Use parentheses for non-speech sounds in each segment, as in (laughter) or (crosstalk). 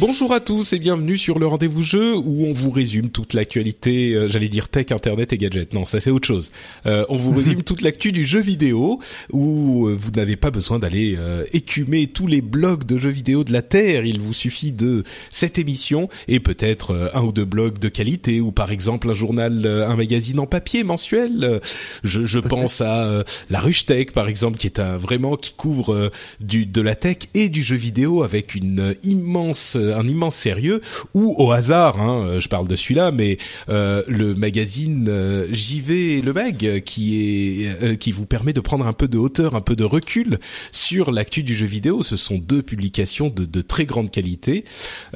Bom Bonjour à tous et bienvenue sur le rendez-vous jeu où on vous résume toute l'actualité, euh, j'allais dire tech, internet et gadgets. Non, ça c'est autre chose. Euh, on vous (laughs) résume toute l'actu du jeu vidéo où euh, vous n'avez pas besoin d'aller euh, écumer tous les blogs de jeux vidéo de la Terre. Il vous suffit de cette émission et peut-être euh, un ou deux blogs de qualité ou par exemple un journal, un magazine en papier mensuel. Je, je pense à la Ruche Tech par exemple qui est un vraiment qui couvre du de la tech et du jeu vidéo avec une immense un immense sérieux ou au hasard hein, je parle de celui-là mais euh, le magazine euh, JV le mag qui est euh, qui vous permet de prendre un peu de hauteur un peu de recul sur l'actu du jeu vidéo ce sont deux publications de, de très grande qualité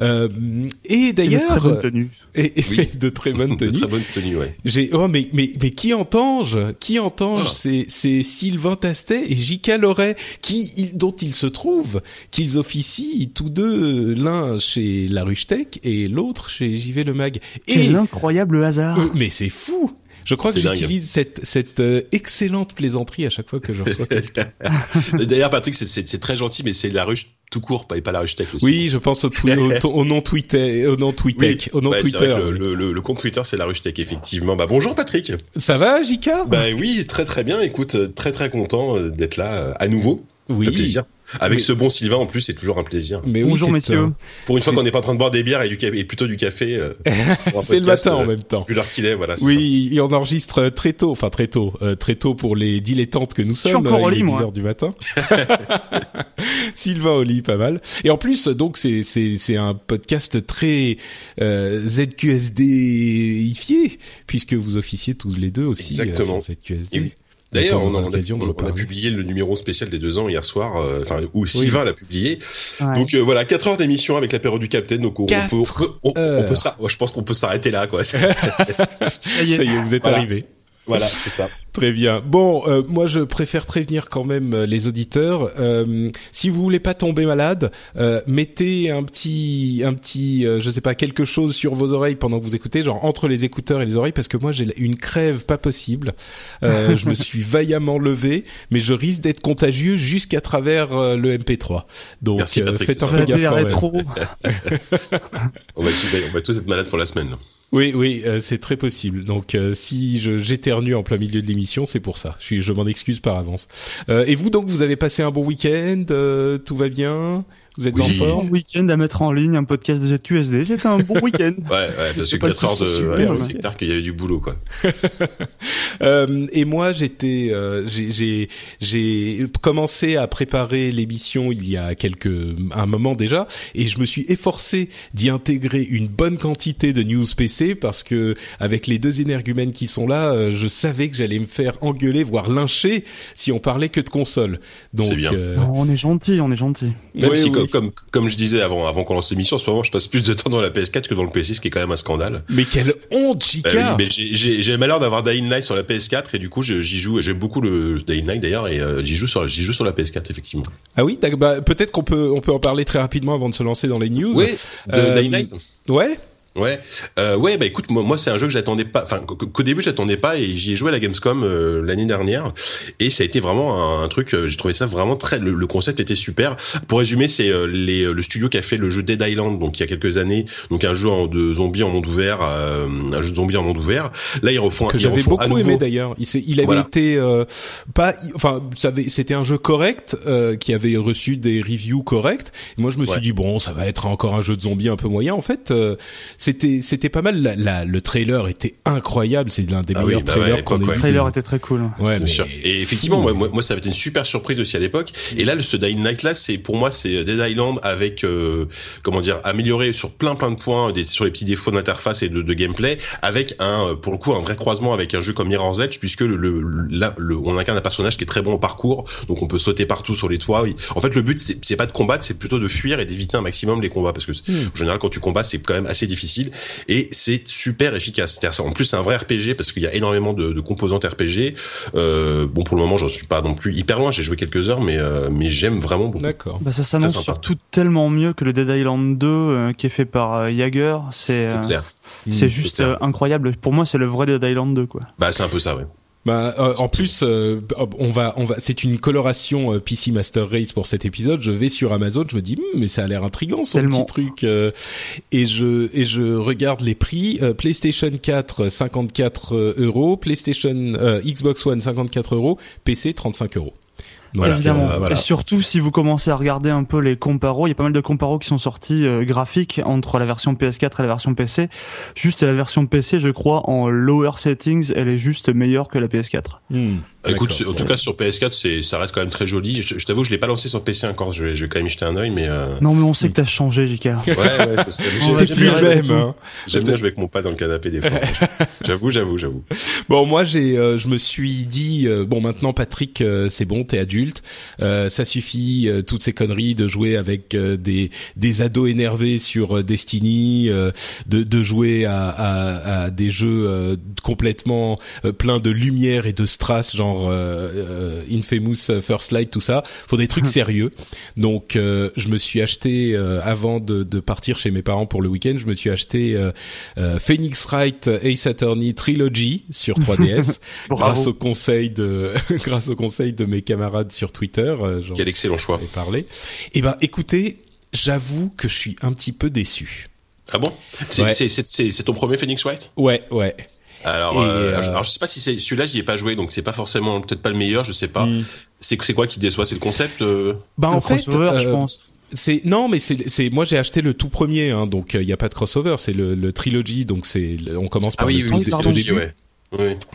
euh, et d'ailleurs très bonne tenue. Et, et Oui. (laughs) de très bonne (laughs) De tenue très bonne tenue, ouais. j'ai oh mais mais mais qui entend-je Qui entend-je Ah. C'est c'est Sylvain Tastet et J.K. Loret qui il- dont il se trouve qu'ils officient tous deux l'un chez La Ruche Tech et l'autre chez JV Le Mag. Et Quel incroyable hasard. euh, mais c'est fou. Je crois que j'utilise cette cette euh, excellente plaisanterie à chaque fois que je reçois quelqu'un. (laughs) D'ailleurs, Patrick, c'est- très gentil, mais c'est la ruche tout court, pas- et pas la ruche tech aussi. Oui, je pense au, au, au nom Twitter, au nom Twitter, au nom ouais, Twitter. vrai que le, le, le compte Twitter, c'est la ruche tech, effectivement. Bah, bonjour Patrick. Ça va, J.K. Bah oui, très très bien. Écoute, euh, très très content euh, d'être là euh, à nouveau. Oui. Plaisir. Avec ce bon Sylvain en plus, c'est toujours un plaisir. Mais oui, Bonjour messieurs. Pour une fois qu'on n'est pas en train de boire des bières et du café, et plutôt du café. euh, (laughs) C'est le podcast, matin en euh, même temps. Vu l'heure qu'il est, voilà. Oui, et on enregistre très tôt, enfin très tôt, euh, très tôt pour les dilettantes que nous suis sommes. encore euh, au il est lit, 10 moi. heures du matin. (laughs) Sylvain au lit, pas mal. Et en plus, donc c'est c'est c'est un podcast très euh, ZQSD-ifié puisque vous officiez tous les deux aussi Exactement. euh, sur ZQSD. Et oui. D'ailleurs, on, on de on a publié le numéro spécial des deux ans hier soir, euh, enfin où Sylvain l'a publié. Ouais. Donc euh, voilà, 4 heures d'émission avec l'apéro du Capitaine. Donc on peut, on peut, on, on peut ça. Je pense qu'on peut s'arrêter là, quoi. (laughs) Ça y est. Ça y est, vous êtes Voilà. arrivés. Voilà, c'est ça. Très bien. Bon, euh, moi je préfère prévenir quand même euh, les auditeurs. Euh, si vous voulez pas tomber malade, euh, mettez un petit, un petit, euh, je sais pas, quelque chose sur vos oreilles pendant que vous écoutez, genre entre les écouteurs et les oreilles, parce que moi j'ai une crève pas possible. Euh, (laughs) je me suis vaillamment levé, mais je risque d'être contagieux jusqu'à travers euh, le MP3. Donc Merci, euh, Patrick, faites un peu La gaffe quand même. (laughs) (laughs) On va, on va tous être malades pour la semaine. là. Oui, oui, euh, c'est très possible. Donc, euh, si j'éternue en plein milieu de l'émission, c'est pour ça. Je, je m'en excuse par avance. Euh, et vous, donc, vous avez passé un bon week-end euh, Tout va bien? Vous êtes Oui. en Un forme week-end à mettre en ligne un podcast de ZQSD. C'était un bon week-end. (laughs) Ouais, ouais, parce que C'est pas 4 heures de, c'est clair qu'il y avait du boulot, quoi. (laughs) Euh, Et moi, j'étais, euh, j'ai- j'ai j'ai commencé à préparer l'émission il y a quelques un moment déjà, et je me suis efforcé d'y intégrer une bonne quantité de news PC parce que avec les deux énergumènes qui sont là, euh, je savais que j'allais me faire engueuler, voire lyncher si on parlait que de console. Donc, C'est bien. euh, Non, on est gentil, on est gentil. Même oui, si, oui. comme, comme, comme je disais avant, avant qu'on lance l'émission, en ce moment, je passe plus de temps dans la PS4 que dans le PC, ce qui est quand même un scandale. Mais quelle honte, Chica oui, mais j'ai- j'ai j'ai le malheur d'avoir Dying Light sur la PS4 et du coup j'y joue. J'aime beaucoup le Dying Light d'ailleurs et euh, j'y joue sur j'y joue sur la PS4 effectivement. Ah oui, bah, peut-être qu'on peut on peut en parler très rapidement avant de se lancer dans les news. le Euh, Dying Light. Ouais. Ouais, euh, ouais, bah écoute, moi, moi c'est un jeu que j'attendais pas, enfin qu'au début j'attendais pas et j'y ai joué à la Gamescom euh, l'année dernière et ça a été vraiment un, truc, euh, j'ai trouvé ça vraiment très, le, concept était super. Pour résumer, c'est euh, les le studio qui a fait le jeu Dead Island, donc il y a quelques années, donc un jeu en, de zombies en monde ouvert, un jeu de zombies en monde ouvert. Là ils refont que j'avais beaucoup aimé d'ailleurs. Il, il avait été pas, enfin c'était un jeu correct qui avait reçu des reviews correctes. Et moi je me suis dit bon ça va être encore un jeu de zombies un peu moyen. En fait c'était c'était pas mal. La, le trailer était incroyable. C'est l'un des ah meilleurs bah trailers qu'on ait vu. Le trailer était très cool. Ouais, bien sûr. Et effectivement, moi, moi, ça avait été une super surprise aussi à l'époque. Et là, ce Dying Night là, c'est pour moi, c'est Dead Island avec euh, comment dire, amélioré sur plein plein de points, des, sur les petits défauts d'interface et de, de, gameplay, avec un pour le coup un vrai croisement avec un jeu comme Mirror's Edge, puisque le, le, le on incarne un personnage qui est très bon au parcours, donc on peut sauter partout sur les toits. En fait, le but c'est pas de combattre, c'est plutôt de fuir et d'éviter un maximum les combats, parce que hmm. en général, quand tu combats, c'est quand même assez difficile et c'est super efficace. En plus, c'est un vrai RPG parce qu'il y a énormément de, de composantes RPG. Euh, bon, pour le moment, j'en suis pas non plus hyper loin. J'ai joué quelques heures, mais euh, mais j'aime vraiment beaucoup. D'accord. Bah, ça s'annonce surtout tellement mieux que le Dead Island 2 euh, qui est fait par Jaeger. C'est clair. C'est juste incroyable. Pour moi, c'est le vrai Dead Island 2, quoi. Bah, c'est un peu ça, ouais. Bah, euh, en plus, euh, on va, on va, c'est une coloration euh, PC Master Race pour cet épisode. Je vais sur Amazon, je me dis, hmm, mais ça a l'air intrigant ce petit truc, et je et je regarde les prix. PlayStation 4 54 euros, PlayStation Xbox One 54 euros, PC 35 euros. Voilà, Évidemment. Et surtout, si vous commencez à regarder un peu les comparos, il y a pas mal de comparos qui sont sortis euh, graphiques entre la version PS4 et la version PC. Juste la version PC, je crois, en lower settings, elle est juste meilleure que la PS4. Écoute, en tout cas sur PS4, c'est ça reste quand même très joli. Je, je t'avoue, je l'ai pas lancé sur PC encore. Je vais, je vais quand même y jeter un œil, mais euh... non, mais on sait que t'as changé, JK. Ouais, ouais, je sais. (laughs) J'aime plus même. Hein. J'aime bien jouer avec mon pas dans le canapé des fois. (laughs) j'avoue, j'avoue, j'avoue. Bon, moi, j'ai, euh, je me suis dit, euh, bon, maintenant, Patrick, euh, c'est bon, t'es adulte, ça suffit toutes ces conneries de jouer avec des des ados énervés sur Destiny, de de jouer à, à, à des jeux complètement pleins de lumière et de strass, genre euh, euh, Infamous euh, First Light, tout ça. Faut des trucs sérieux. Donc je me suis acheté avant de, de, partir chez mes parents pour le week-end, je me suis acheté Phoenix Wright Ace Attorney Trilogy sur (laughs) 3DS grâce au conseil de (laughs) grâce au conseil de mes camarades sur Twitter. Quel excellent choix. Parlé. Et eh ben écoutez, j'avoue que je suis un petit peu déçu. Ah bon? C'est ton premier Phoenix Wright? Ouais, ouais. Alors, euh, euh, alors, je sais pas si c'est celui-là, j'y ai pas joué, donc c'est pas forcément peut-être pas le meilleur, je sais pas. Hmm. C'est c'est quoi qui déçoit? C'est le concept euh? Bah en fait, je pense. C'est non, mais c'est moi j'ai acheté le tout premier, hein, donc il y a pas de crossover. C'est le, le trilogy, donc c'est on commence par ah oui, le oui, tout, début. Ouais.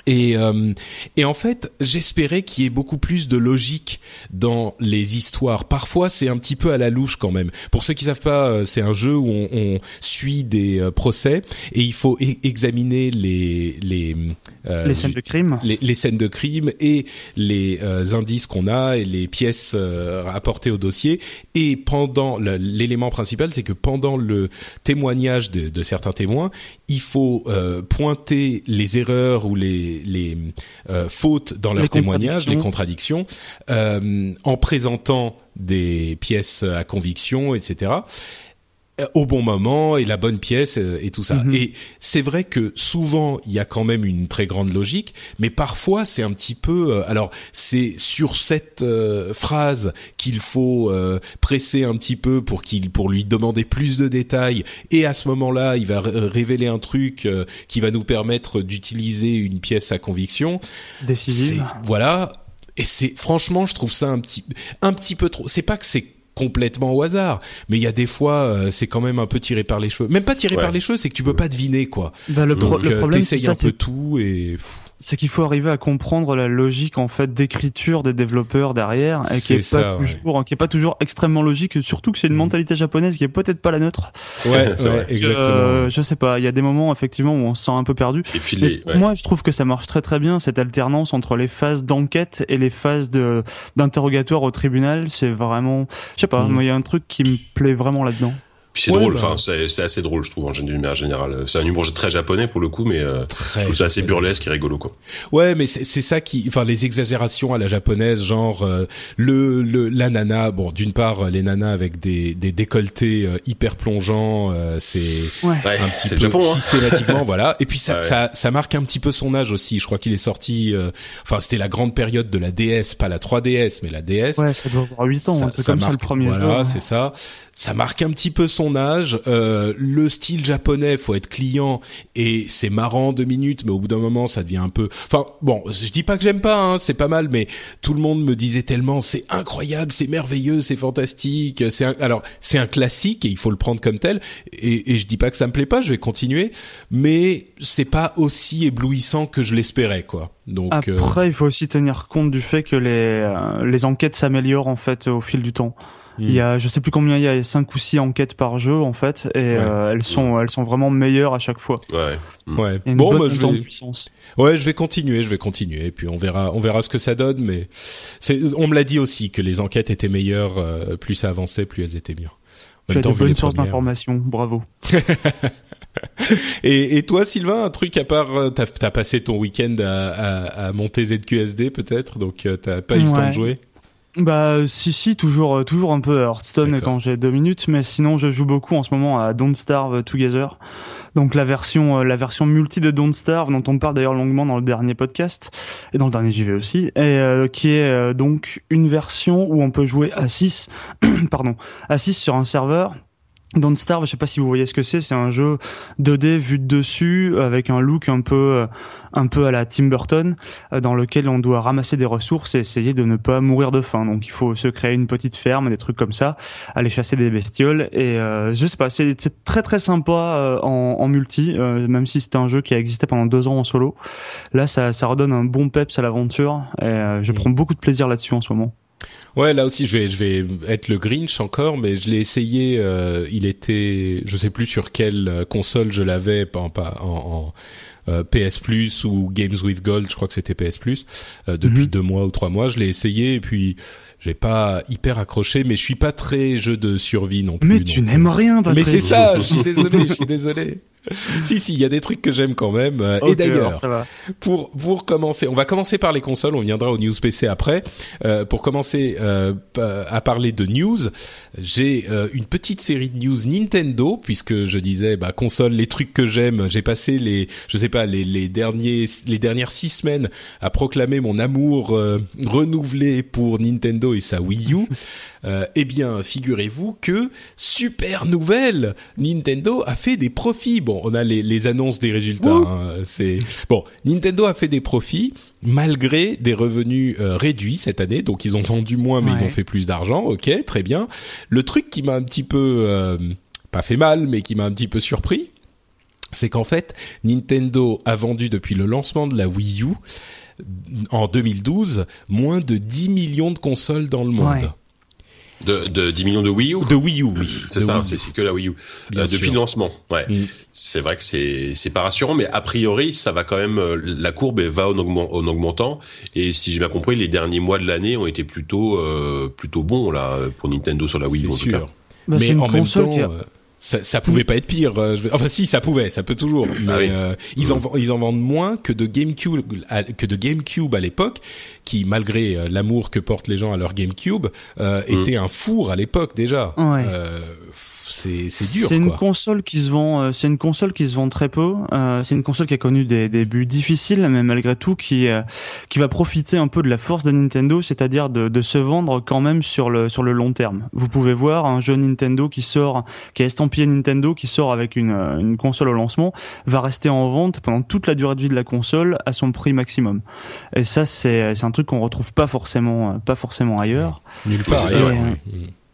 Et euh, et en fait, j'espérais qu'il y ait beaucoup plus de logique dans les histoires. Parfois, c'est un petit peu à la louche quand même. Pour ceux qui savent pas, euh, c'est un jeu où on, on suit des euh, procès et il faut e-, examiner les les les scènes de crime, les, les, scènes de crime et les indices qu'on a et les pièces apportées au dossier. Et pendant l'élément principal, c'est que pendant le témoignage de, de certains témoins, il faut pointer les erreurs ou les, les euh, fautes dans leur témoignage, les contradictions, euh, en présentant des pièces à conviction, etc au bon moment et la bonne pièce euh, et tout ça. Mhm. Et c'est vrai que souvent il y a quand même une très grande logique, mais parfois c'est un petit peu. Euh, alors c'est sur cette euh, phrase qu'il faut presser un petit peu pour qu'il pour lui demander plus de détails. Et à ce moment-là, il va révéler un truc qui va nous permettre d'utiliser une pièce à conviction. Décisive. Voilà. Et c'est franchement, je trouve ça un petit un petit peu trop. C'est pas que c'est complètement au hasard. Mais il y a des fois, euh, c'est quand même un peu tiré par les cheveux. Même pas tiré par les cheveux, c'est que tu peux pas deviner quoi. Bah, le, Donc, le euh, problème, c'est un peu tout et c'est qu'il faut arriver à comprendre la logique en fait d'écriture des développeurs derrière et qui est, pas toujours qui est pas toujours extrêmement logique surtout que c'est une mm. mentalité japonaise qui est peut-être pas la nôtre. Ouais, ouais exactement euh, je sais pas il y a des moments effectivement où on se sent un peu perdu. Et puis les, moi je trouve que ça marche très très bien cette alternance entre les phases d'enquête et les phases de d'interrogatoire au tribunal. C'est vraiment je sais pas mm. moi il y a un truc qui me plaît vraiment là-dedans Puis c'est drôle, enfin c'est assez drôle je trouve en général. C'est un humour très japonais pour le coup, mais euh, je trouve c'est assez burlesque et rigolo quoi. Ouais, mais c'est ça qui, enfin les exagérations à la japonaise, genre euh, le le la nana. Bon, d'une part les nanas avec des des décolletés euh, hyper plongeants, c'est un petit peu hein. systématiquement voilà. Et puis ça (laughs) ça ça marque un petit peu son âge aussi. Je crois qu'il est sorti. Enfin c'était la grande période de la DS, pas la 3DS, mais la DS. Ouais, ça doit avoir 8 ans, ça, un comme ça le premier. Voilà, c'est ça ça marque un petit peu son âge. Euh, le style japonais, faut être client et c'est marrant deux minutes, mais au bout d'un moment, ça devient un peu. Enfin bon, je dis pas que j'aime pas, hein, c'est pas mal, mais tout le monde me disait tellement, c'est incroyable, c'est merveilleux, c'est fantastique. C'est alors c'est un classique et il faut le prendre comme tel. Et, et je dis pas que ça me plaît pas, je vais continuer, mais c'est pas aussi éblouissant que je l'espérais, quoi. Donc après, il faut aussi tenir compte du fait que les euh, les enquêtes s'améliorent en fait au fil du temps. Il y a, je sais plus combien il y a, cinq ou six enquêtes par jeu en fait, et euh, elles sont, elles sont vraiment meilleures à chaque fois. Ouais. Ouais. bon, bah, je vais... puissance. Ouais, je vais continuer, je vais continuer, et puis on verra, on verra ce que ça donne. Mais c'est, on me l'a dit aussi que les enquêtes étaient meilleures, euh, plus ça avançait, plus elles étaient bien. tu as de bonnes sources d'informations, bravo. (laughs) et, et, toi, Sylvain, un truc à part, euh, t'as as passé ton week-end à, à, à, monter ZQSD peut-être, donc t'as pas eu le temps de jouer? Bah si si toujours euh, toujours un peu Hearthstone quand j'ai deux minutes mais sinon je joue beaucoup en ce moment à Don't Starve Together. Donc la version euh, la version multi de Don't Starve dont on parle d'ailleurs longuement dans le dernier podcast et dans le dernier JV aussi et euh, qui est donc une version où on peut jouer à 6 (clears throat) pardon à 6 sur un serveur Don't Starve, je sais pas si vous voyez ce que c'est, c'est un jeu 2D vu de dessus avec un look un peu un peu à la Tim Burton euh, dans lequel on doit ramasser des ressources et essayer de ne pas mourir de faim. Donc il faut se créer une petite ferme, des trucs comme ça, aller chasser des bestioles et euh, je sais pas, c'est très très sympa euh, en, en, multi, même si c'était un jeu qui a existé pendant deux ans en solo. Là, ça, ça redonne un bon peps à l'aventure et je prends beaucoup de plaisir là-dessus en ce moment. Ouais, là aussi, je vais, je vais être le Grinch encore, mais je l'ai essayé. Euh, il était, je sais plus sur quelle euh, console je l'avais, pas en, en, euh, PS Plus ou Games with Gold. Je crois que c'était PS Plus depuis mhm. deux mois ou trois mois. Je l'ai essayé et puis j'ai pas hyper accroché, mais je suis pas très jeu de survie non plus. Mais tu n'aimes rien, Patrick. Mais c'est ça. Je suis (laughs) désolé. Je suis désolé. (laughs) si si, il y a des trucs que j'aime quand même. Euh, et d'ailleurs, pour vous recommencer, on va commencer par les consoles, on viendra aux news PC après. Euh, pour commencer euh, à parler de news, j'ai euh, une petite série de news Nintendo puisque je disais bah console, les trucs que j'aime. J'ai passé les, je sais pas, les, les derniers, les dernières six semaines à proclamer mon amour renouvelé pour Nintendo et sa Wii U. (laughs) eh bien, figurez-vous que super nouvelle, Nintendo a fait des profits bon, on a les, annonces des résultats. Hein, c'est bon. Nintendo a fait des profits malgré des revenus euh, réduits cette année. Donc ils ont vendu moins, mais ils ont fait plus d'argent. Ok, très bien. Le truc qui m'a un petit peu euh, pas fait mal, mais qui m'a un petit peu surpris, c'est qu'en fait Nintendo a vendu depuis le lancement de la Wii U en 2012 moins de 10 millions de consoles dans le monde. De, de 10 millions de Wii U De Wii U, oui. C'est ça, c'est que la Wii U. Euh, depuis le lancement, ouais. Mm. C'est vrai que c'est c'est pas rassurant, mais a priori, ça va quand même. Euh, la courbe va en, en augmentant. Et si j'ai bien compris, les derniers mois de l'année ont été plutôt euh, plutôt bons là pour Nintendo sur la Wii U. C'est sûr. Bah, mais en même temps, ça, ça pouvait pas être pire. Euh, enfin, si, ça pouvait, ça peut toujours. Ah mais euh, ils en ils en vendent moins que de GameCube que de GameCube à l'époque, qui malgré euh, l'amour que portent les gens à leur GameCube, euh, mm. était un four à l'époque déjà. Ouais c'est c'est dur. C'est une console qui se vend, euh, c'est une console qui se vend très peu. Euh, c'est une console qui a connu des débuts difficiles, mais malgré tout qui euh, qui va profiter un peu de la force de Nintendo, c'est-à-dire de, de se vendre quand même sur le sur le long terme. Vous pouvez voir un jeu Nintendo qui sort, qui est estampillé Nintendo, qui sort avec une une console au lancement, va rester en vente pendant toute la durée de vie de la console à son prix maximum. Et ça c'est c'est un truc qu'on retrouve pas forcément pas forcément ailleurs. Nulle part.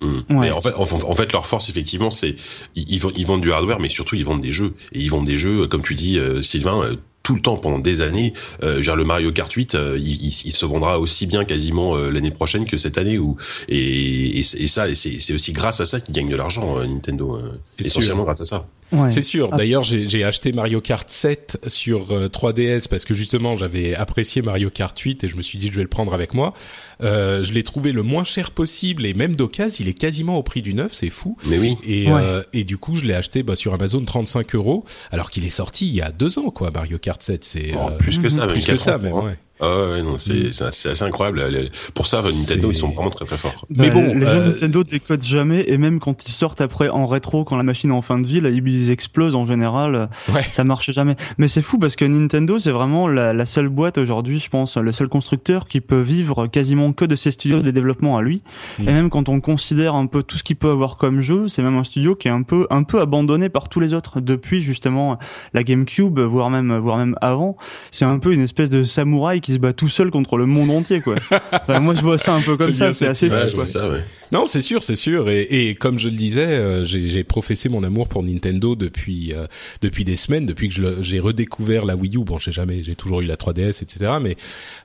Mmh. Mais en fait, en, fait, leur force effectivement, c'est ils, ils, vendent du hardware, mais surtout ils vendent des jeux. Et ils vendent des jeux, comme tu dis, euh, Sylvain, euh, tout le temps pendant des années. Euh, genre le Mario Kart 8, euh, il, il, se vendra aussi bien quasiment l'année prochaine que cette année. Ou et, et, et ça, c'est aussi grâce à ça qu'ils gagnent de l'argent, Nintendo, essentiellement grâce à ça. C'est sûr. Ah. D'ailleurs, j'ai acheté Mario Kart 7 sur 3DS euh, parce que justement, j'avais apprécié Mario Kart 8 et je me suis dit je vais le prendre avec moi. Euh, je l'ai trouvé le moins cher possible et même d'occasion, il est quasiment au prix du neuf, c'est fou. Mais oui. Et, euh, et du coup, je l'ai acheté bah, sur Amazon 35 euros, alors qu'il est sorti il y a deux ans, quoi. Mario Kart 7, c'est oh, plus que ça, plus que ça, même. Ouais. Ah ouais, non, c'est mm. c'est assez incroyable. Pour ça, Nintendo, ils sont vraiment très très forts. Mais bon, les jeux euh... Nintendo décodent jamais, et même quand ils sortent après en rétro, quand la machine est en fin de vie, là, ils explosent en général. Ouais. Ça marche jamais. Mais c'est fou parce que Nintendo, c'est vraiment la, la, seule boîte aujourd'hui, je pense, le seul constructeur qui peut vivre quasiment que de ses studios de développement à lui. Mm. Et même quand on considère un peu tout ce qu'il peut avoir comme jeu, c'est même un studio qui est un peu un peu abandonné par tous les autres depuis justement la GameCube, voire même voire même avant. C'est un peu une espèce de samouraï qui se bat tout seul contre le monde entier, quoi. (laughs) moi, je vois ça un peu comme ça. C'est assez ouais, fou. Ça, ouais. Non, c'est sûr, c'est sûr. Et, et, comme je le disais, euh, j'ai professé mon amour pour Nintendo depuis euh, depuis des semaines, depuis que j'ai redécouvert la Wii U. Bon, j'ai jamais, j'ai toujours eu la 3DS, etc. Mais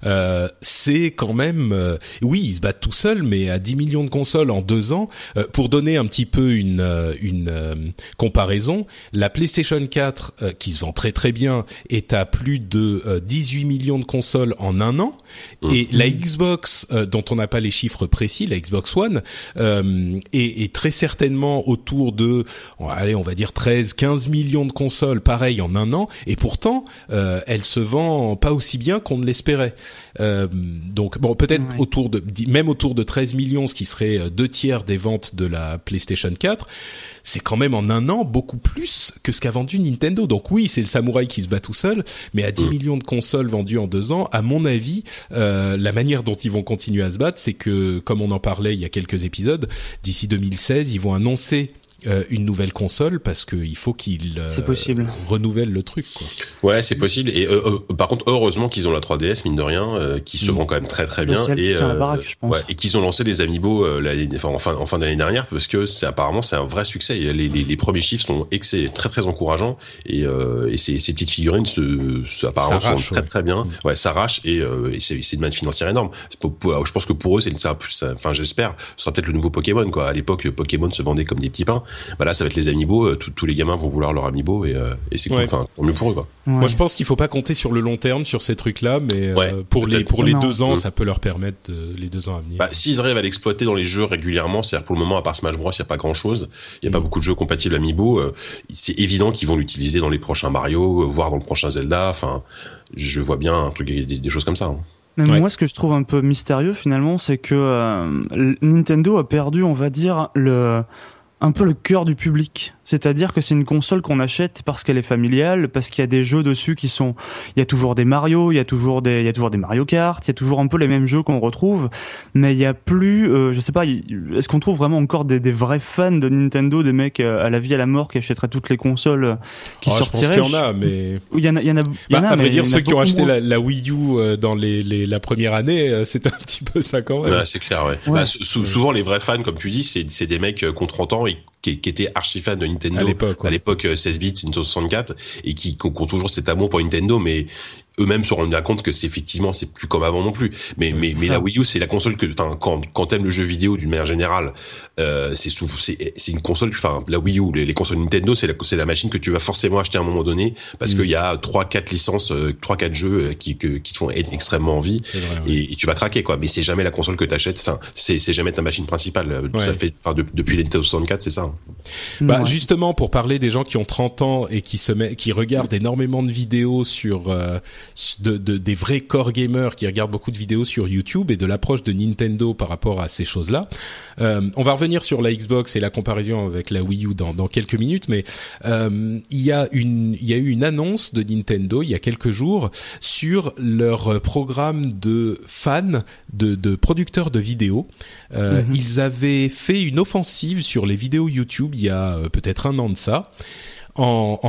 euh, c'est quand même, euh, oui, ils se battent tout seuls, mais à 10 millions de consoles en deux ans. pour donner un petit peu une une comparaison, la PlayStation 4, qui se vend très très bien, est à plus de 18 millions de consoles en un an, et mmh. la Xbox, dont on n'a pas les chiffres précis, la Xbox One euh, et, et, très certainement autour de, allez, on va dire 13, 15 millions de consoles, pareil en un an, et pourtant, euh, elle se vend pas aussi bien qu'on ne l'espérait. Euh, donc bon, peut-être autour de, même autour de 13 millions, ce qui serait euh, deux tiers des ventes de la PlayStation 4 c'est quand même en un an beaucoup plus que ce qu'a vendu Nintendo. Donc oui, c'est le samouraï qui se bat tout seul, mais à 10 mm. millions de consoles vendues en deux ans, à mon avis, euh, la manière dont ils vont continuer à se battre, c'est que, comme on en parlait il y a quelques épisodes, d'ici 2016, ils vont annoncer euh, une nouvelle console parce qu'il faut qu'ils euh, renouvellent le truc. Quoi. Ouais, c'est possible. Et euh, euh, par contre, heureusement qu'ils ont la 3DS mine de rien, qui se mm. vend quand même très très bien. Et, baraque, je pense. Ouais, et qu'ils ont lancé les Amiibo enfin, en fin, en fin d'année dernière parce que c'est apparemment c'est un vrai succès. Les, les, les, premiers chiffres sont excellents, très très encourageants et, et ces, ces, petites figurines se, se apparemment sont très très bien. Mm. Ouais, s'arrachent et, et c'est une manne financière énorme. je pense que pour eux c'est enfin j'espère, ce sera peut-être le nouveau Pokémon quoi. À l'époque Pokémon se vendait comme des petits pains bah là ça va être les amiibo euh, tous les gamins vont vouloir leur amiibo et, euh, et c'est cool. Enfin tant mieux pour eux quoi. Moi je pense qu'il faut pas compter sur le long terme sur ces trucs là mais euh, pour les pour les deux ans ça peut leur permettre les deux ans à venir. Bah, s'ils arrivent à l'exploiter dans les jeux régulièrement c'est-à-dire pour le moment à part Smash Bros il y a pas grand chose il y a pas mm. beaucoup de jeux compatibles amiibo c'est évident qu'ils vont l'utiliser dans les prochains Mario voire dans le prochain Zelda. Enfin je vois bien un truc des, choses comme ça hein. Mais moi, ce que je trouve un peu mystérieux finalement, c'est que Nintendo a perdu, on va dire, le un peu le cœur du public. C'est-à-dire que c'est une console qu'on achète parce qu'elle est familiale, parce qu'il y a des jeux dessus qui sont, il y a toujours des Mario, il y a toujours des, il y a toujours des Mario Kart, il y a toujours un peu les mêmes jeux qu'on retrouve, mais il y a plus, euh, je sais pas, est-ce qu'on trouve vraiment encore des, des, vrais fans de Nintendo, des mecs euh, à la vie à la mort qui achèteraient toutes les consoles euh, qui oh, sortiraient Je pense qu'il y en a, mais il y en a, il y en a, il y en a bah, à vrai dire, ceux qui ont acheté la, la, Wii U dans les, les la première année, c'est un petit peu ça quand même. Ouais, c'est clair, ouais. Bah, souvent les vrais fans, comme tu dis, c'est c'est des mecs qui ont 30 ans et qui, qui étaient archi fans de Nintendo à l'époque, 16 bits, Nintendo 64, et qui, qui ont toujours cet amour pour Nintendo, mais eux-mêmes se rendent compte que c'est effectivement c'est plus comme avant non plus. Mais mais mais la Wii U c'est la console que enfin quand quand t'aimes le jeu vidéo d'une manière générale euh, c'est c'est c'est une console enfin la Wii U les, les consoles Nintendo c'est la c'est la machine que tu vas forcément acheter à un moment donné parce mm. qu'il y a trois quatre licences euh, trois quatre jeux euh, qui que, qui te font extrêmement envie et, tu vas craquer quoi. Mais c'est jamais la console que t'achètes enfin c'est c'est jamais ta machine principale. Ça fait enfin depuis les Nintendo 64 c'est ça hein. bah justement pour parler des gens qui ont 30 ans et qui se met, qui regardent énormément de vidéos sur euh, de, de, des vrais core gamers qui regardent beaucoup de vidéos sur YouTube et de l'approche de Nintendo par rapport à ces choses-là. Euh, on va revenir sur la Xbox et la comparaison avec la Wii U dans, dans quelques minutes, mais euh, il y a une il y a eu une annonce de Nintendo il y a quelques jours sur leur programme de fans de, de producteurs de vidéos. Euh, mhm. Ils avaient fait une offensive sur les vidéos YouTube il y a euh, peut-être un an de ça en,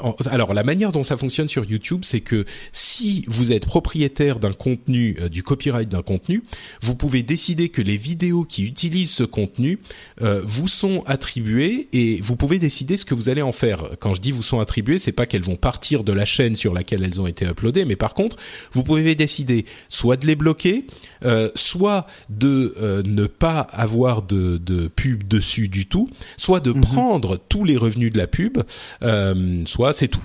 en, alors la manière dont ça fonctionne sur YouTube, c'est que si vous êtes propriétaire d'un contenu, euh, du copyright d'un contenu, vous pouvez décider que les vidéos qui utilisent ce contenu euh, vous sont attribuées et vous pouvez décider ce que vous allez en faire. Quand je dis vous sont attribuées, c'est pas qu'elles vont partir de la chaîne sur laquelle elles ont été uploadées, mais par contre, vous pouvez décider soit de les bloquer, euh, soit de euh, ne pas avoir de, de pub dessus du tout, soit de mhm. prendre tous les revenus de la pub soit c'est tout.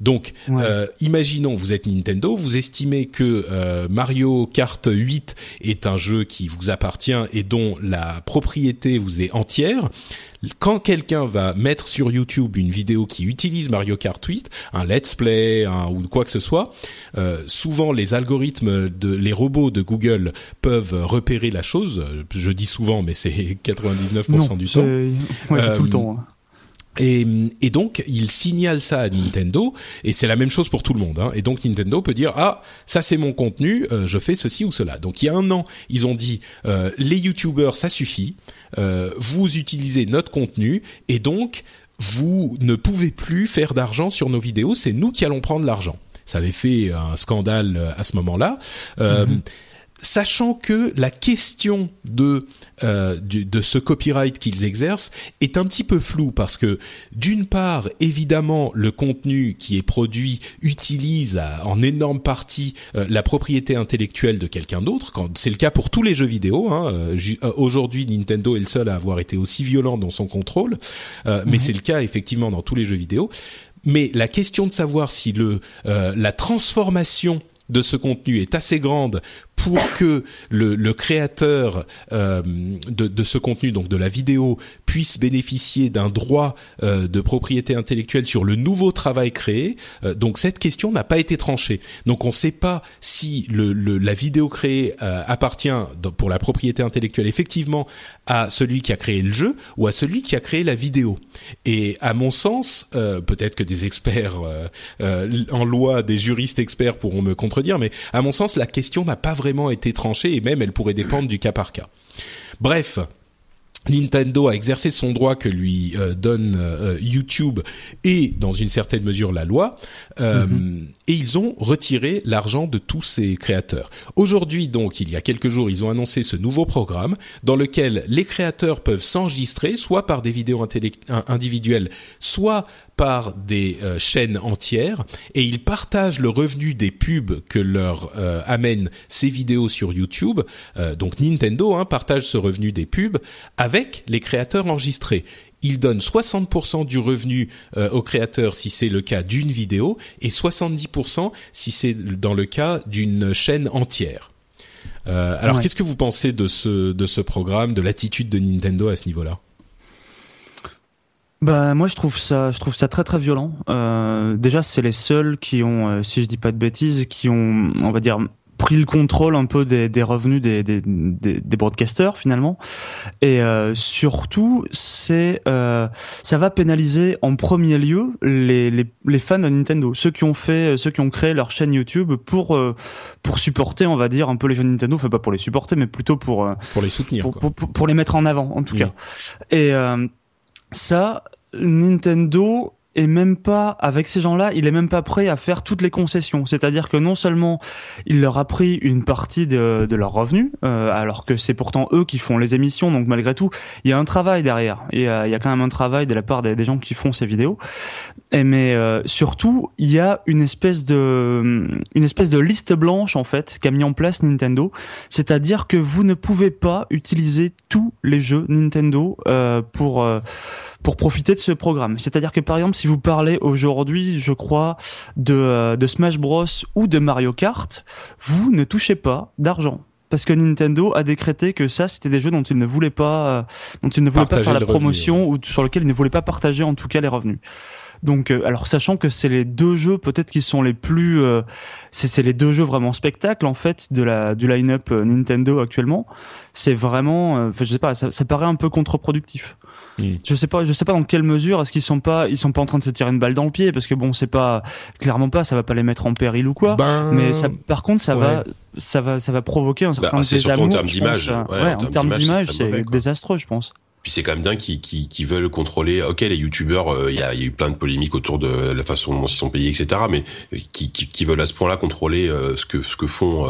Donc, euh, imaginons, vous êtes Nintendo, vous estimez que euh, Mario Kart 8 est un jeu qui vous appartient et dont la propriété vous est entière. Quand quelqu'un va mettre sur YouTube une vidéo qui utilise Mario Kart 8, un let's play ou quoi que ce soit, euh, souvent les algorithmes de les robots de Google peuvent repérer la chose. Je dis souvent, mais c'est (laughs) 99% du temps. Ouais, tout le temps. Et, et, donc, il signale ça à Nintendo, et c'est la même chose pour tout le monde. Hein. Et donc, Nintendo peut dire ah ça c'est mon contenu, euh, je fais ceci ou cela. Donc, il y a un an, ils ont dit euh, les YouTubers ça suffit, euh, vous utilisez notre contenu, et donc vous ne pouvez plus faire d'argent sur nos vidéos, c'est nous qui allons prendre l'argent. Ça avait fait un scandale à ce moment-là. Mm-hmm sachant que la question de euh, de ce copyright qu'ils exercent est un petit peu floue parce que d'une part évidemment le contenu qui est produit utilise en énorme partie euh, la propriété intellectuelle de quelqu'un d'autre quand c'est le cas pour tous les jeux vidéo hein, euh, aujourd'hui Nintendo est le seul à avoir été aussi violent dans son contrôle mais mhm. c'est le cas effectivement dans tous les jeux vidéo mais la question de savoir si le la transformation de ce contenu est assez grande pour (coughs) que le, le créateur euh, de, de, ce contenu, donc de la vidéo, puisse bénéficier d'un droit euh, de propriété intellectuelle sur le nouveau travail créé. Euh, donc cette question n'a pas été tranchée. Donc on ne sait pas si le, le, la vidéo créée appartient pour la propriété intellectuelle effectivement à celui qui a créé le jeu ou à celui qui a créé la vidéo. Et à mon sens, peut-être que des experts en loi, des juristes experts pourront me contredire, mais à mon sens, la question n'a pas vraiment été tranchée et même elle pourrait dépendre du cas par cas. Bref, Nintendo a exercé son droit que lui euh, donne euh, YouTube et dans une certaine mesure la loi euh, mhm. et ils ont retiré l'argent de tous ces créateurs. Aujourd'hui donc il y a quelques jours ils ont annoncé ce nouveau programme dans lequel les créateurs peuvent s'enregistrer soit par des vidéos individuelles soit par des euh, chaînes entières et ils partagent le revenu des pubs que leur euh, amènent ces vidéos sur YouTube. Euh, donc Nintendo hein, partage ce revenu des pubs avec les créateurs enregistrés. Ils donnent 60% du revenu aux créateurs si c'est le cas d'une vidéo et 70% si c'est dans le cas d'une chaîne entière. alors qu'est-ce que vous pensez de ce de ce programme, de l'attitude de Nintendo à ce niveau-là? Bah moi je trouve ça, je trouve ça très très violent. Euh, déjà c'est les seuls qui ont, euh, si je dis pas de bêtises, qui ont, on va dire pris le contrôle un peu des, des revenus des, des, des, des, broadcasters finalement. Et euh, surtout c'est euh, ça va pénaliser en premier lieu les, les, les, fans de Nintendo ceux qui ont fait ceux qui ont créé leur chaîne YouTube pour euh, pour supporter on va dire un peu les jeux Nintendo. Enfin pas pour les supporter mais plutôt pour pour les soutenir pour, pour, pour, les mettre en avant en tout cas. Et ça, Nintendo est même pas avec ces gens-là, il est même pas prêt à faire toutes les concessions. C'est-à-dire que non seulement il leur a pris une partie de, de leurs revenus, euh, alors que c'est pourtant eux qui font les émissions. Donc malgré tout, il y a un travail derrière. Y a, il y a quand même un travail de la part des, gens qui font ces vidéos. Et mais euh, surtout, il y a une espèce de une espèce de liste blanche en fait qu'a mis en place Nintendo. C'est-à-dire que vous ne pouvez pas utiliser tous les jeux Nintendo euh, pour pour profiter de ce programme. C'est-à-dire que par exemple, si vous parlez aujourd'hui, je crois, de, euh, de Smash Bros ou de Mario Kart, vous ne touchez pas d'argent parce que Nintendo a décrété que ça c'était des jeux dont il ne voulait pas euh, dont il ne voulait pas faire la promotion ou sur lesquels il ne voulait pas partager en tout cas les revenus. Donc euh, alors sachant que c'est les deux jeux peut-être qui sont les plus c'est les deux jeux vraiment spectacles en fait de la du line-up Nintendo actuellement, c'est vraiment je sais pas ça, ça paraît un peu contre-productif. Hmm. Je sais pas, je sais pas dans quelle mesure est-ce qu'ils sont pas, ils sont pas en train de se tirer une balle dans le pied parce que bon, c'est pas clairement pas, ça va pas les mettre en péril ou quoi. Ben, mais ça, par contre, ça va, ça va, ça va provoquer un bah, certain bah, désamour. en termes d'image. Ouais, en, termes d'image, c'est désastreux, je pense. Puis c'est quand même dingue qui qui, qui veulent contrôler. Ok, les youtubeurs, euh, il y, a, y, a, eu plein de polémiques autour de la façon dont ils sont payés, etc. Mais euh, qui, qui, qui veulent à ce point-là contrôler euh, ce que ce que font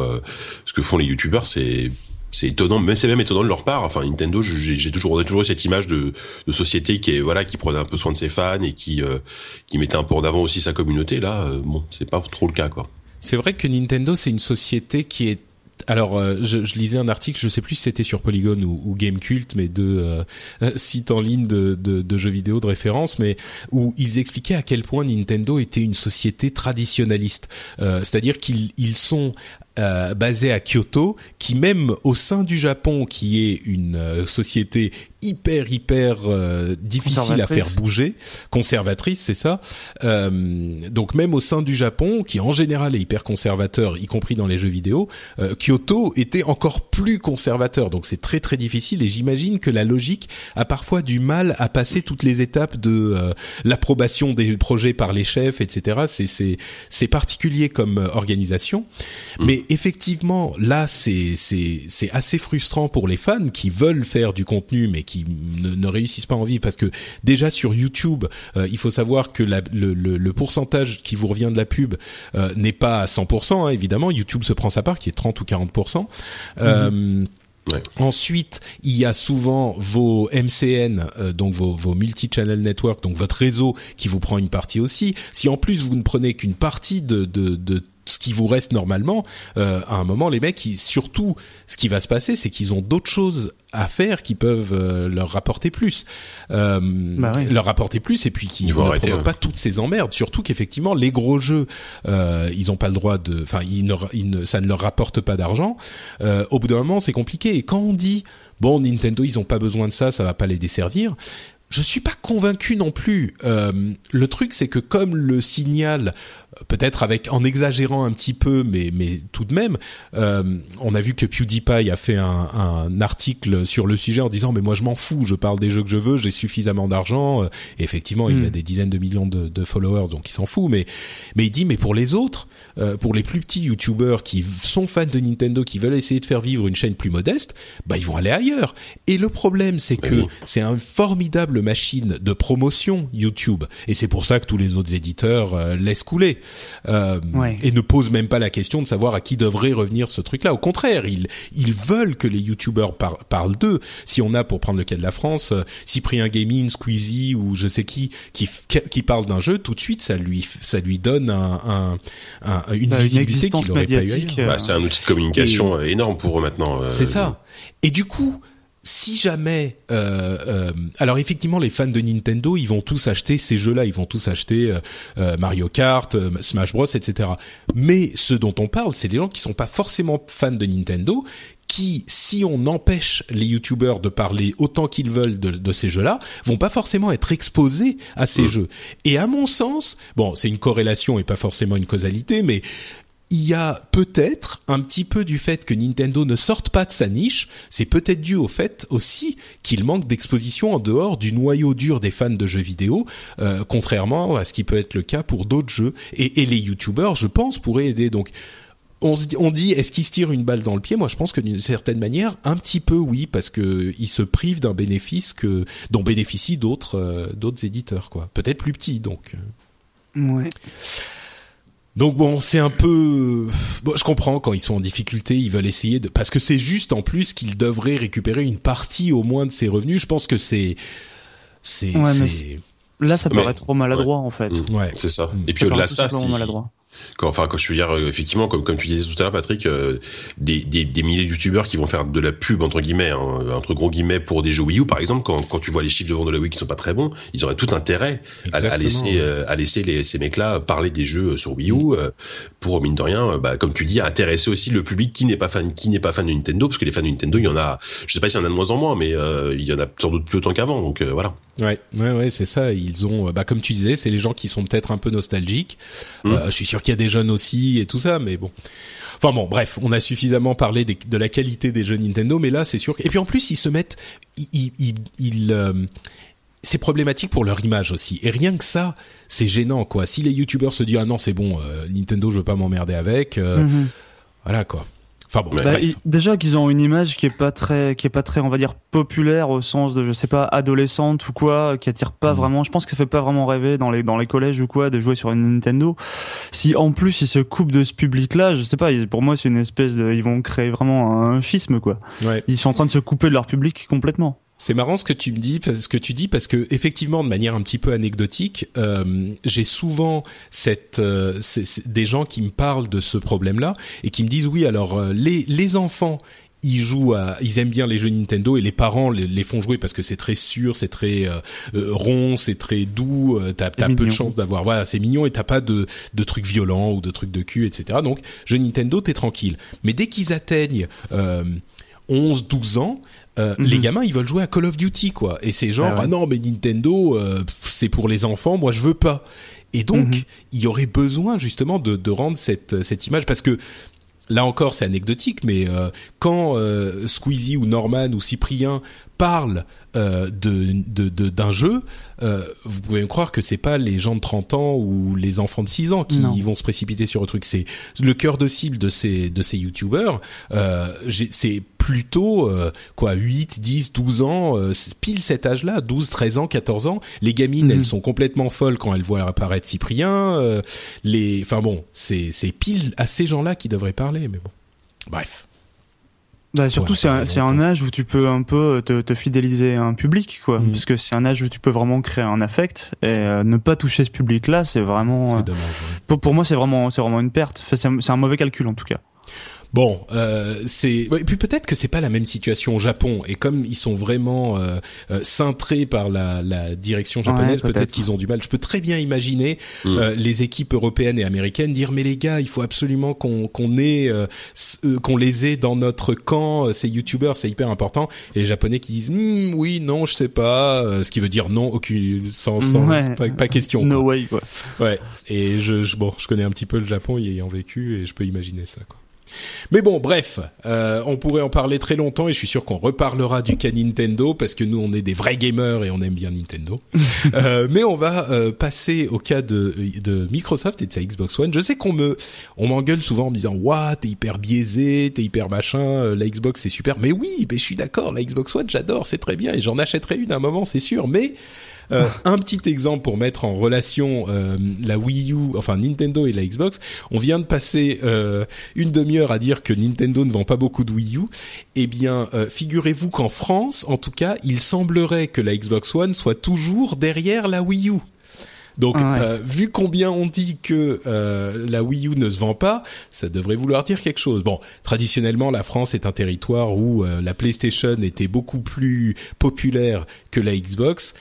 ce que font les youtubeurs, c'est c'est étonnant, mais c'est même étonnant de leur part. Enfin, Nintendo, j'ai toujours, on a toujours eu cette image de, de, société qui est voilà, qui prenait un peu soin de ses fans et qui euh, qui mettait un peu en avant aussi sa communauté. Là, euh, bon, c'est pas trop le cas, quoi. C'est vrai que Nintendo, c'est une société qui est alors, euh, je, je, lisais un article, je sais plus si c'était sur Polygon ou, ou Gamecult, mais deux euh, (laughs) sites en ligne de, de, de, jeux vidéo de référence, mais où ils expliquaient à quel point Nintendo était une société traditionnaliste. Euh, c'est-à-dire qu'ils ils sont euh, basés à Kyoto, qui même au sein du Japon, qui est une euh, société hyper hyper euh, difficile à faire bouger, conservatrice, c'est ça. Euh, donc même au sein du Japon, qui en général est hyper conservateur, y compris dans les jeux vidéo, euh, Kyoto était encore plus conservateur. Donc c'est très très difficile et j'imagine que la logique a parfois du mal à passer toutes les étapes de euh, l'approbation des projets par les chefs, etc. C'est c'est c'est particulier comme organisation, mm. Effectivement là c'est c'est c'est assez frustrant pour les fans qui veulent faire du contenu mais qui ne, ne, réussissent pas en vivre parce que déjà sur YouTube, euh, il faut savoir que la, le, le, le, pourcentage qui vous revient de la pub euh, n'est pas à 100%, hein, évidemment. YouTube se prend sa part qui est 30 ou 40%. Euh, Ouais. Ensuite, il y a souvent vos MCN, euh, donc vos, vos multi-channel network, donc votre réseau qui vous prend une partie aussi. Si en plus vous ne prenez qu'une partie de, de, de ce qui vous reste normalement, euh, à un moment, les mecs, ils, surtout, ce qui va se passer, c'est qu'ils ont d'autres choses à faire qui peuvent euh, leur rapporter plus, euh, bah oui. leur rapporter plus, et puis qui ne provoquent ouais. pas toutes ces emmerdes. Surtout qu'effectivement, les gros jeux, euh, ils n'ont pas le droit de, enfin, ils ne, ils ne, ça ne leur rapporte pas d'argent. Euh, au bout d'un moment, c'est compliqué. Et quand on dit bon, Nintendo, ils ont pas besoin de ça, ça va pas les desservir je suis pas convaincu non plus. Euh, le truc, c'est que comme le signal, peut-être avec en exagérant un petit peu, mais mais tout de même, euh, on a vu que PewDiePie a fait un, un, article sur le sujet en disant mais moi je m'en fous, je parle des jeux que je veux, j'ai suffisamment d'argent. Et effectivement, mm. il a des dizaines de millions de, de followers, donc il s'en fout. Mais mais il dit mais pour les autres, euh, pour les plus petits YouTubers qui sont fans de Nintendo, qui veulent essayer de faire vivre une chaîne plus modeste, bah ils vont aller ailleurs. Et le problème, c'est que oui. c'est un formidable machine de promotion YouTube et c'est pour ça que tous les autres éditeurs euh, laissent couler euh, ouais. et ne posent même pas la question de savoir à qui devrait revenir ce truc-là. Au contraire, ils ils veulent que les YouTubers par, parlent d'eux. Si on a, pour prendre le cas de la France, euh, Cyprien Gaming, Squeezie ou je sais qui qui qui parle d'un jeu, tout de suite ça lui ça lui donne un, un, un une bah, visibilité qu'il n'aurait pas eu. Bah, c'est un outil de communication et, énorme pour eux maintenant. Euh, c'est ça. Et du coup, si jamais, euh, euh, alors effectivement, les fans de Nintendo, ils vont tous acheter ces jeux-là, ils vont tous acheter euh, Mario Kart, euh, Smash Bros, etc. Mais ce dont on parle, c'est des gens qui sont pas forcément fans de Nintendo, qui, si on empêche les youtubeurs de parler autant qu'ils veulent de, de, ces jeux-là, vont pas forcément être exposés à ces mmh. jeux. Et à mon sens, bon, c'est une corrélation et pas forcément une causalité, mais il y a peut-être un petit peu du fait que Nintendo ne sorte pas de sa niche, c'est peut-être dû au fait aussi qu'il manque d'exposition en dehors du noyau dur des fans de jeux vidéo, euh, contrairement à ce qui peut être le cas pour d'autres jeux. Et, les YouTubers, je pense, pourraient aider. Donc, on, se dit, on dit est-ce qu'ils se tirent une balle dans le pied? Moi, je pense que d'une certaine manière, un petit peu oui, parce que ils se privent d'un bénéfice dont bénéficient d'autres euh, d'autres éditeurs, quoi. Peut-être plus petits, donc. Ouais. Donc bon, c'est un peu. Bon, je comprends quand ils sont en difficulté, ils veulent essayer de parce que c'est juste en plus qu'ils devraient récupérer une partie au moins de ces revenus. Je pense que c'est c'est. Ouais, là, ça paraît mais... trop maladroit ouais. en fait. Ouais, c'est ça. Et puis au-delà de ça, si... maladroit. Quand, enfin, quand je veux dire, euh, effectivement, comme, comme tu disais tout à l'heure, Patrick, euh, des, des, des, milliers de youtubeurs qui vont faire de la pub, entre guillemets, hein, entre gros guillemets, pour des jeux Wii U, par exemple, quand, quand tu vois les chiffres de vente de la Wii qui sont pas très bons, ils auraient tout intérêt à, à, laisser, euh, à laisser les, ces mecs-là parler des jeux sur Wii U, mm. euh, pour, mine de rien, bah, comme tu dis, intéresser aussi le public qui n'est pas fan, qui n'est pas fan de Nintendo, parce que les fans de Nintendo, il y en a, je sais pas s'il y en a de moins en moins, mais euh, il y en a sans doute plus autant qu'avant, donc voilà. Ouais, ouais, ouais, c'est ça. Ils ont, bah, comme tu disais, c'est les gens qui sont peut-être un peu nostalgiques. Mm. je suis sûr qu'il y a des jeunes aussi et tout ça, mais bon. Enfin bon, bref, on a suffisamment parlé des, de la qualité des jeux Nintendo, mais là c'est sûr. Et puis en plus, ils se mettent, ils, ils, ils euh, c'est problématique pour leur image aussi. Et rien que ça, c'est gênant quoi. Si les youtubeurs se disent ah non c'est bon, euh, Nintendo je veux pas m'emmerder avec, euh, mm -hmm. voilà quoi. Enfin bon, bah, déjà qu'ils ont une image qui est pas très, qui est pas très, on va dire populaire au sens de, je sais pas, adolescente ou quoi, qui attire pas mmh. vraiment. Je pense que ça fait pas vraiment rêver dans les dans les collèges ou quoi de jouer sur une Nintendo. Si en plus ils se coupent de ce public-là, je sais pas. Pour moi, c'est une espèce de, ils vont créer vraiment un schisme quoi. Ouais. Ils sont en train de se couper de leur public complètement. C'est marrant ce que tu me dis, ce que tu dis, parce que effectivement, de manière un petit peu anecdotique, euh, j'ai souvent cette euh, des gens qui me parlent de ce problème-là et qui me disent oui, alors euh, les les enfants ils jouent à, ils aiment bien les jeux Nintendo et les parents les, font jouer parce que c'est très sûr, c'est très euh, rond, c'est très doux. t'as as peu de chance d'avoir, voilà, c'est mignon et t'as pas de de trucs violents ou de trucs de cul, etc. Donc jeux Nintendo, t'es tranquille. Mais dès qu'ils atteignent 11, 12 ans, euh, les mhm. gamins ils veulent jouer à Call of Duty quoi et c'est genre ah, ah, non mais Nintendo euh, c'est pour les enfants moi je veux pas et donc mhm. il y aurait besoin justement de, de rendre cette cette image parce que là encore c'est anecdotique mais euh, quand Squeezie ou Norman ou Cyprien parlent euh, de d'un jeu, euh, vous pouvez me croire que c'est pas les gens de 30 ans ou les enfants de 6 ans qui vont se précipiter sur le truc. C'est le cœur de cible de ces de ces youtubeurs. Euh, c'est plutôt quoi 8, 10, 12 ans, pile cet âge-là, 12, 13 ans, 14 ans. Les gamines, elles mhm. sont complètement folles quand elles voient apparaître Cyprien. les, enfin bon, c'est c'est pile à ces gens-là qui devraient parler, mais bon. Bref. Bah, surtout, c'est un, un, âge où tu peux un peu te, te fidéliser à un public, quoi. Mm. Parce que c'est un âge où tu peux vraiment créer un affect et euh, ne pas toucher ce public-là, c'est vraiment. Euh, dommage, pour, pour, moi, c'est vraiment, c'est vraiment une perte. c'est un mauvais calcul en tout cas. Bon, euh, c'est et puis peut-être que c'est pas la même situation au Japon et comme ils sont vraiment euh, euh cintrés par la, la direction japonaise, peut-être qu'ils ont du mal. Je peux très bien imaginer mm. euh, les équipes européennes et américaines dire mais les gars, il faut absolument qu'on qu'on ait euh, qu'on les ait dans notre camp. Ces youtubeurs, c'est hyper important. Et les japonais qui disent hmm, oui, non, je sais pas, ce qui veut dire non, aucune sans, sans pas, pas, question. No way quoi. Ouais. Et je, je bon, je connais un petit peu le Japon y ayant vécu et je peux imaginer ça quoi. Mais bon, bref, euh, on pourrait en parler très longtemps et je suis sûr qu'on reparlera du cas Nintendo parce que nous on est des vrais gamers et on aime bien Nintendo. (laughs) euh, mais on va euh, passer au cas de, de Microsoft et de sa Xbox One. Je sais qu'on me, on m'engueule souvent en me disant, waouh, t'es hyper biaisé, t'es hyper machin, euh, la Xbox c'est super. Mais oui, mais je suis d'accord, la Xbox One j'adore, c'est très bien et j'en achèterai une à un moment, c'est sûr. Mais euh, un petit exemple pour mettre en relation euh, la Wii U, enfin Nintendo et la Xbox. On vient de passer euh, une demi-heure à dire que Nintendo ne vend pas beaucoup de Wii U. Eh bien, figurez-vous qu'en France, en tout cas, il semblerait que la Xbox One soit toujours derrière la Wii U. Donc, euh, vu combien on dit que euh, la Wii U ne se vend pas, ça devrait vouloir dire quelque chose. Bon, traditionnellement, la France est un territoire où euh, la PlayStation était beaucoup plus populaire que la Xbox,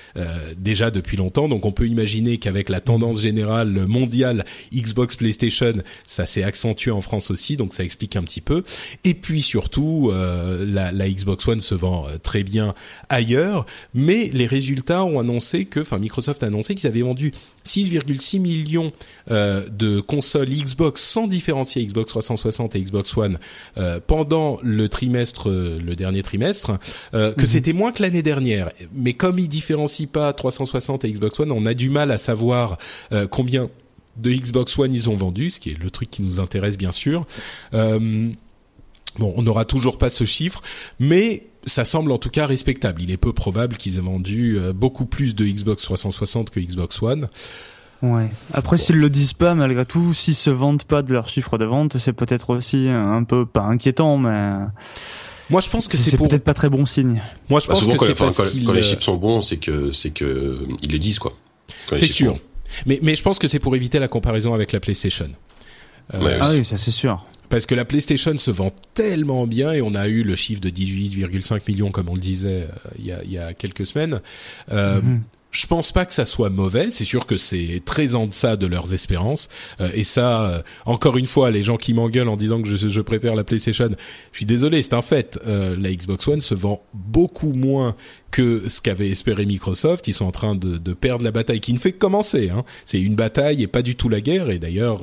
déjà depuis longtemps. Donc, on peut imaginer qu'avec la tendance générale mondiale Xbox PlayStation, ça s'est accentué en France aussi. Donc, ça explique un petit peu. Et puis surtout, la, la, Xbox One se vend très bien ailleurs, mais les résultats ont annoncé que, enfin, Microsoft a annoncé qu'ils avaient vendu 6,6 millions euh, de consoles Xbox sans différencier Xbox 360 et Xbox One euh, pendant le trimestre, euh, le dernier trimestre, que mhm. c'était moins que l'année dernière. Mais comme ils différencient pas 360 et Xbox One, on a du mal à savoir combien de Xbox One ils ont vendu, ce qui est le truc qui nous intéresse bien sûr. Bon, on n'aura toujours pas ce chiffre, mais ça semble en tout cas respectable. Il est peu probable qu'ils aient vendu euh, beaucoup plus de Xbox 360 que Xbox One. Ouais. Après, s'ils le disent pas, malgré tout, s'ils se vendent pas de leur chiffre de vente, c'est peut-être aussi un peu pas inquiétant, mais. Moi, je pense que c'est peut-être pas très bon signe. Moi, je bah, pense que quand, quand, les chiffres sont bons, c'est que c'est que ils le disent quoi. C'est sûr. Mais mais je pense que c'est pour éviter la comparaison avec la PlayStation. Euh, ah oui, ça c'est sûr parce que la PlayStation se vend tellement bien et on a eu le chiffre de 18,5 millions comme on le disait euh, il, y a, il, y a, quelques semaines. Euh, mhm. Je pense pas que ça soit mauvais. C'est sûr que c'est très en deçà de leurs espérances. Euh, et ça, euh, encore une fois, les gens qui m'engueulent en disant que je, je, préfère la PlayStation, je suis désolé, c'est un fait. Euh, la Xbox One se vend beaucoup moins que ce qu'avait espéré Microsoft. Ils sont en train de, de, perdre la bataille qui ne fait que commencer. Hein. C'est une bataille et pas du tout la guerre. Et d'ailleurs,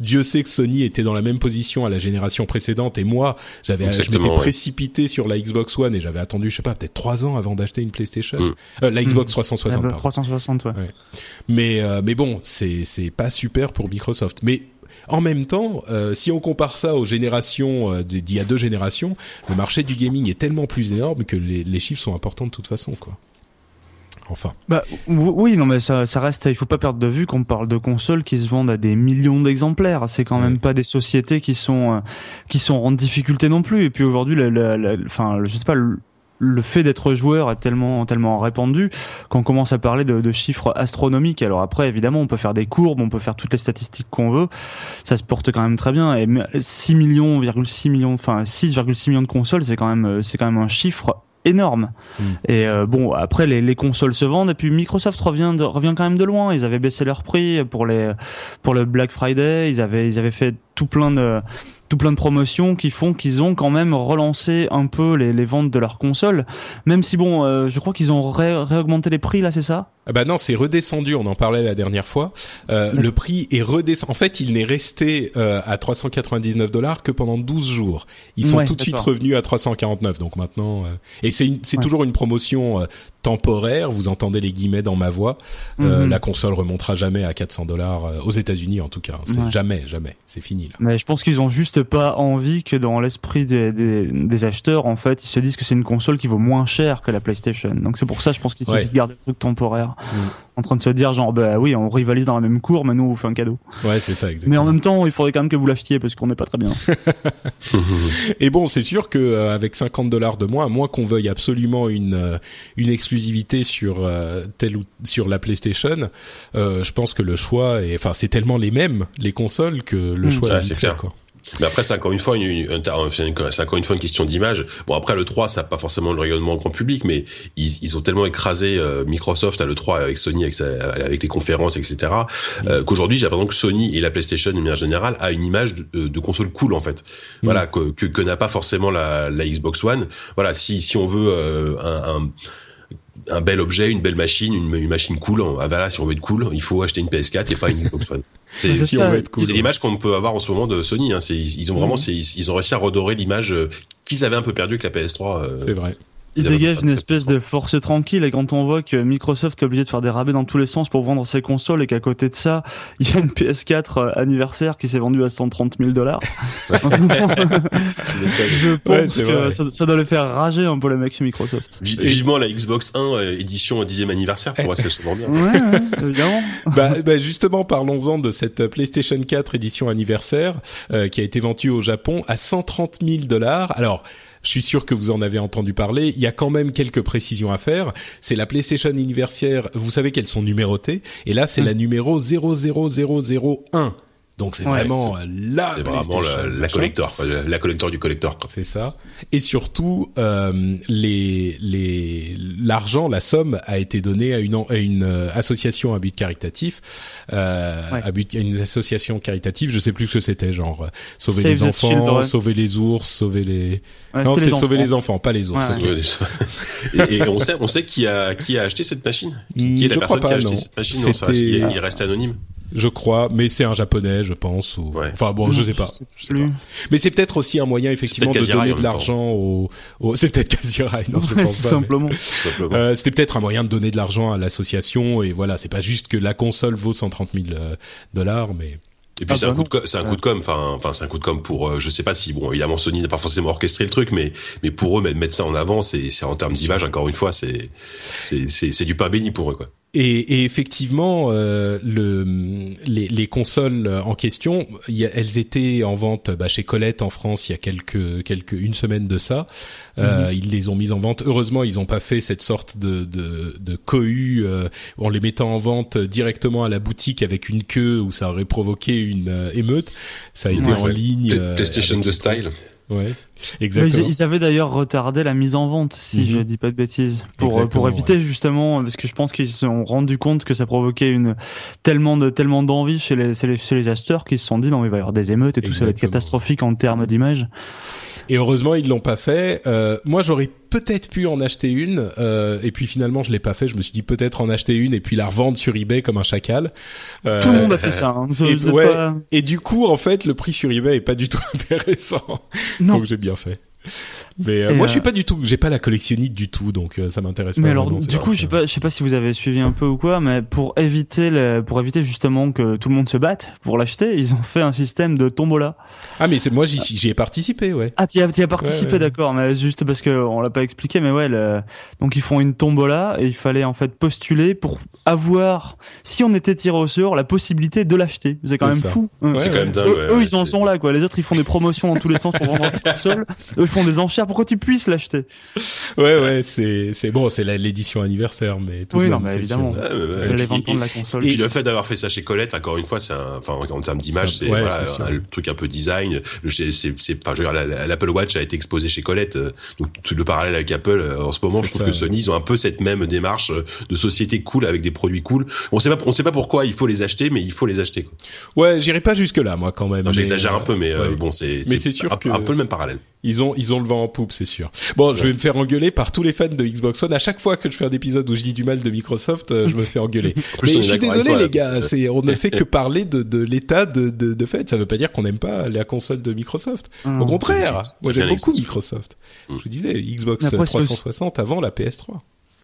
Dieu sait que Sony était dans la même position à la génération précédente. Et moi, j'avais, je m'étais précipité sur la Xbox One et j'avais attendu, je sais pas, peut-être trois ans avant d'acheter une PlayStation, mm. la Xbox 360 360. ouais. Mais euh, mais bon, c'est c'est pas super pour Microsoft. Mais en même temps, euh, si on compare ça aux générations euh, d'il y a deux générations, le marché du gaming est tellement plus énorme que les, les chiffres sont importants de toute façon, quoi. Enfin. Bah oui, non mais ça, ça reste. Il faut pas perdre de vue qu'on parle de consoles qui se vendent à des millions d'exemplaires. C'est quand même pas des sociétés qui sont qui sont en difficulté non plus. Et puis aujourd'hui, enfin, je sais pas, le fait d'être joueur est tellement tellement répandu qu'on commence à parler de, de, chiffres astronomiques. Alors après, évidemment, on peut faire des courbes, on peut faire toutes les statistiques qu'on veut. Ça se porte quand même très bien. Et 6 millions, 6 millions, enfin 6,6 millions de consoles, c'est quand même c'est quand même un chiffre énorme. Mm. Et euh, bon, après les, les, consoles se vendent et puis Microsoft revient de, revient quand même de loin. Ils avaient baissé leur prix pour les pour le Black Friday. Ils avaient ils avaient fait tout plein de tout plein de promotions qui font qu'ils ont quand même relancé un peu les, ventes de leurs consoles. Même si bon, euh, je crois qu'ils ont réaugmenté les prix là, c'est ça? Ah bah non, c'est redescendu. On en parlait la dernière fois. Euh, (laughs) le prix est redescendu. En fait, il n'est resté euh, à 399 dollars que pendant 12 jours. Ils sont tout de suite revenus à 349. Donc maintenant, euh, et c'est c'est toujours une promotion euh, temporaire. Vous entendez les guillemets dans ma voix. Euh, mhm. La console remontera jamais à 400 dollars aux États-Unis en tout cas. C'est jamais, jamais. C'est fini là. Mais je pense qu'ils ont juste pas envie que dans l'esprit des, des, des, acheteurs, en fait, ils se disent que c'est une console qui vaut moins cher que la PlayStation. Donc c'est pour ça, je pense qu'ils gardent le truc temporaire. Mm. En train de se dire genre bah oui on rivalise dans la même cour mais nous on vous fait un cadeau. Ouais c'est ça exactement. Mais en même temps il faudrait quand même que vous l'achetiez parce qu'on n'est pas très bien. (laughs) et bon c'est sûr que euh, avec 50 dollars de moins, à moins qu'on veuille absolument une euh, une exclusivité sur euh, telle ou sur la PlayStation, je pense que le choix est enfin c'est tellement les mêmes les consoles que le mm. choix c'est clair quoi. Mais après, c'est encore une fois une, c'est encore une fois une question d'image. Bon, après le 3, ça n'a pas forcément le rayonnement grand public, mais ils, ils ont tellement écrasé euh, Microsoft à le 3 avec Sony, avec, avec les conférences, etc. Euh, qu'aujourd'hui, j'ai l'impression que Sony et la PlayStation de manière générale a une image de, euh, de console cool en fait. Mm. Voilà que, que, que n'a pas forcément la, la, Xbox One. Voilà, si si on veut un, un un bel objet, une belle machine, une, une machine cool. Ah bah là, si on veut être cool, il faut acheter une PS4 et pas une Xbox One. C'est si cool, l'image qu'on peut avoir en ce moment de Sony. Hein. Ils ont vraiment, mhm. ils, ont réussi à redorer l'image euh, qu'ils avaient un peu perdue avec la PS3. Euh, c'est vrai. Il dégage une espèce de force tranquille et quand on voit que Microsoft est obligé de faire des rabais dans tous les sens pour vendre ses consoles et qu'à côté de ça, (laughs) il y a une PS4 euh, anniversaire qui s'est vendue à 130 000 dollars. (laughs) je pense que ça, doit le faire rager un peu les mecs chez Microsoft. Vivement la Xbox 1 euh, édition 10e anniversaire pour se vend bien. Ouais, évidemment. (laughs) bah, bah, justement, parlons-en de cette PlayStation 4 édition anniversaire euh, qui a été vendue au Japon à 130 000 dollars. Alors, je suis sûr que vous en avez entendu parler. Il y a quand même quelques précisions à faire. C'est la PlayStation anniversaire. Vous savez qu'elles sont numérotées. Et là, c'est hum. la numéro 00001. Donc c'est vraiment la c'est vraiment la, la collector, la collector du collector. C'est ça. Et surtout, euh, les les l'argent, la somme a été donnée à une à une euh, association à but caritatif, euh, à but à une association caritative. Je sais plus ce que c'était, genre euh, sauver les enfants, sauver les ours, sauver les. non, c'est sauver les enfants, pas les ours. et, et, on sait on sait qui a qui a acheté cette machine? Qui, est la personne qui a acheté cette machine? Non, ça il reste anonyme je crois, mais c'est un japonais, je pense. Ou... Enfin bon, je sais pas. Je sais pas. Mais c'est peut-être aussi un moyen effectivement de donner de l'argent au. C'est peut-être Kazirai, non, je pense pas. simplement. Euh, C'était peut-être un moyen de donner de l'argent à l'association et voilà, c'est pas juste que la console vaut 130 000 euh, dollars, mais. Et puis ah c'est un, bah coup de c'est un coup de com, enfin, enfin c'est un coup de com pour, euh, je sais pas si, bon, évidemment Sony n'a pas forcément orchestré le truc, mais mais pour eux mettre ça en avant, c'est c'est en termes d'image encore une fois, c'est c'est c'est du pain béni pour eux quoi. Et, et, effectivement, euh, le, les, les, consoles en question, y a, elles étaient en vente bah, chez Colette en France il y a quelques, quelques une semaine de ça. Euh, mhm. Ils les ont mises en vente. Heureusement, ils n'ont pas fait cette sorte de, de, de cohue euh, en les mettant en vente directement à la boutique avec une queue où ça aurait provoqué une euh, émeute. Ça a été en ligne. PlayStation de style. Ouais, exactement. Ils, avaient d'ailleurs retardé la mise en vente, si mhm. je dis pas de bêtises, pour pour éviter justement, parce que je pense qu'ils se sont rendus compte que ça provoquait une tellement de tellement d'envie chez les, chez les chez les acheteurs qu'ils se sont dit non mais il va y avoir des émeutes et tout ça va être catastrophique en termes d'image. Et heureusement, ils l'ont pas fait. Euh, moi, j'aurais peut-être pu en acheter une, euh, et puis finalement, je l'ai pas fait. Je me suis dit peut-être en acheter une et puis la revendre sur eBay comme un chacal. Euh, Tout le monde a fait ça. Hein. Et, ouais, et, du coup, en fait, le prix sur eBay est pas du tout (laughs) intéressant. Non. Donc j'ai bien fait. Mais euh, moi, je suis euh, pas du tout, j'ai pas la collectionnite du tout, donc euh, ça m'intéresse pas. Mais alors, du coup, je sais pas, je sais pas si vous avez suivi un peu ou quoi, mais pour éviter, le, pour éviter justement que tout le monde se batte pour l'acheter, ils ont fait un système de tombola. Ah, mais c'est moi, j'y ai participé, ouais. Ah, t'y as, as participé, d'accord, mais juste parce que on l'a pas expliqué, mais ouais, donc ils font une tombola et il fallait en fait postuler pour avoir, si on était tiré au sort, la possibilité de l'acheter. C'est quand même fou. c'est quand même dingue. Eux, ils en sont là, quoi. Les autres, ils font des promotions dans tous les sens pour vendre leur console. Eux, ils font des enchères cher pour que tu puisses l'acheter? Ouais, ouais, c'est c'est bon, c'est l'édition anniversaire, mais tout oui, non, mais évidemment. les ventes de la console. Et, le fait d'avoir fait ça chez Colette, encore une fois, c'est enfin en termes d'image, c'est voilà, le truc un peu design. C'est c'est enfin, je veux dire, l'Apple Watch a été exposé chez Colette, euh, donc tout le parallèle avec Apple euh, en ce moment, je trouve que Sony ils ont un peu cette même démarche euh, de société cool avec des produits cool. On sait pas on sait pas pourquoi il faut les acheter, mais il faut les acheter. Quoi. Ouais, j'irai pas jusque là, moi quand même. J'exagère un peu, mais bon, c'est mais c'est sûr un, un peu le même parallèle. Ils ont, ils ont le vent en poupe, c'est sûr. Bon, je vais me faire engueuler par tous les fans de Xbox One. À chaque fois que je fais un épisode où je dis du mal de Microsoft, euh, je me fais engueuler. (laughs) Mais je suis désolé, les gars. C'est, on ne fait que (laughs) parler de, de l'état de, de, de fait. Ça veut pas dire qu'on n'aime pas la console de Microsoft. Au contraire, moi j'aime beaucoup Microsoft. Je vous disais, Xbox 360 avant la PS3.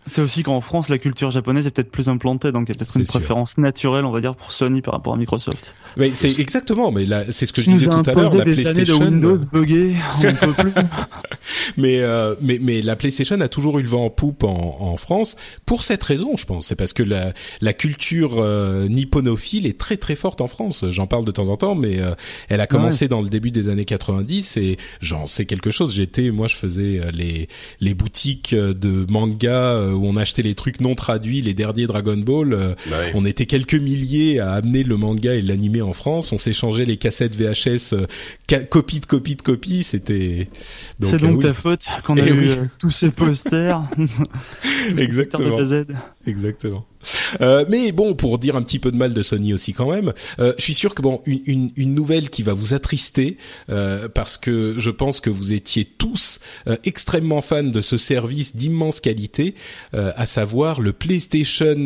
C'est aussi qu'en France, la culture japonaise est peut-être plus implantée, donc il y a peut-être une préférence naturelle, on va dire, pour Sony par rapport à Microsoft. Mais c'est exactement, mais là, c'est ce que je disais tout à l'heure. La PlayStation. Années de Windows buggé, on peut plus. (laughs) mais euh, mais mais la PlayStation a toujours eu le vent en poupe en, en France pour cette raison, je pense. C'est parce que la la culture euh, nipponophile est très très forte en France. J'en parle de temps en temps, mais euh, elle a commencé dans le début des années 90 et j'en sais quelque chose. J'étais, moi, je faisais euh, les les boutiques de manga où on achetait les trucs non traduits, les derniers Dragon Ball. Euh, bah on était quelques milliers à amener le manga et l'animé en France. On s'échangeait les cassettes VHS, euh, copie de copie de copie. C'était. C'est donc, euh, ta faute qu'on a eh eu tous ces posters. (laughs) Exactement. Exactement. Euh, mais bon, pour dire un petit peu de mal de Sony aussi quand même, euh, je suis sûr que bon, une, une, une nouvelle qui va vous attrister euh, parce que je pense que vous étiez tous euh, extrêmement fans de ce service d'immense qualité, euh, à savoir le PlayStation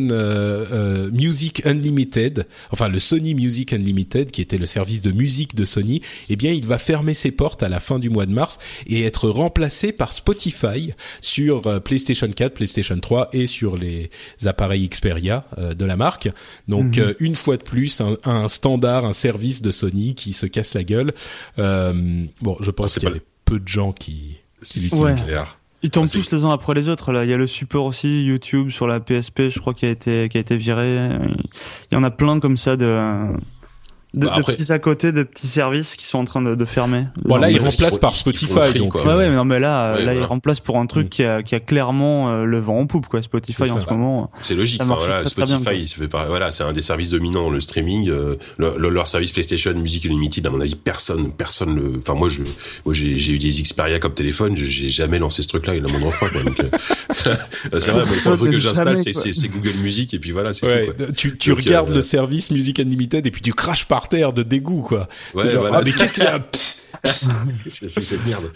Music Unlimited, enfin le Sony Music Unlimited, qui était le service de musique de Sony. Eh bien, il va fermer ses portes à la fin du mois de mars et être remplacé par Spotify sur PlayStation 4, PlayStation 3 et sur les appareils Xbox Xperia euh, de la marque. Donc mhm. euh, une fois de plus, un, standard, un service de Sony qui se casse la gueule. Euh, bon, je pense qu'il y a peu de gens qui, qui l'utilisent. Ils tombent tous les uns après les autres. Là, il y a le support aussi YouTube sur la PSP, je crois, qui a été qui a été viré. Il y en a plein comme ça de de, bah, petits à côté, de petits services qui sont en train de, de fermer. Bon là, il remplace par Spotify. donc, ouais, ouais, mais non, mais là, là, il remplace pour un truc mm. qui, a, qui a clairement euh, le vent en poupe, quoi. Spotify en ce moment. C'est logique. voilà, Spotify, ça fait pas, voilà, c'est un des services dominants le streaming. Euh, leur service PlayStation Music Unlimited, à mon avis, personne, personne le. Enfin, moi, je, moi, j'ai, j'ai eu des Xperia comme téléphone, j'ai jamais lancé ce truc-là, il a moindre fois. Quoi, donc, euh, (laughs) c'est vrai, le truc que j'installe, c'est, c'est, Google Music et puis voilà, c'est tout. Quoi. Tu, tu regardes le service Music Unlimited et puis tu craches par terre de dégoût, quoi. Ouais, ah, mais qu'est-ce qu'il y a (laughs) c'est cette merde.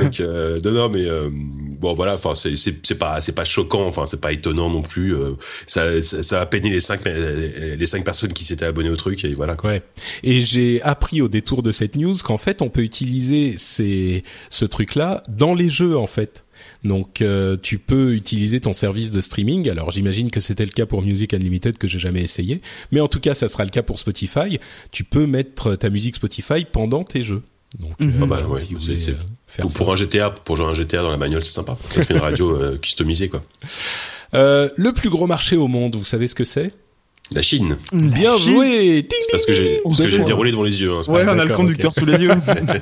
Donc, euh, non, non, mais euh, bon, voilà. Enfin, c'est c'est pas c'est pas choquant. Enfin, c'est pas étonnant non plus. Euh, ça, ça, ça a peigné les cinq les cinq personnes qui s'étaient abonnées au truc et voilà. Quoi. Ouais. Et j'ai appris au détour de cette news qu'en fait, on peut utiliser ces ce truc-là dans les jeux en fait. Donc euh, tu peux utiliser ton service de streaming. Alors j'imagine que c'était le cas pour Music Unlimited que j'ai jamais essayé, mais en tout cas ça sera le cas pour Spotify. Tu peux mettre ta musique Spotify pendant tes jeux. Donc euh, si vous voulez, euh, faire pour un GTA, pour jouer un GTA dans la bagnole, c'est sympa. C'est une radio customisée quoi. le plus gros marché au monde, vous savez ce que c'est? La Chine. Bien joué. C'est parce que j'ai parce que j'ai déroulé devant les yeux. Hein, ouais, on a le conducteur sous les yeux.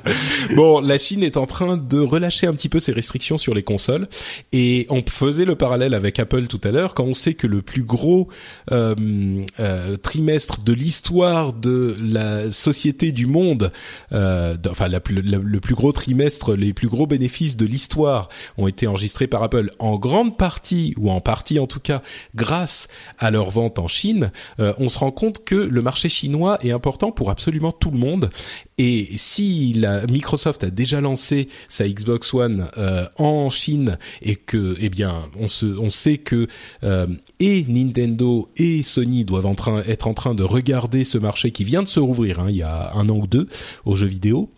(laughs) bon, la Chine est en train de relâcher un petit peu ses restrictions sur les consoles et on faisait le parallèle avec Apple tout à l'heure quand on sait que le plus gros euh, euh, trimestre de l'histoire de la société du monde, euh, enfin la le plus gros trimestre, les plus gros bénéfices de l'histoire ont été enregistrés par Apple en grande partie ou en partie en tout cas grâce à leur vente en Chine euh, on se rend compte que le marché chinois est important pour absolument tout le monde. Et si la Microsoft a déjà lancé sa Xbox One euh, en Chine et que, eh bien, on, sait que euh, et Nintendo et Sony doivent être en train de regarder ce marché qui vient de se rouvrir hein, il y a un an ou deux aux jeux vidéo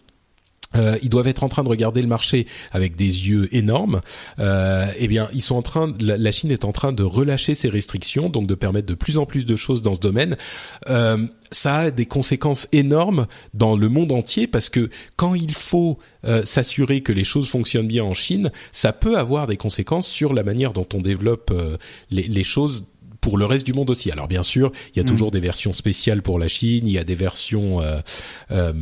euh, ils doivent être en train de regarder le marché avec des yeux énormes. Euh, eh bien, ils sont en train, la, Chine est en train de relâcher ses restrictions, donc de permettre de plus en plus de choses dans ce domaine. Euh, ça a des conséquences énormes dans le monde entier parce que quand il faut euh, s'assurer que les choses fonctionnent bien en Chine, ça peut avoir des conséquences sur la manière dont on développe les, les choses pour le reste du monde aussi. Alors bien sûr, il y a Mm. toujours des versions spéciales pour la Chine, il y a des versions euh, euh,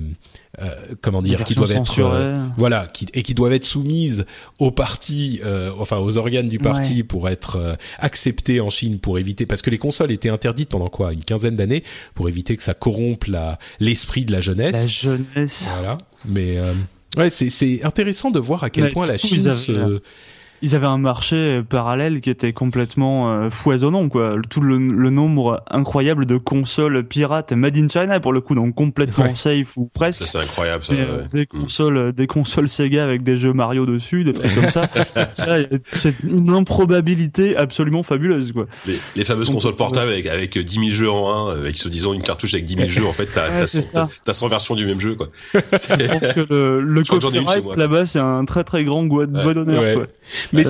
euh, comment dire, qui doivent être euh, voilà, qui, et qui doivent être soumises au parti, euh, enfin aux organes du parti Ouais. pour être acceptées en Chine pour éviter, parce que les consoles étaient interdites pendant quoi, une quinzaine d'années, pour éviter que ça corrompe la l'esprit de la jeunesse. La jeunesse. Voilà. Mais euh, ouais, c'est c'est intéressant de voir à quel Ouais, point la Chine se Ils avaient un marché parallèle qui était complètement euh, foisonnant, quoi. Tout le, le nombre incroyable de consoles pirates made in China pour le coup, donc complètement Ouais. safe ou presque. Ça c'est incroyable. Ça, Et, euh, ouais. des Mm. consoles, des consoles Sega avec des jeux Mario dessus, des trucs comme ça. (laughs) Ça, c'est une improbabilité absolument fabuleuse, quoi. Les, les fameuses consoles portables avec, avec 10 000 jeux en un, avec se disant une cartouche avec 10 000 jeux, en fait, t'as Ouais, t'as c'est 100, ça. t'as 100 versions du même jeu, quoi. (laughs) Je pense que le, le (laughs) copyright là-bas, c'est un très très grand doigt d'honneur, Ouais. quoi. Mais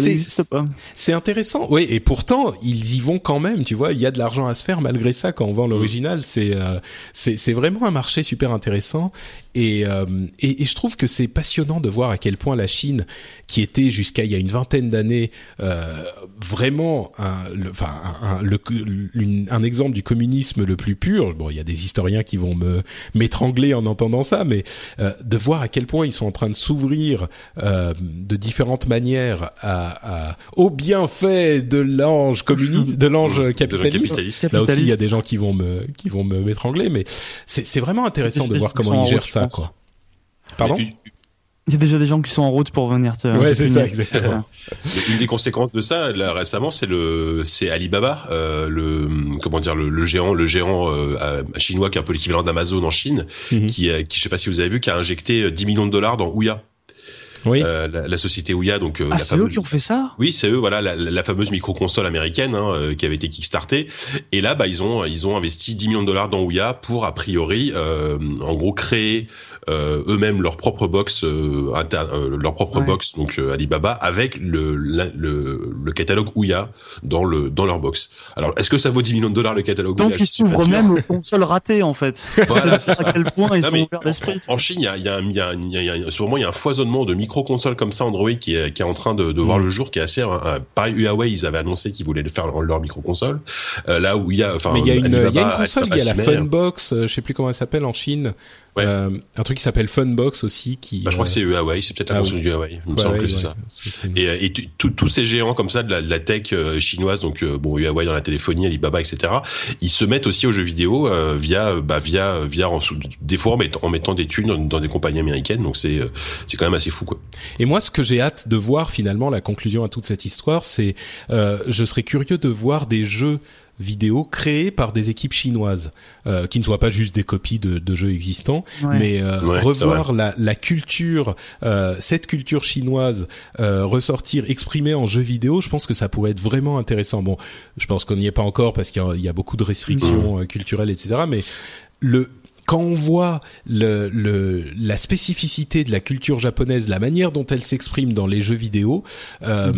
c'est intéressant. Oui, et pourtant ils y vont quand même. Tu vois, il y a de l'argent à se faire malgré ça quand on vend l'original. C'est euh, c'est vraiment un marché super intéressant. Et, euh, et et je trouve que c'est passionnant de voir à quel point la Chine, qui était jusqu'à il y a une vingtaine d'années euh, vraiment un, le, enfin un, un- le, une- un exemple du communisme le plus pur. Bon, il y a des historiens qui vont me m'étrangler en entendant ça, mais euh, de voir à quel point ils sont en train de s'ouvrir euh, de différentes manières à, à, au bienfait de l'ange communiste, (laughs) de l'ange De capitaliste. capitaliste. Là aussi, il y a des gens qui vont me qui vont me m'étrangler, mais c'est c'est vraiment intéressant de voir comment ils en gèrent je ça, pense. quoi. Pardon Mais Il y a déjà des gens qui sont en route pour venir te. Ouais, c'est ça, exactement. Une des conséquences de ça, là, récemment, c'est le, c'est Alibaba, euh, le, comment dire, le, le géant, le géant euh, chinois qui est un peu l'équivalent d'Amazon en Chine, Mhm. qui, euh, qui, je sais pas si vous avez vu, qui a injecté euh, 10 millions de dollars dans Ouya, Oui. euh, la, la société Ouya, donc euh, Ah, c'est eux qui ont fait ça? Oui, c'est eux, voilà, la, la- fameuse micro-console américaine hein, euh, qui avait été kickstartée. Et là, bah, ils ont ils ont investi 10 millions de dollars dans Ouya pour, a priori, euh, en gros, créer euh, eux-mêmes leur propre box, euh, inter- euh, leur propre Ouais. box, donc Alibaba, avec le, la- le le catalogue Ouya dans le dans leur box. Alors, est-ce que ça vaut 10 millions de dollars le catalogue Donc Ouya? ils s'ouvrent même aux consoles ratées en fait. Voilà, c'est à ça. quel point ils Non, sont ouverts d'esprit. En Chine, il y a, il y a, un- il y a, y a, il y a- en ce moment, il y a un foisonnement de micro-consoles comme ça Android qui est, qui est en train de, de voir Mm. le jour, qui est assez. euh, pareil, Huawei, ils avaient annoncé qu'ils voulaient faire leur, leur micro-console. Euh, là où il y a, enfin, Mais il y a une, il y a une console, il y a la Funbox, euh, je sais plus comment elle s'appelle en Chine. Ouais. Euh, un truc qui s'appelle Funbox aussi, qui. Bah, je crois que c'est Huawei, c'est peut-être la ah oui. du Huawei. Il me semble que c'est ça. Et, euh, et tous ces géants comme ça de la, de la tech euh, chinoise, donc bon Huawei dans la téléphonie, Alibaba, etc. Ils se mettent aussi aux jeux vidéo via, bah, via, via en, des fois en mettant, en mettant des thunes dans, dans des compagnies américaines. Donc c'est, c'est quand même assez fou quoi. Et moi, ce que j'ai hâte de voir finalement, la conclusion à toute cette histoire, c'est, euh, je serais curieux de voir des jeux vidéo créés par des équipes chinoises, euh, qui ne soient pas juste des copies de, de jeux existants, Ouais. mais euh, Ouais, revoir la, la culture, euh, cette culture chinoise euh, ressortir, exprimée en jeux vidéo. Je pense que ça pourrait être vraiment intéressant. Bon, je pense qu'on n'y est pas encore parce qu'il y a- il y, a beaucoup de restrictions euh, culturelles, etc. Mais le quand on voit le, le, la spécificité de la culture japonaise, la manière dont elle s'exprime dans les jeux vidéo, euh,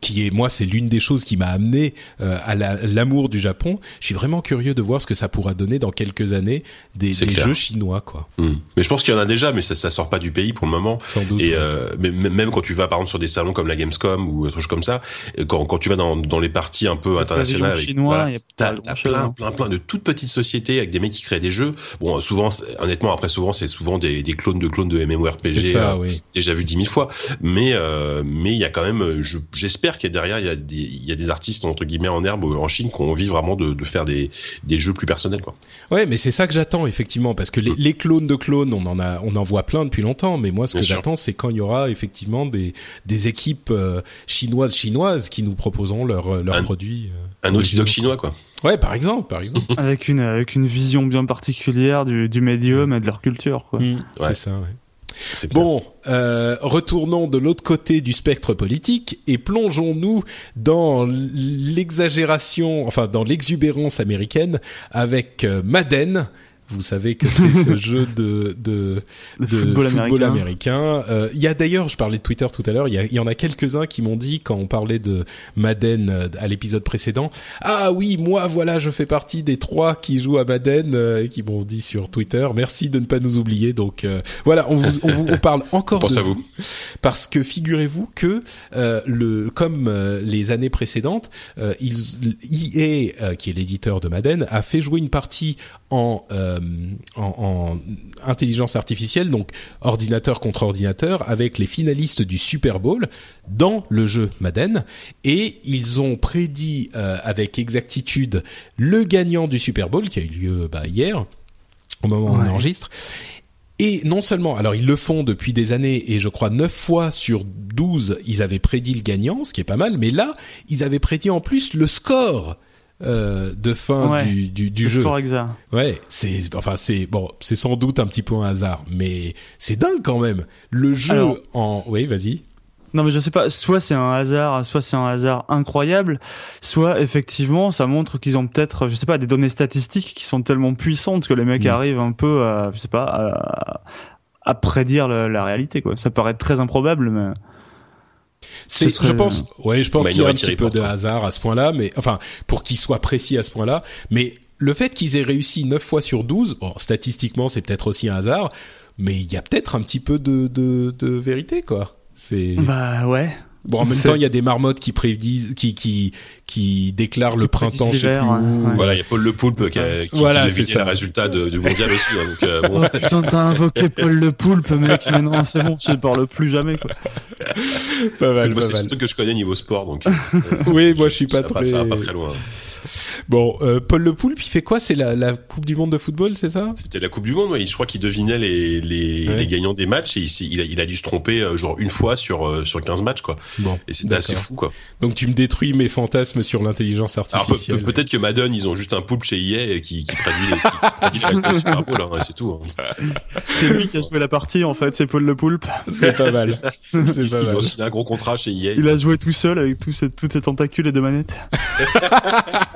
qui est moi c'est l'une des choses qui m'a amené euh, à la- l'amour du Japon. Je suis vraiment curieux de voir ce que ça pourra donner dans quelques années des, jeux chinois, quoi. Hmm. Mais je pense qu'il y en a déjà, mais ça, ça sort pas du pays pour le moment. Sans doute. Et ouais. euh, mais même quand tu vas par exemple sur des salons comme la Gamescom ou autre chose comme ça, quand, quand tu vas dans, dans les parties un peu internationales, avec, chinois, voilà, il y a t'as t'as plein hein. plein plein de toutes petites sociétés avec des mecs qui créent des jeux. Bon, souvent, c'est- honnêtement, après souvent c'est souvent des, des clones de clones de MMORPG. Ça, euh, oui. déjà vu dix mille fois, mais euh, mais il y a quand même, euh, je- j'espère qu'il y a derrière il y a des il y a des artistes entre guillemets en herbe en Chine qui ont envie vraiment de, de faire des des jeux plus personnels quoi. Ouais, mais c'est ça que j'attends effectivement, parce que les, les clones de clones, on en a, on en voit plein depuis longtemps. Mais moi, ce que j'attends, c'est quand il y aura effectivement des des équipes euh, chinoises chinoises qui nous proposeront leurs leurs produits. Un Naughty Dog originaux. chinois quoi. Ouais, par exemple, par exemple. (laughs) Avec une, avec une vision bien particulière du, du médium et de leur culture, quoi. Ouais. C'est ça. Ouais. Bon, euh, retournons de l'autre côté du spectre politique et plongeons-nous dans l'exagération, enfin dans l'exubérance américaine avec euh, Madden. Vous savez que c'est ce (laughs) jeu de de, de, football, football américain. Euh, Il y a d'ailleurs, je parlais de Twitter tout à l'heure, il y, en a quelques-uns qui m'ont dit quand on parlait de Madden euh, à l'épisode précédent, ah oui, moi voilà, je fais partie des trois qui jouent à Madden, euh, et qui m'ont dit sur Twitter, merci de ne pas nous oublier. Donc euh, voilà, on vous, on vous on parle (laughs) encore pense de à vous. parce que figurez-vous que le comme les années précédentes, ils EA qui est l'éditeur de Madden a fait jouer une partie en, euh, en en intelligence artificielle, donc ordinateur contre ordinateur, avec les finalistes du Super Bowl dans le jeu Madden, et ils ont prédit euh, avec exactitude le gagnant du Super Bowl qui a eu lieu bah, hier au moment où on enregistre. Et non seulement, alors ils le font depuis des années et je crois 9 fois sur 12, ils avaient prédit le gagnant, ce qui est pas mal, mais là, ils avaient prédit en plus le score euh, de fin Ouais. du, du, du Le jeu. score exact. Ouais, c'est enfin c'est bon, c'est sans doute un petit peu un hasard, mais c'est dingue quand même. Le jeu Alors- en oui, vas-y. Non mais je sais pas, soit c'est un hasard, soit c'est un hasard incroyable, soit effectivement ça montre qu'ils ont peut-être, je sais pas, des données statistiques qui sont tellement puissantes que les mecs Mm. arrivent un peu à, je sais pas, à, à prédire la, la réalité quoi. Ça paraît très improbable mais C'est, serait- je pense, ouais, je pense Bah, qu'il y a un petit peu de hasard à ce point-là, mais enfin, pour qu'il soit précis à ce point-là, mais le fait qu'ils aient réussi 9 fois sur 12, bon, statistiquement, c'est peut-être aussi un hasard, mais il y a peut-être un petit peu de, de, de vérité, quoi. C'est, bah ouais. Bon, en même temps, il y a des marmottes qui prédisent, qui, qui, qui déclarent le Qui printemps, je sais plus ouais, où. ouais. Voilà, il y a Paul Le Poulpe qui, a, qui, Voilà, qui le résultat de- du mondial aussi. hein, donc, euh, bon. (laughs) Oh putain, t'as invoqué Paul le Poulpe, mec. Mais non, c'est bon, tu ne parles plus jamais, quoi. Pas mal, Moi, c'est truc que je connais niveau sport, donc. euh, (laughs) Oui, moi, je suis pas ça, très. Ça va pas très loin. Bon, euh, Paul Le Poulpe, il fait quoi? C'est la, la Coupe du Monde de football, c'est ça? C'était la Coupe du Monde, ouais. je crois qu'il devinait les, les, Ouais. les gagnants des matchs et il, il a, il a dû se tromper euh, genre une fois sur, euh, sur 15 matchs, quoi. Bon, Et c'était assez fou, quoi. Donc tu me détruis mes fantasmes sur l'intelligence artificielle. peut- peut-être que Madden, ils ont juste un poulpe chez EA et qui, qui prédit, les- qui, qui Super Bowl, hein, c'est tout. hein. (laughs) C'est lui qui a joué la partie, en fait. C'est Paul le Poulpe. c'est pas (laughs) mal. C'est pas ont signé un gros contrat chez EA. Il a joué tout seul avec tous ces, toutes ses tentacules et deux manettes. (laughs)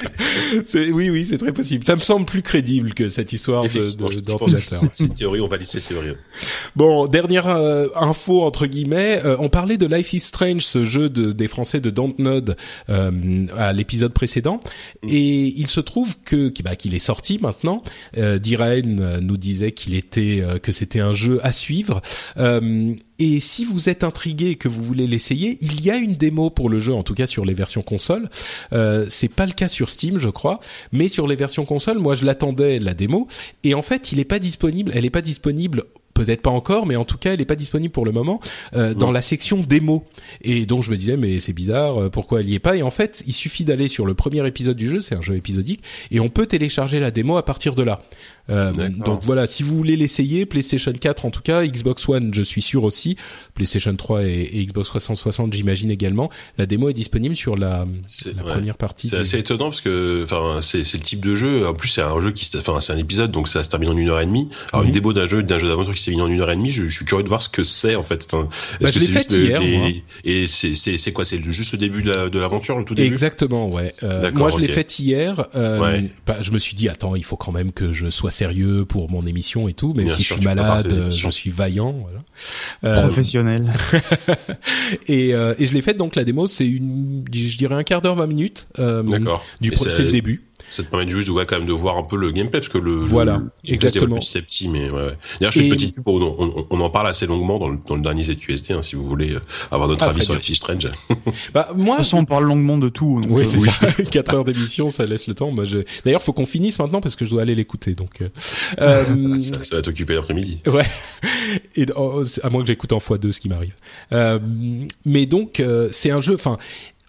(laughs) oui, oui, c'est très possible. Ça me semble plus crédible que cette histoire d'ordinateur. une théorie, on valide cette théorie. Bon, dernière euh, info entre guillemets, euh, on parlait de Life is Strange, ce jeu de, des Français de Dontnod euh, à l'épisode précédent, et il se trouve que bah, qu'il est sorti maintenant. Euh, Diraen euh, nous disait qu'il était que c'était un jeu à suivre. Et si vous êtes intrigué et que vous voulez l'essayer, il y a une démo pour le jeu, en tout cas sur les versions console. Euh, c'est pas le cas sur Steam, je crois, mais sur les versions console, moi je l'attendais la démo, et en fait, il est pas disponible. Elle est pas disponible peut-être pas encore, mais en tout cas, elle est pas disponible pour le moment euh, dans la section démo. Et donc je me disais, mais c'est bizarre, euh, pourquoi elle y est pas? Et en fait, il suffit d'aller sur le premier épisode du jeu, c'est un jeu épisodique, et on peut télécharger la démo à partir de là. Euh, donc voilà, si vous voulez l'essayer, PlayStation 4 en tout cas, Xbox One, je suis sûr aussi, PlayStation 3 et, et Xbox 360, j'imagine également. La démo est disponible sur la, C'est- la ouais. première partie. C'est du- assez étonnant parce que, enfin, c'est le type de jeu. En plus, c'est un jeu qui, enfin, c'est un épisode, donc ça se termine en une heure et demie. Alors, Mhm. une démo d'un jeu, d'un jeu d'aventure qui s'est terminé en une heure et demie, je, je suis curieux de voir ce que c'est en fait. Enfin, Bah, est-ce je que c'est juste hier, les- moi. Et c'est quoi? C'est juste le début de la- de l'aventure, le tout début? Exactement, ouais. Euh, D'accord, moi, je l'ai faite hier. Euh, Ouais. bah, je me suis dit, attends, il faut quand même que je sois sérieux pour mon émission et tout, même Bien si sûr, je suis malade, euh, je suis vaillant, voilà. Euh, Professionnel. (laughs) et, euh, et je l'ai faite donc la démo, c'est une, je dirais un quart d'heure, 20 minutes. Euh, D'accord. Du c'est le début. Ça te permet juste de, ouais, quand même de voir un peu le gameplay parce que le Voilà, le, exactement. petit à petit mais ouais, ouais. D'ailleurs je fais une petite pub, on, on, on en parle assez longuement dans le, dans le dernier ZQSD hein, si vous voulez euh, avoir notre Ah, avis sur. Life Strange. (laughs) Bah moi, De toute façon, on parle longuement de tout. donc, oui, euh, c'est ça. (laughs) 4 heures d'émission, ça laisse le temps. Moi, je... D'ailleurs, faut qu'on finisse maintenant parce que je dois aller l'écouter. Donc, euh, (laughs) ça, ça va t'occuper l'après-midi. Ouais. Et oh, c'est- à moins que j'écoute en x2 ce qui m'arrive. Euh, mais donc euh, c'est un jeu. Enfin,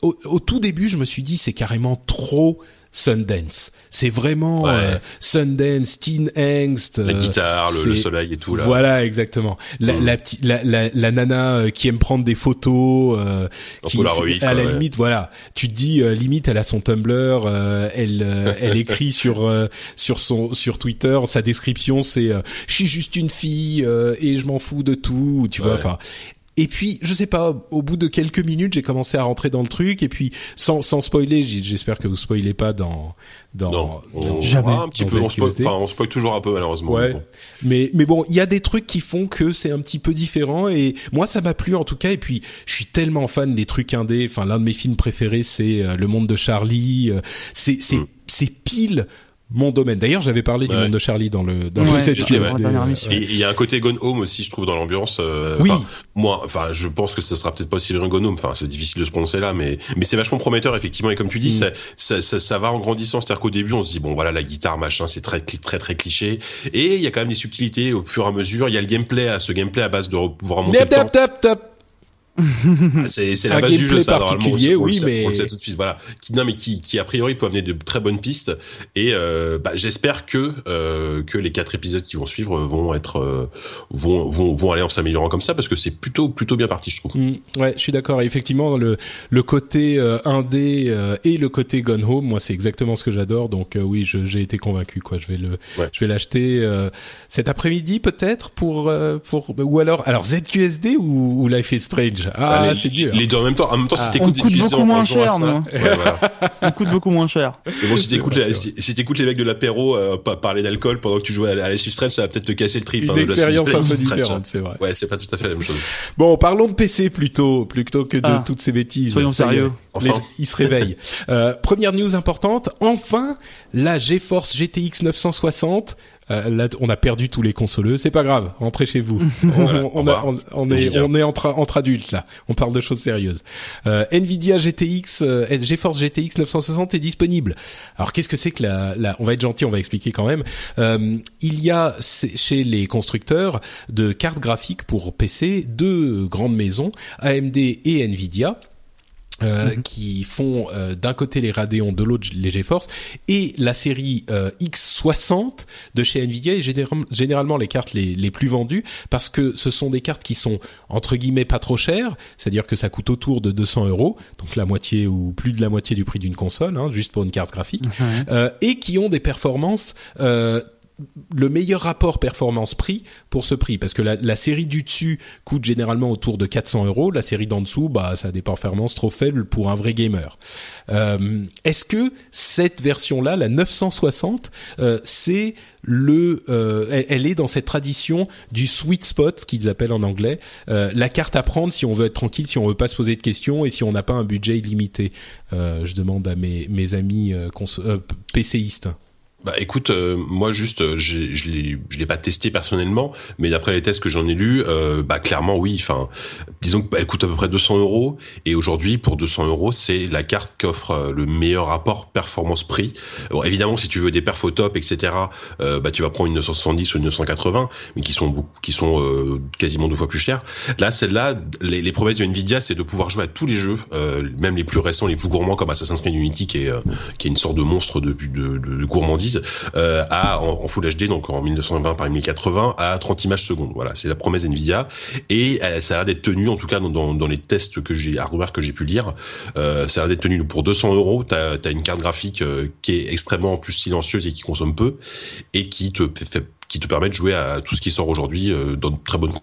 au, au tout début, je me suis dit c'est carrément trop Sundance. C'est vraiment Ouais. euh, Sundance, Teen Angst. La euh, guitare, le, soleil et tout là. Voilà, exactement. La, Mm. la, petite- la, la, la nana euh, qui aime prendre des photos, euh, qui Polaroid, à la ouais. limite, voilà. Tu te dis euh, limite, elle a son Tumblr, euh, elle, (laughs) elle écrit sur euh, sur son sur Twitter, sa description c'est euh, je suis juste une fille euh, et je m'en fous de tout, tu vois. Enfin. Et puis je sais pas, au bout de quelques minutes, j'ai commencé à rentrer dans le truc. Et puis sans sans spoiler, j'espère que vous spoilez pas dans dans, non, jamais un petit peu on spoil, enfin, on spoil toujours un peu malheureusement. Ouais. Mais mais bon, il y a des trucs qui font que c'est un petit peu différent. Et moi ça m'a plu en tout cas. Et puis je suis tellement fan des trucs indés, enfin l'un de mes films préférés c'est euh, Le monde de Charlie, euh, c'est c'est mm. c'est pile mon domaine. D'ailleurs, j'avais parlé du monde de Charlie dans le dans ouais, cette Il y a un côté Gone Home aussi, je trouve, dans l'ambiance. Euh, oui. Moi, enfin, je pense que ça sera peut-être pas aussi bien Gone Home. Enfin, c'est difficile de se prononcer là, mais mais c'est vachement prometteur effectivement. Et comme tu dis, mm. ça, ça, ça, va en grandissant. C'est-à-dire qu'au début, on se dit bon, voilà, la guitare, machin, c'est très très très cliché. Et il y a quand même des subtilités au fur et à mesure. Il y a le gameplay, ce gameplay à base de le temps. Ah, c'est c'est la base du jeu ça normalement oui on mais on le sait tout de suite voilà. Qui non mais qui qui a priori peut amener de très bonnes pistes. Et euh, bah, j'espère que euh, que les quatre épisodes qui vont suivre vont être euh, vont vont vont aller en s'améliorant comme ça parce que c'est plutôt plutôt bien parti je trouve. Mm, ouais je suis d'accord. Effectivement le le côté euh, indé euh, et le côté Gone Home moi c'est exactement ce que j'adore. Donc euh, oui j'ai été convaincu quoi. Je vais le je vais l'acheter cet après-midi peut-être pour pour ou alors alors ZQSD ou, ou Life is Strange? Ah, ah c'est dur. Les deux en même temps. En même temps, si ah. t'écoutes des coûte beaucoup moins cher, non (laughs) On coûte beaucoup moins cher. Mais bon, si t'écoutes les, si, t'écoutes les mecs de l'apéro euh, parler d'alcool pendant que tu joues à, à Strange, ça va peut-être te casser le trip. Une hein, expérience un peu différente, c'est vrai. Ouais, c'est pas tout à fait la même chose. Bon, parlons de PC plutôt, plutôt que de ah. toutes ces bêtises. Soyons sérieux. Enfin. il se réveille. euh, première news importante. Enfin, la GeForce GTX 960 euh, là, on a perdu tous les consoleux. C'est pas grave, rentrez chez vous. (laughs) on, est, on est entre, entre adultes là. On parle de choses sérieuses. Euh, Nvidia GTX, euh, GeForce GTX 960 est disponible. Alors qu'est-ce que c'est que la, la, On va être gentil, on va expliquer quand même. Euh, il y a chez les constructeurs de cartes graphiques pour PC deux grandes maisons, AMD et Nvidia euh, mhm. qui font euh, d'un côté les Radeon, de l'autre les GeForce, et la série euh, X60 de chez Nvidia est généralement les cartes les, les, plus vendues parce que ce sont des cartes qui sont entre guillemets pas trop chères, c'est-à-dire que ça coûte autour de 200 euros, donc la moitié ou plus de la moitié du prix d'une console, hein, juste pour une carte graphique, mhm. et qui ont des performances le meilleur rapport performance-prix pour ce prix. Parce que la, série du dessus coûte généralement autour de 400 euros. La série d'en dessous bah ça a des performances trop faibles pour un vrai gamer. Euh, est-ce que cette version là la 960 euh, c'est le euh, elle, est dans cette tradition du sweet spot qu'ils appellent en anglais la carte à prendre si on veut être tranquille si on veut pas se poser de questions et si on n'a pas un budget illimité je demande à mes mes amis PCistes bah écoute, euh, moi juste, euh, je l'ai, je l'ai pas testé personnellement, mais d'après les tests que j'en ai lus, euh, bah clairement oui. Enfin, disons qu'elle coûte à peu près 200 euros, et aujourd'hui pour 200 euros, c'est la carte qui offre le meilleur rapport performance-prix. Bon, évidemment, si tu veux des perfs au top, etc., bah tu vas prendre une 970 ou une 980, mais qui sont qui sont quasiment deux fois plus chères. Là, celle-là, les, les promesses de Nvidia, c'est de pouvoir jouer à tous les jeux, même les plus récents, les plus gourmands comme Assassin's Creed Unity, qui est qui est une sorte de monstre de, de, de gourmandise euh, à en, Full HD, donc en 1920 par 1080, à 30 images secondes. Voilà, c'est la promesse Nvidia et euh, ça a l'air d'être tenu, en tout cas dans, dans, les tests que j'ai que j'ai pu lire, euh, ça a l'air d'être tenu pour 200 euros. T'as as une carte graphique qui est extrêmement plus silencieuse et qui consomme peu et qui te qui te permet de jouer à tout ce qui sort aujourd'hui dans de très bonnes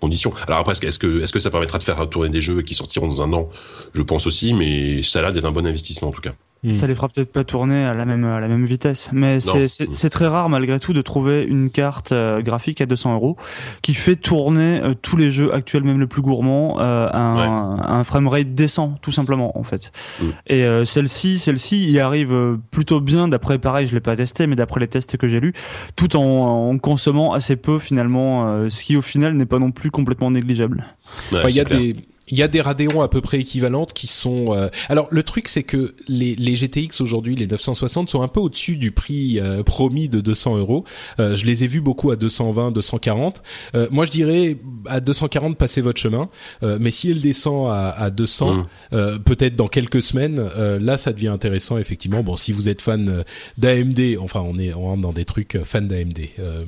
conditions. Alors après, est-ce que est-ce que ça permettra de faire tourner des jeux qui sortiront dans un an? Je pense aussi, mais ça a l'air d'être un bon investissement en tout cas. Hmm. Ça les fera peut-être pas tourner à la même à la même vitesse, mais c'est c'est très rare malgré tout de trouver une carte euh, graphique à 200 euros qui fait tourner euh, tous les jeux actuels, même le plus gourmand, euh, un, un framerate décent, tout simplement en fait. Hmm. Et celle-ci, celle-ci, il arrive plutôt bien d'après pareil, je l'ai pas testé, mais d'après les tests que j'ai lus, tout en, en, consommant assez peu finalement, ce qui au final n'est pas non plus complètement négligeable. il y a des il y a des Radeon à peu près équivalentes qui sont. Euh, alors le truc c'est que les, les GTX aujourd'hui, les 960 sont un peu au-dessus du prix euh, promis de 200 euros. Euh, je les ai vus beaucoup à 220, 240. moi je dirais à 240 passez votre chemin. mais si elle descend à, à 200, mmh. peut-être dans quelques semaines, là ça devient intéressant effectivement. Bon si vous êtes fan d'AMD, enfin on est on rentre dans des trucs fan d'AMD.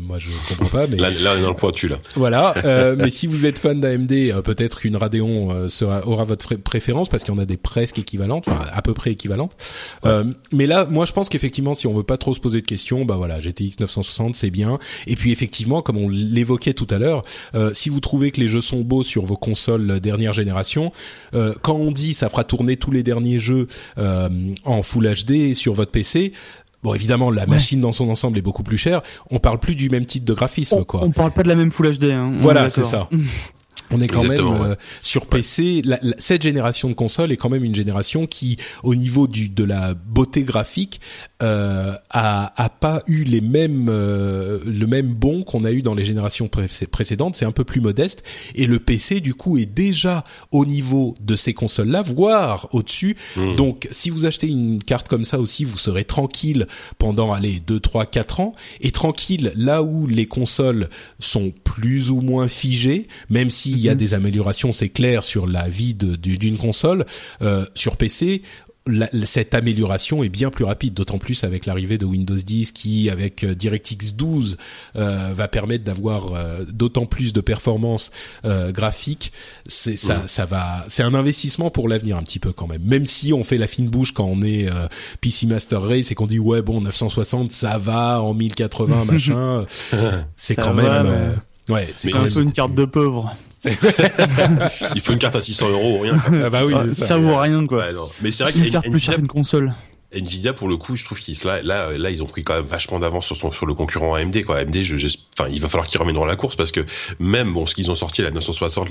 moi je comprends pas mais là, là on est dans le pointu là. Voilà. (laughs) mais si vous êtes fan d'AMD, peut-être qu'une Radeon euh, sera, aura votre préférence parce qu'il y en a des presque équivalentes, enfin à peu près équivalentes. Euh, mais là, moi, je pense qu'effectivement, si on veut pas trop se poser de questions, bah voilà, GTX 960, c'est bien. Et puis effectivement, comme on l'évoquait tout à l'heure, euh, si vous trouvez que les jeux sont beaux sur vos consoles dernière génération, quand on dit ça fera tourner tous les derniers jeux en Full HD sur votre PC, Bon, évidemment, la machine dans son ensemble est beaucoup plus chère. On parle plus du même type de graphisme, quoi. On parle pas de la même Full HD. Hein, voilà, c'est ça. (laughs) On est quand même euh, sur PC. cette génération de consoles est quand même une génération qui, au niveau du de la beauté graphique, euh, a, a pas eu les mêmes euh, le même bon qu'on a eu dans les générations précédentes. C'est un peu plus modeste et le PC du coup est déjà au niveau de ces consoles-là, voire au-dessus. Mmh. Donc, si vous achetez une carte comme ça aussi, vous serez tranquille pendant allez deux, trois, quatre ans et tranquille là où les consoles sont plus ou moins figées, même si il y a mhm. des améliorations, c'est clair, sur la vie d'une console. Euh, sur PC, cette amélioration est bien plus rapide, d'autant plus avec l'arrivée de Windows 10 qui, avec euh, DirectX 12, euh, va permettre d'avoir euh, d'autant plus de performances euh, graphiques. C'est ça, ça va. C'est un investissement pour l'avenir un petit peu quand même. Même si on fait la fine bouche quand on est PC Master Race et qu'on dit ouais bon 960 ça va en 1080 machin, (laughs) c'est quand même. Ouais, c'est un peu une carte de pauvre. (laughs) Il faut une carte à 600 euros ou rien. Ah bah oui, ça, ça vaut rien quoi. Mais c'est vrai qu'il y a une carte plus chère qu'une console. Nvidia pour le coup, je trouve qu'ils là, là, là, ils ont pris quand même vachement d'avance sur son, sur le concurrent AMD quoi. AMD, je, enfin, il va falloir qu'ils dans la course parce que même bon, ce qu'ils ont sorti la 960,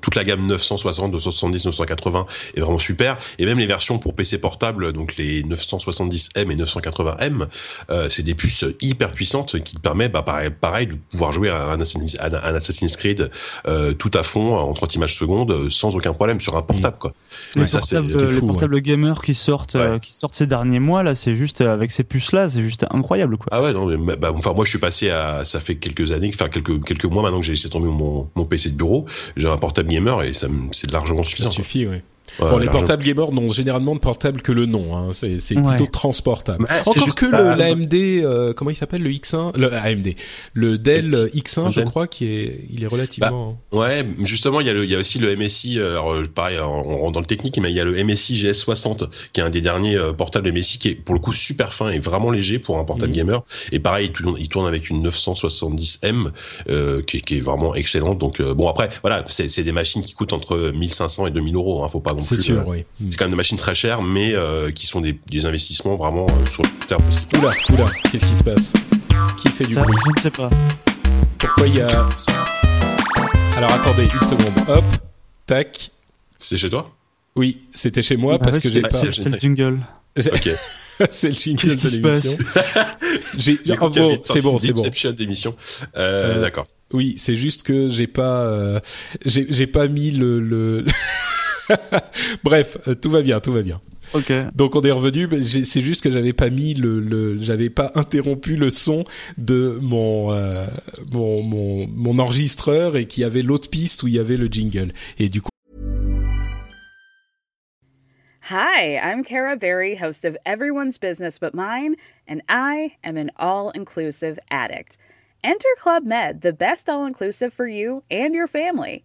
toute la gamme 960, 270, 980 est vraiment super et même les versions pour PC portable, donc les 970M et 980M, euh, c'est des puces hyper puissantes qui permettent, bah, pareil, pareil, de pouvoir jouer à un Assassin's, un Assassin's Creed euh, tout à fond en 30 images secondes sans aucun problème sur un portable quoi. Les, portables, les portables gamers qui sortent, euh, qui sortent ces derniers mois là, c'est juste euh, avec ces puces là, c'est juste incroyable quoi. Ah ouais non, mais, bah, enfin moi je suis passé à, ça fait quelques années, enfin quelques quelques mois maintenant que j'ai laissé tomber mon, mon PC de bureau, j'ai un portable gamer et ça c'est largement suffisant. Ça suffit, oui bon, les portables gamers n'ont généralement de portable que le nom. Hein. C'est, plutôt transportable. Encore que l'AMD, euh, comment il s'appelle le X1, le AMD, le Dell X1, je crois, qui est, il est relativement. Bah, ouais, justement, il y a le, il y a aussi le MSI. Alors euh, pareil, on rentre dans le technique, mais il y a le MSI GS60 qui est un des derniers euh, portables MSI qui est pour le coup super fin et vraiment léger pour un portable mhm. gamer. Et pareil, il tourne, il tourne avec une 970M euh, qui, qui, est vraiment excellente. Donc bon après, voilà, c'est, c'est des machines qui coûtent entre 1500 et 2000 euros. Hein, faut pas c'est sûr, oui. C'est quand même des machines très chères, mais euh, qui sont des, des investissements vraiment euh, sur le terme aussi. Oula, oula, qu'est-ce qui se passe? Qui fait du bruit? Je ne sais pas. Pourquoi il y a... Alors attendez, une seconde. Hop, tac. C'est chez toi? Oui, c'était chez moi ah parce que j'ai pas... (laughs) C'est le jingle. Ok. c'est le jingle de l'émission. (laughs) j'ai... Oh, bon, c'est bon, c'est bon. d'émission. Euh, euh, D'accord. Oui, c'est juste que j'ai pas, euh, j'ai pas mis le, le (laughs) (laughs) Bref, euh, tout va bien, tout va bien. Donc on est revenu. C'est juste que j'avais pas mis le, le j'avais pas interrompu le son de mon, euh, mon, mon mon enregistreur et qu'il y avait l'autre piste où il y avait le jingle. Et du coup. Hi, I'm Kara Berry, host of Everyone's Business But Mine, and I am an all-inclusive addict. Enter Club Med, the best all-inclusive for you and your family.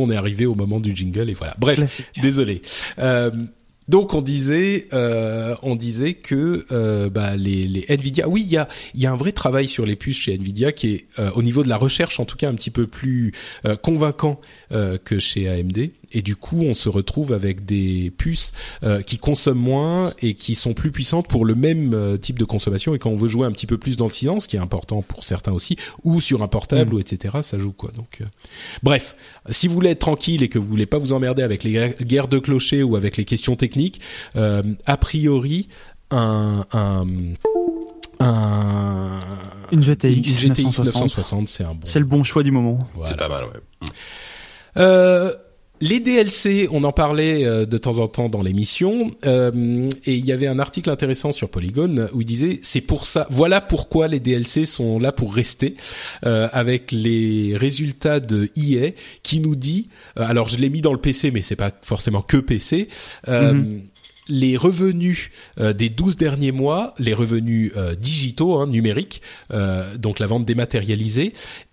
On est arrivé au moment du jingle et voilà. Bref, désolé. Euh, donc on disait, euh, on disait que euh, bah, les, les, Nvidia, oui, il y a, y a un vrai travail sur les puces chez Nvidia qui est au niveau de la recherche en tout cas un petit peu plus convaincant que chez AMD. Et du coup on se retrouve avec des puces euh, qui consomment moins et qui sont plus puissantes pour le même euh, type de consommation et quand on veut jouer un petit peu plus dans le silence qui est important pour certains aussi ou sur un portable mm. ou etc ça joue quoi donc bref si vous voulez être tranquille et que vous voulez pas vous emmerder avec les guerres de clochers ou avec les questions techniques a priori un, un un une GTX, 960, c'est un bon. C'est le bon choix du moment. C'est pas mal, ouais. Mm. Euh, les DLC, on en parlait euh, de temps en temps dans l'émission, euh, et il y avait un article intéressant sur Polygon où il disait c'est pour ça, voilà pourquoi les DLC sont là pour rester, euh, avec les résultats de EA qui nous dit, euh, alors je l'ai mis dans le PC, mais c'est pas forcément que PC. Mm-hmm les revenus euh, des 12 derniers mois, les revenus euh, digitaux, hein, numériques, euh, donc la vente dématérialisée,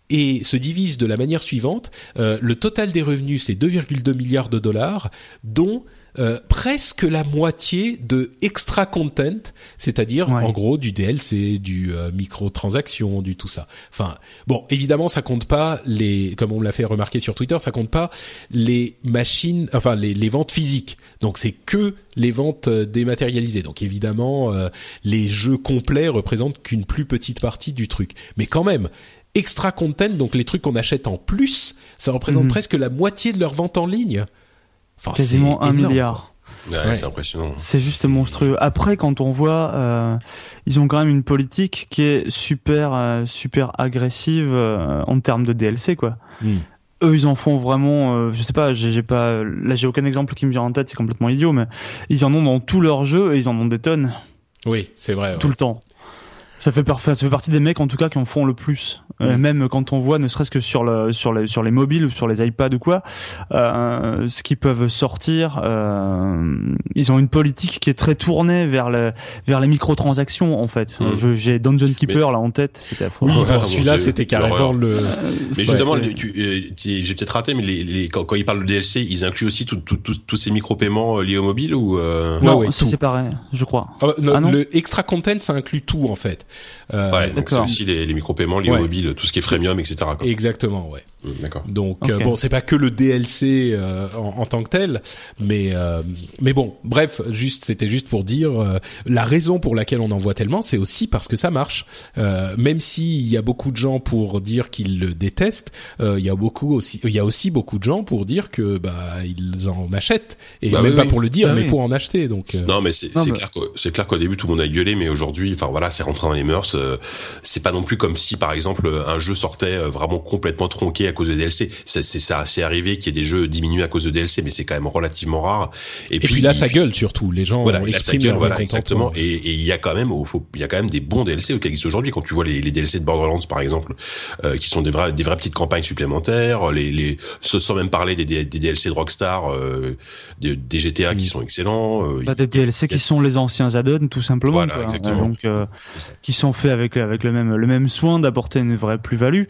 et se divisent de la manière suivante. le total des revenus, c'est 2,2 milliards de dollars, dont euh, presque la moitié de extra content, c'est-à-dire en gros du DLC, du euh, microtransaction, du tout ça. Enfin, bon, évidemment, ça compte pas les, comme on me l'a fait remarquer sur Twitter, ça compte pas les machines, enfin les, les ventes physiques. Donc c'est que les ventes euh, dématérialisées. Donc évidemment, euh, les jeux complets représentent qu'une plus petite partie du truc. Mais quand même, extra content, donc les trucs qu'on achète en plus, ça représente mhm. presque la moitié de leurs ventes en ligne. Enfin, Quasiment un milliard. Ouais, C'est impressionnant. C'est juste monstrueux. Après, quand on voit, euh, ils ont quand même une politique qui est super, euh, super agressive euh, en termes de DLC, quoi. Hmm. Eux, ils en font vraiment. Euh, je sais pas, j'ai pas. Là, j'ai aucun exemple qui me vient en tête. C'est complètement idiot, mais ils en ont dans tous leurs jeux et ils en ont des tonnes. Oui, c'est vrai. Tout le temps. Ça fait, ça fait partie des mecs en tout cas qui en font le plus. Euh, mm. même quand on voit, ne serait-ce que sur le sur les sur les mobiles ou sur les iPads ou quoi, euh, ce qu'ils peuvent sortir, euh, ils ont une politique qui est très tournée vers le vers les microtransactions en fait. Mm. J'ai Dungeon Keeper là en tête. Oui, celui-là c'était carrément le. Mais justement, euh, j'ai peut-être raté, mais les, les, quand, quand, ils parlent de DLC, ils incluent aussi tous ces micro-paiements liés au mobile ou Non, c'est séparé, je crois. Ah, ah, non, le extra content, ça inclut tout en fait. Euh, ouais, donc c'est aussi les, les micro-paiements liés au mobile, tout ce qui est premium, etc. Quoi. Exactement, ouais. D'accord. Donc euh, bon, c'est pas que le DLC euh, en, en, tant que tel, mais euh, mais bon, bref, juste c'était juste pour dire la raison pour laquelle on en voit tellement, c'est aussi parce que ça marche. même s'il y a beaucoup de gens pour dire qu'ils le détestent, il y a beaucoup aussi, il y a aussi beaucoup de gens pour dire que bah ils en achètent et bah même pas pour le dire, bah mais pour en acheter. Donc non, mais c'est clair c'est clair qu'au début tout le monde a gueulé, mais aujourd'hui, enfin voilà, c'est rentré dans les mœurs. c'est pas non plus comme si par exemple un jeu sortait vraiment complètement tronqué cause de DLC. C'est ça, c'est arrivé qu'il y ait des jeux diminués à cause de DLC, mais c'est quand même relativement rare. Et, puis, là, ça gueule surtout. Les gens voilà, expriment gueule, voilà, exactement. Et il y a quand même, il y a quand même des bons DLC qui existent aujourd'hui. Quand tu vois les, les, DLC de Borderlands par exemple, euh, qui sont des vraies, des vraies petites campagnes supplémentaires. Les, les, sans même parler des, des, DLC de Rockstar, euh, des, des, GTA qui sont excellents. Euh, bah, des DLC qui sont les anciens add-ons tout simplement. Voilà, exactement. Donc, euh, qui sont faits avec avec le même le même soin d'apporter une vraie plus-value.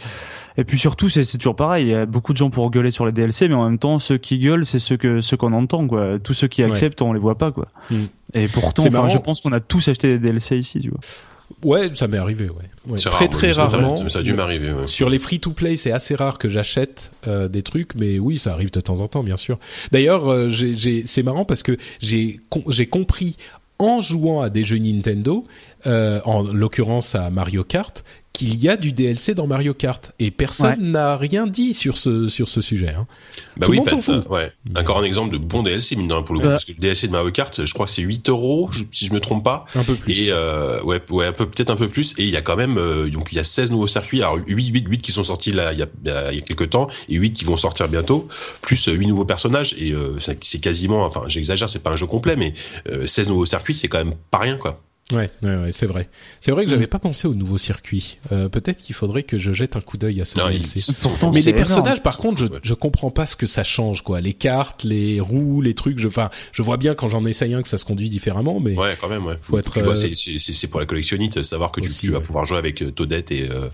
Et puis surtout, c'est toujours pareil. Il y a beaucoup de gens pour gueuler sur les DLC, mais en même temps, ceux qui gueulent, c'est ceux que ceux qu'on entend, quoi. Tous ceux qui acceptent, on les voit pas, quoi. Mm. Et pourtant, je pense qu'on a tous acheté des DLC ici, tu vois. Ouais, ça m'est arrivé, ouais. Très très rarement. Ça, a dû m'arriver. Ouais. Sur les free to play, c'est assez rare que j'achète euh, des trucs, mais oui, ça arrive de temps en temps, bien sûr. D'ailleurs, euh, c'est marrant parce que j'ai j'ai compris en jouant à des jeux Nintendo, euh, en l'occurrence à Mario Kart, qu'il y a du DLC dans Mario Kart et personne n'a rien dit sur ce sur ce sujet. Hein. Bah Tout oui, le monde s'en fout. Ouais. Encore un exemple de bon DLC mine de pour le coup, bah. parce que le DLC de Mario Kart, je crois que c'est 8 euros si je me trompe pas. Un peu plus. Et euh, ouais, ouais, un peu peut-être un peu plus. Et il y a quand même euh, donc il y a 16 nouveaux circuits. Alors 8 8 8 qui sont sortis là il y a il y a quelques temps et 8 qui vont sortir bientôt, plus 8 nouveaux personnages et euh, c'est quasiment enfin j'exagère, c'est pas un jeu complet mais 16 nouveaux circuits, c'est quand même pas rien quoi. Ouais, ouais, ouais c'est vrai. C'est vrai que j'avais pas pensé au nouveau circuit. Euh, Peut-être qu'il faudrait que je jette un coup d'œil à ce DLC. Mais les personnages, par contre, je, je comprends pas ce que ça change, quoi. Les cartes, les roues, les trucs. Je, enfin, je vois bien quand j'en essaye un que ça se conduit différemment, mais ouais, quand même, ouais. Faut être. Euh... c'est pour la collectionnite, savoir que tu, tu vas pouvoir jouer avec euh, Toadette et, euh,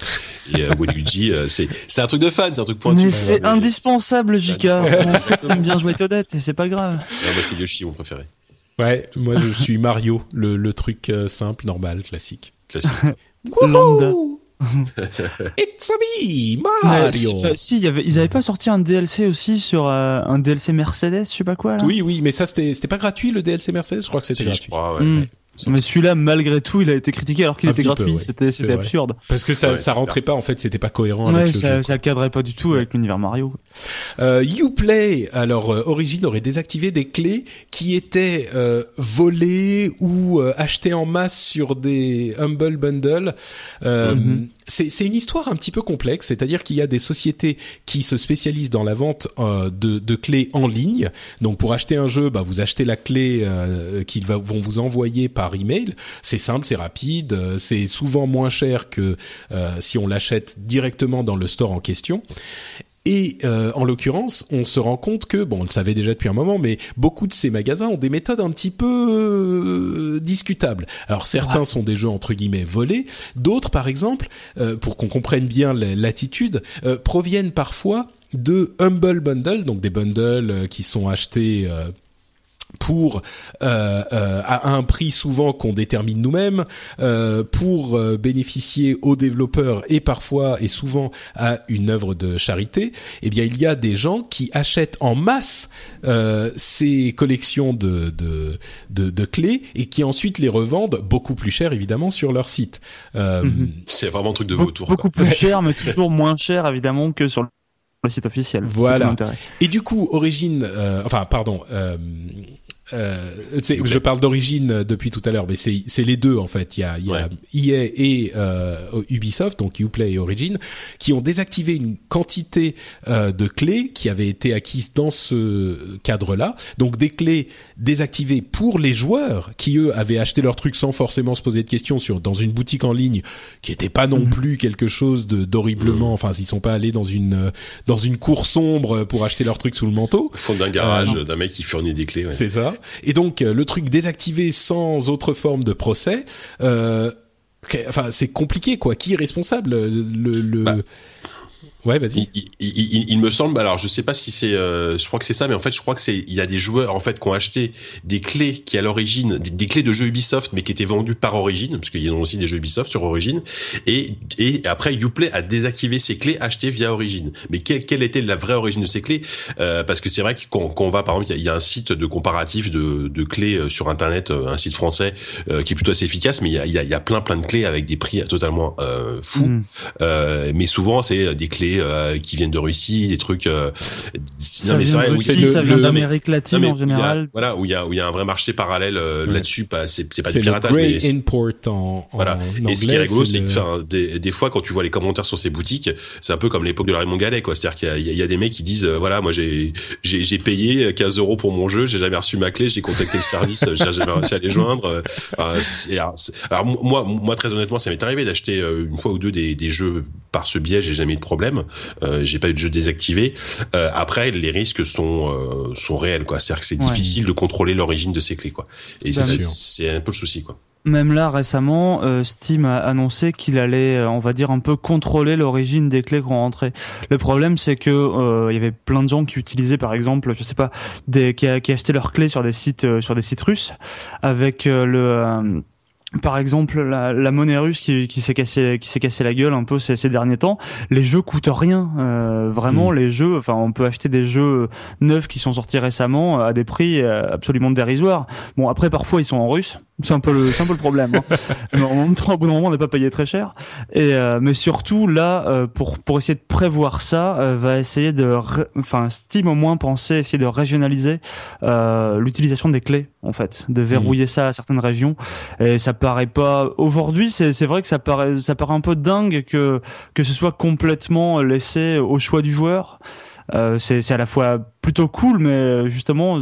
et euh, Waluigi. c'est c'est un truc de fan, c'est un truc pointu. Mais c'est indispensable, Jika. On sait bien jouer Toadette et c'est pas grave. moi, c'est Yoshi mon préféré. Ouais, moi je suis Mario, le, le truc euh, simple, normal, classique. Classique. (laughs) Lambda. (laughs) It's me, Mario. si, y avait, ils avaient pas sorti un DLC aussi sur euh, un DLC Mercedes, je sais pas quoi là? Oui, oui, mais ça c'était c'était pas gratuit le DLC Mercedes. Je crois que c'était gratuit. Crois, ouais. Hmm. Mais celui-là, malgré tout, il a été critiqué alors qu'il était gratuit. Ouais. C'était, c'était absurde. Parce que ça, ouais, ça rentrait pas, en fait, c'était pas cohérent ouais, avec ça, le jeu. ça cadrait pas du tout avec l'univers Mario. Euh, Uplay, alors euh, Origin aurait désactivé des clés qui étaient euh, volées ou euh, achetées en masse sur des Humble Bundle. Mm-hmm. C'est, c'est une histoire un petit peu complexe, c'est-à-dire qu'il y a des sociétés qui se spécialisent dans la vente de, de, clés en ligne. Donc pour acheter un jeu, bah, vous achetez la clé qu'ils va, vont vous envoyer par email. C'est simple, c'est rapide, c'est souvent moins cher que euh, si on l'achète directement dans le store en question. Et euh, en l'occurrence, on se rend compte que, bon, on le savait déjà depuis un moment, mais beaucoup de ces magasins ont des méthodes un petit peu euh, discutables. Alors certains ouais. sont des jeux entre guillemets volés, d'autres, par exemple, euh, pour qu'on comprenne bien l'attitude, proviennent parfois de humble bundles, donc des bundles qui sont achetés pour euh, euh, à un prix souvent qu'on détermine nous-mêmes, euh, pour euh, bénéficier aux développeurs et parfois et souvent à une œuvre de charité, eh bien il y a des gens qui achètent en masse euh, ces collections de, de, de, de, clés et qui ensuite les revendent beaucoup plus cher évidemment sur leur site. Mm -hmm. C'est vraiment un truc de vautour. Beaucoup quoi. plus cher, (laughs) mais toujours moins cher évidemment que sur le site officiel. Voilà. Et du coup, Origin, euh, enfin, pardon. Euh, euh, je parle d'origine depuis tout à l'heure, mais c'est c'est les deux en fait. Il y a il y a ouais. EA et euh, Ubisoft, donc Uplay et Origin, qui ont désactivé une quantité euh, de clés qui avaient été acquises dans ce cadre-là. Donc des clés désactivées pour les joueurs qui eux avaient acheté leur truc sans forcément se poser de questions sur dans une boutique en ligne qui était pas non Mhm. plus quelque chose de d'horriblement. Enfin, ils sont pas allés dans une dans une cour sombre pour acheter leur truc sous le manteau. Au fond d'un garage d'un mec qui fournit des clés. Ouais. C'est ça. Et donc euh, le truc désactivé sans autre forme de procès, euh, enfin c'est compliqué quoi. Qui est responsable? Le. Bah. Ouais, vas-y. Il, il, il, il, me semble, alors je sais pas si c'est, euh, je crois que c'est ça, mais en fait je crois que c'est, il y a des joueurs en fait qui ont acheté des clés qui à l'origine, des, des, clés de jeux Ubisoft, mais qui étaient vendues par Origin, parce qu'il y a aussi des jeux Ubisoft sur Origin, et et après Uplay a désactivé ces clés achetées via Origin. Mais quelle, quelle était la vraie origine de ces clés? Euh, Parce que c'est vrai que quand, quand, on va, par exemple, il y, y, a un site de comparatif de, de clés sur Internet, un site français euh, qui est plutôt assez efficace, mais il y a, il y a, y a plein plein de clés avec des prix totalement euh, fous. Mm. mais souvent c'est des clés euh, qui viennent de Russie, des trucs. Euh, ça non, mais vient vrai, de Russie, oui, ça vient d'Amérique latine non, en général. A, voilà, où il y a où il y a un vrai marché parallèle euh, ouais. là-dessus. Pas, c'est c'est pas du piratage. mais c'est import en, voilà. En et ce qui est rigolo, c'est que le... des, des fois quand tu vois les commentaires sur ces boutiques, c'est un peu comme l'époque de la Raymond Gallet, quoi. C'est-à-dire qu'il y, y, y, a des mecs qui disent euh, voilà, moi j'ai j'ai j'ai payé 15 euros pour mon jeu, j'ai jamais reçu ma clé, j'ai contacté le service, (laughs) j'ai jamais réussi à les joindre. Enfin, alors, alors, moi moi très honnêtement, ça m'est arrivé d'acheter une fois ou deux des, des jeux par ce biais, j'ai jamais eu de problème. Euh, j'ai pas eu de jeu désactivé. Euh, après, les risques sont euh, sont réels, quoi. C'est-à-dire que c'est ouais. difficile de contrôler l'origine de ces clés, quoi. Et c'est un peu le souci, quoi. Même là, récemment, euh, Steam a annoncé qu'il allait, euh, on va dire, un peu contrôler l'origine des clés qu'on rentrait. Le problème, c'est que euh, il y avait plein de gens qui utilisaient, par exemple, je sais pas, des, qui, qui achetaient leurs clés sur des sites, sur des sites russes, avec le par exemple la, la monnaie russe qui, qui s'est cassé qui s'est cassé la gueule un peu ces, ces derniers temps les jeux coûtent rien euh, vraiment mmh. les jeux enfin on peut acheter des jeux neufs qui sont sortis récemment à des prix absolument dérisoires bon après parfois ils sont en russe c'est un peu le c'est un peu le problème hein. mais en même temps au bout d'un moment on n'est pas payé très cher et euh, mais surtout là euh, pour pour essayer de prévoir ça euh, va essayer de enfin Steam au moins pensait essayer de régionaliser l'utilisation des clés en fait de verrouiller mmh. ça à certaines régions et ça paraît pas aujourd'hui c'est c'est vrai que ça paraît ça paraît un peu dingue que que ce soit complètement laissé au choix du joueur c'est c'est à la fois plutôt cool mais justement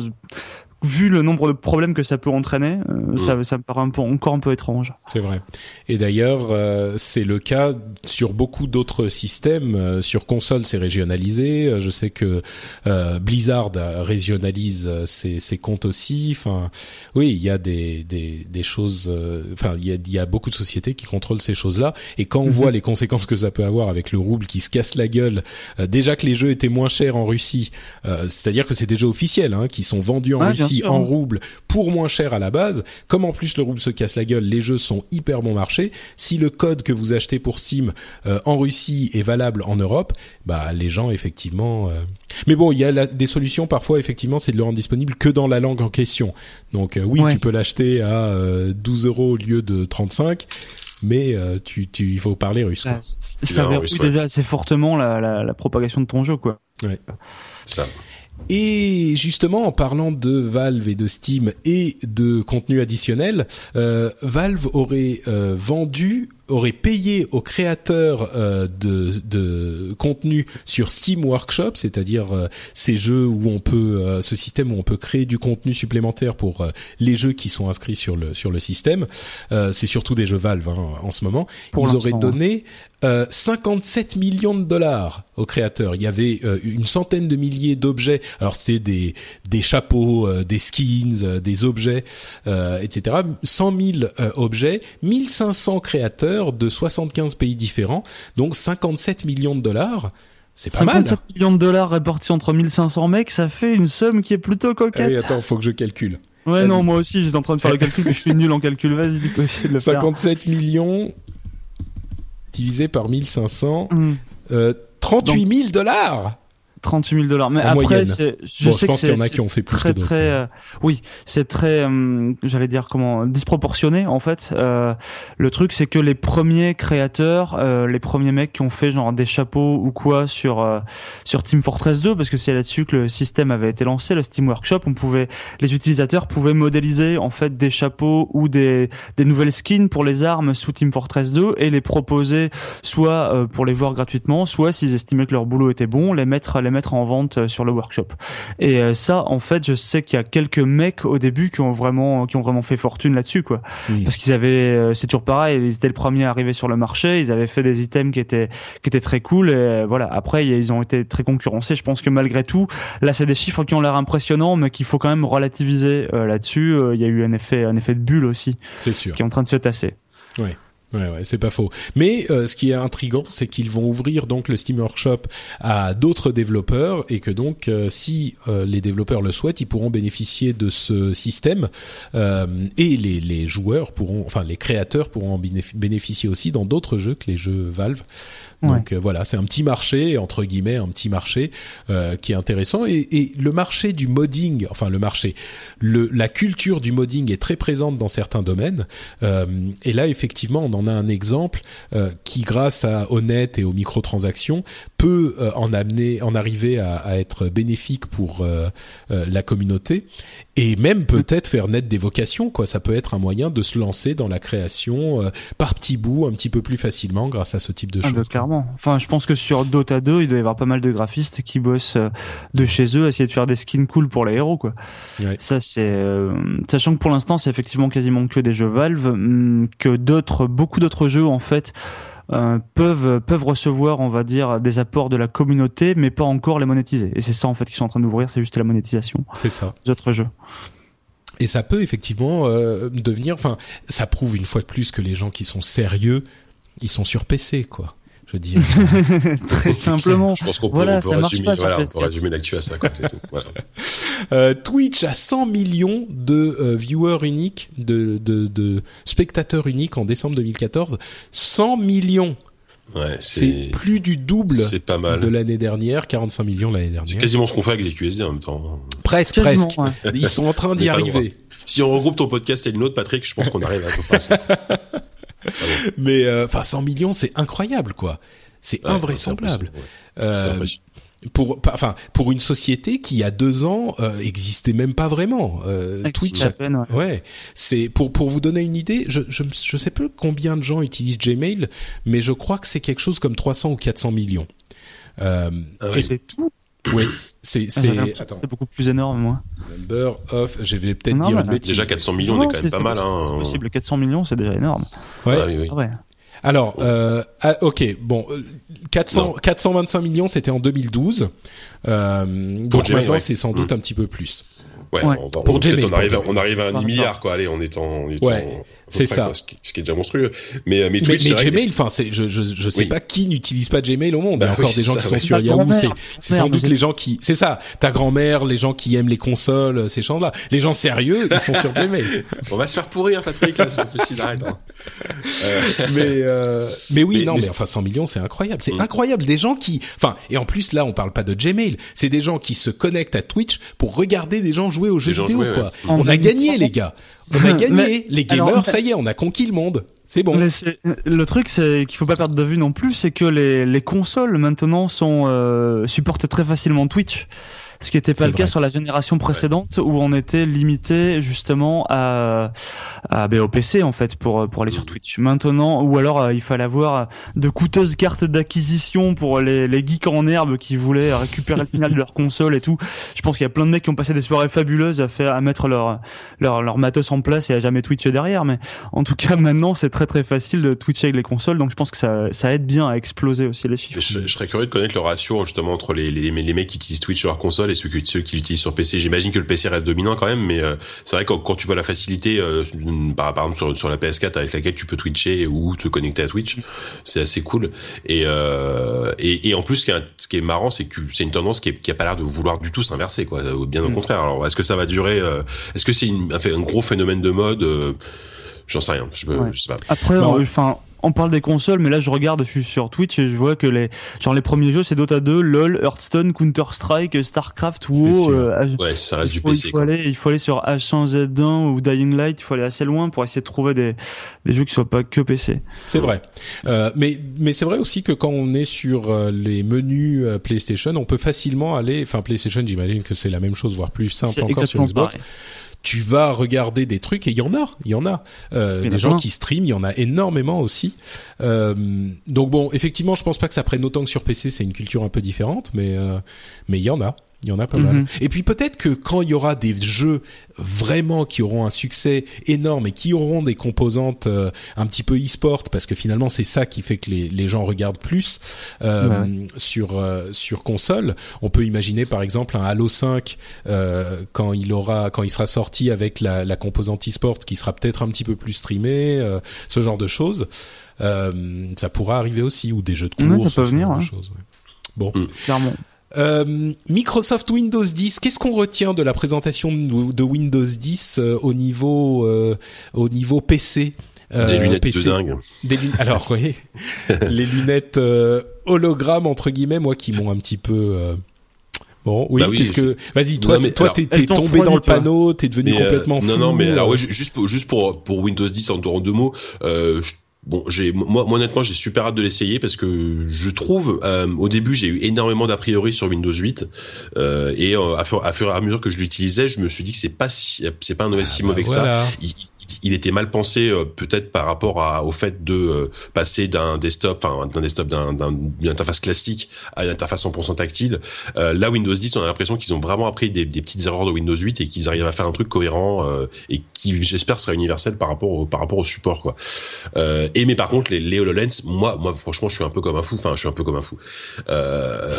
vu le nombre de problèmes que ça peut entraîner, euh, mmh. ça, ça me paraît un peu, encore un peu étrange. C'est vrai. Et d'ailleurs, euh, c'est le cas sur beaucoup d'autres systèmes. Euh, sur console, c'est régionalisé. Je sais que euh, Blizzard régionalise ses, ses, comptes aussi. Enfin, oui, il y a des, des, des choses. Enfin, il y a, y a beaucoup de sociétés qui contrôlent ces choses-là. Et quand on mmh. voit les conséquences que ça peut avoir avec le rouble qui se casse la gueule, déjà que les jeux étaient moins chers en Russie, c'est-à-dire que c'est des jeux officiels hein, qui sont vendus en Russie aussi en rouble pour moins cher à la base. Comme en plus le rouble se casse la gueule, les jeux sont hyper bon marché. Si le code que vous achetez pour Steam euh, en Russie est valable en Europe, bah les gens effectivement. Euh, mais bon, il y a des solutions parfois effectivement, c'est de le rendre disponible que dans la langue en question. Donc euh, oui, tu peux l'acheter à 12 euros au lieu de 35 mais tu, tu, il faut parler russe. Quoi. ça verrouille déjà assez fortement la, la, la, propagation de ton jeu, quoi. Ouais. Ça. Et justement, en parlant de Valve et de Steam et de contenu additionnel, euh, Valve aurait euh, vendu aurait payé aux créateurs euh, de, de contenu sur Steam Workshop, c'est-à-dire euh, ces jeux où on peut, euh, ce système où on peut créer du contenu supplémentaire pour les jeux qui sont inscrits sur le sur le système. c'est surtout des jeux Valve hein, en ce moment. Ils auraient donné 57 millions de dollars aux créateurs. Il y avait une centaine de milliers d'objets. Alors c'était des des chapeaux, des skins, des objets, etc. 100 000 objets, 1500 créateurs de 75 pays différents, donc 57 millions de dollars. C'est pas mal. 57 millions de dollars répartis entre 1500 mecs, ça fait une somme qui est plutôt coquette. Hey, attends, faut que je calcule. Ouais, non, moi aussi, j'étais en train de faire le calcul, mais je suis nul en calcul. Vas-y, du coup, le 57 millions divisé par 1500, mm. euh, 38 000 dollars 38 000 dollars. Mais après, je, je sais pense qu'il y en a qui ont fait plus très, que très, euh, oui, c'est très, euh, j'allais dire comment, disproportionné en fait. Euh, le truc, c'est que les premiers créateurs, euh, les premiers mecs qui ont fait genre des chapeaux ou quoi sur sur Team Fortress 2, parce que c'est là-dessus que le système avait été lancé, le Steam Workshop, on pouvait, les utilisateurs pouvaient modéliser en fait des chapeaux ou des des nouvelles skins pour les armes sous Team Fortress 2 et les proposer soit pour les joueurs gratuitement, soit s'ils estimaient que leur boulot était bon, les mettre les mettre en vente euh, sur le workshop. Et euh, ça, en fait, je sais qu'il y a quelques mecs au début qui ont vraiment, qui ont vraiment fait fortune là-dessus, quoi. Parce qu'ils avaient, euh, c'est toujours pareil, ils étaient le premier à arriver sur le marché, ils avaient fait des items qui étaient, qui étaient très cool. Et voilà. Après, ils ont été très concurrencés. Je pense que malgré tout, là, c'est des chiffres qui ont l'air impressionnants, mais qu'il faut quand même relativiser là-dessus. Il y a eu un effet, un effet de bulle aussi. C'est sûr. Qui est en train de se tasser. Oui. Ouais, ouais, c'est pas faux. Mais euh, ce qui est intrigant, c'est qu'ils vont ouvrir donc le Steam Workshop à d'autres développeurs et que donc, euh, si euh, les développeurs le souhaitent, ils pourront bénéficier de ce système et les, les joueurs pourront, enfin les créateurs pourront en bénéficier aussi dans d'autres jeux que les jeux Valve. Donc euh, voilà, c'est un petit marché entre guillemets, un petit marché euh, qui est intéressant et, et, le marché du modding, enfin le marché, le, la culture du modding est très présente dans certains domaines. Euh, et là effectivement, on en a un exemple euh, qui, grâce à Honnête et aux microtransactions, peut euh, en amener, en arriver à, à être bénéfique pour la communauté et même peut-être faire naître des vocations. Quoi, ça peut être un moyen de se lancer dans la création par petits bouts, un petit peu plus facilement grâce à ce type de ah, choses. Enfin, je pense que sur Dota 2, il doit y avoir pas mal de graphistes qui bossent euh, de chez eux, essayer de faire des skins cool pour les héros, quoi. Ça, c'est euh, sachant que pour l'instant, c'est effectivement quasiment que des jeux Valve, hum, que d'autres, beaucoup d'autres jeux en fait. Euh, peuvent peuvent recevoir, on va dire, des apports de la communauté, mais pas encore les monétiser. Et c'est ça en fait qu'ils sont en train d'ouvrir, c'est juste la monétisation. C'est ça. D'autres jeux. Et ça peut effectivement devenir, enfin, ça prouve une fois de plus que les gens qui sont sérieux, ils sont sur PC, quoi je dis (laughs) très simplement. Je pense qu'on peut, voilà, on peut résumer, voilà, on peut résumer l'actu à ça. Quoi, tout. Voilà. (laughs) Euh, Twitch a 100 millions de euh, viewers uniques, de, de, de, spectateurs uniques en décembre 2014. 100 millions. Ouais, c'est plus du double c'est pas mal. de l'année dernière, 45 millions l'année dernière. C'est quasiment ce qu'on fait avec les QSD en même temps. Presque, presque. Ils sont en train d'y (laughs) arriver. Si on regroupe ton podcast et le nôtre, Patrick, je pense qu'on arrive à peu près Mais euh, enfin, 100 millions, c'est incroyable, quoi. C'est invraisemblable. Euh, pour, enfin, pour une société qui il y a deux ans euh, existait même pas vraiment. Euh, Twitch, à peine, ouais. C'est pour pour vous donner une idée. Je, je je sais plus combien de gens utilisent Gmail, mais je crois que c'est quelque chose comme 300 ou 400 millions. Euh, ah et c'est tout. Oui, c'est ah, c'est c'était beaucoup plus énorme moi. Number of, je vais peut-être dire une Déjà 400 millions, on est quand même pas mal. Hein. C'est possible, 400 millions, c'est déjà énorme. Ouais. Ah, oui, oui. ouais. Alors, euh, ah, ok, bon, 400, 425 millions, c'était en 2012. Euh, donc maintenant, c'est sans doute mm. un petit peu plus. Ouais, On, pour on, on, arrive, à, on arrive à un milliard, quoi. Allez, on est en, on est ouais. C'est ça. ce, qui, est déjà monstrueux. Mais mais, mais, Gmail, enfin, c'est je je je sais pas qui n'utilise pas Gmail au monde. Il y a bah encore des gens qui sont sur Yahoo. C'est c'est sans doute les gens qui. C'est ça. Ta grand-mère, les gens qui aiment les consoles, ces gens-là. Les gens sérieux, ils sont sur Gmail. (laughs) On va se faire pourrir, Patrick. Là, hein. euh... Mais euh... mais oui, non, mais, enfin 100 millions, c'est incroyable. C'est mm. incroyable. Des gens qui, enfin, et en plus là, on parle pas de Gmail. C'est des gens qui se connectent à Twitch pour regarder des gens jouer aux jeux vidéo, quoi. On a gagné, les gars. On a (laughs) gagné. les gamers, ça y est, on a conquis le monde. C'est bon. le truc, c'est qu'il faut pas perdre de vue non plus, c'est que les, les consoles maintenant sont euh, supportent très facilement Twitch ce qui n'était pas le cas sur la génération précédente où on était limité justement à, à ben, au PC en fait pour pour aller sur Twitch. Maintenant, ou alors euh, il fallait avoir de coûteuses cartes d'acquisition pour les, les geeks en herbe qui voulaient récupérer le final de leur console et tout. Je pense qu'il y a plein de mecs qui ont passé des soirées fabuleuses à faire à mettre leur leur leur matos en place et à jamais Twitch derrière. Mais en tout cas, maintenant, c'est très très facile de Twitcher avec les consoles, donc je pense que ça ça aide bien à exploser aussi les chiffres. Je, serais curieux de connaître le ratio justement entre les les, les mecs qui utilisent Twitch sur leur console et ceux, ceux qui l'utilisent sur PC. J'imagine que le PC reste dominant quand même, mais euh, c'est vrai que quand, tu vois la facilité, euh, par, exemple sur, sur, la PS4 avec laquelle tu peux twitcher ou te connecter à Twitch, c'est assez cool. Et, euh, et, et, en plus, ce qui est, ce qui est marrant, c'est que c'est une tendance qui, est, qui a pas l'air de vouloir du tout s'inverser, quoi. Bien au mm. contraire. Alors, est-ce que ça va durer Est-ce que c'est un, un, gros phénomène de mode J'en sais rien. Je, je sais pas. Après, enfin on parle des consoles, mais là je regarde, je suis sur Twitch et je vois que les genre les premiers jeux c'est Dota 2, LoL, Hearthstone, Counter Strike, Starcraft, WoW. Euh, ouais, ça reste du PC. Il faut, aller, il faut aller sur H1Z1 ou Dying Light, il faut aller assez loin pour essayer de trouver des des jeux qui soient pas que PC. C'est vrai, euh, mais mais c'est vrai aussi que quand on est sur euh, les menus euh, PlayStation, on peut facilement aller, enfin PlayStation, j'imagine que c'est la même chose, voire plus simple encore sur Xbox tu vas regarder des trucs et il y en a, il y en a euh, des gens qui streament, il y en a énormément aussi. Euh, donc bon, effectivement, je pense pas que ça prenne autant que sur PC, c'est une culture un peu différente, mais euh, mais il y en a. Il y en a pas mal. Mhm. Et puis peut-être que quand il y aura des jeux vraiment qui auront un succès énorme et qui auront des composantes euh, un petit peu e-sport, parce que finalement c'est ça qui fait que les, les gens regardent plus euh, sur euh, sur console. On peut imaginer par exemple un Halo 5 euh, quand il aura quand il sera sorti avec la, la composante e-sport qui sera peut-être un petit peu plus streamé, ce genre de choses. ça pourra arriver aussi ou des jeux de course. ça peut venir. Hein. Choses, Bon, mm. clairement. Euh, Microsoft Windows 10, qu'est-ce qu'on retient de la présentation de Windows 10 euh, au niveau euh, au niveau PC Des lunettes de dingue. Des alors oui, (laughs) les lunettes hologrammes entre guillemets, moi qui m'ont un petit peu Bon, oui, bah qu'est-ce que vas-y, toi, toi, t'es, tombé dans le panneau, t'es devenu complètement fou. Non, non, mais alors, ouais, juste pour, juste pour, pour Windows 10 en, en deux mots, euh, Bon, j'ai moi, honnêtement, j'ai super hâte de l'essayer parce que je trouve euh, au début j'ai eu énormément d'a priori sur Windows 8 euh, et euh, à, fur, à, fur, et à mesure que je l'utilisais, je me suis dit que c'est pas si, c'est pas un OS si ah, mauvais que bah ça il était mal pensé euh, peut-être par rapport à, au fait de euh, passer d'un desktop, enfin d'un desktop, d'une interface classique à une interface 100% tactile. Euh, là, Windows 10, on a l'impression qu'ils ont vraiment appris des, des, petites erreurs de Windows 8 et qu'ils arrivent à faire un truc cohérent et qui, j'espère, sera universel par rapport au, par rapport au support, quoi. Et mais par contre, les, les HoloLens, moi, moi, franchement, je suis un peu comme un fou. Enfin, je suis un peu comme un fou.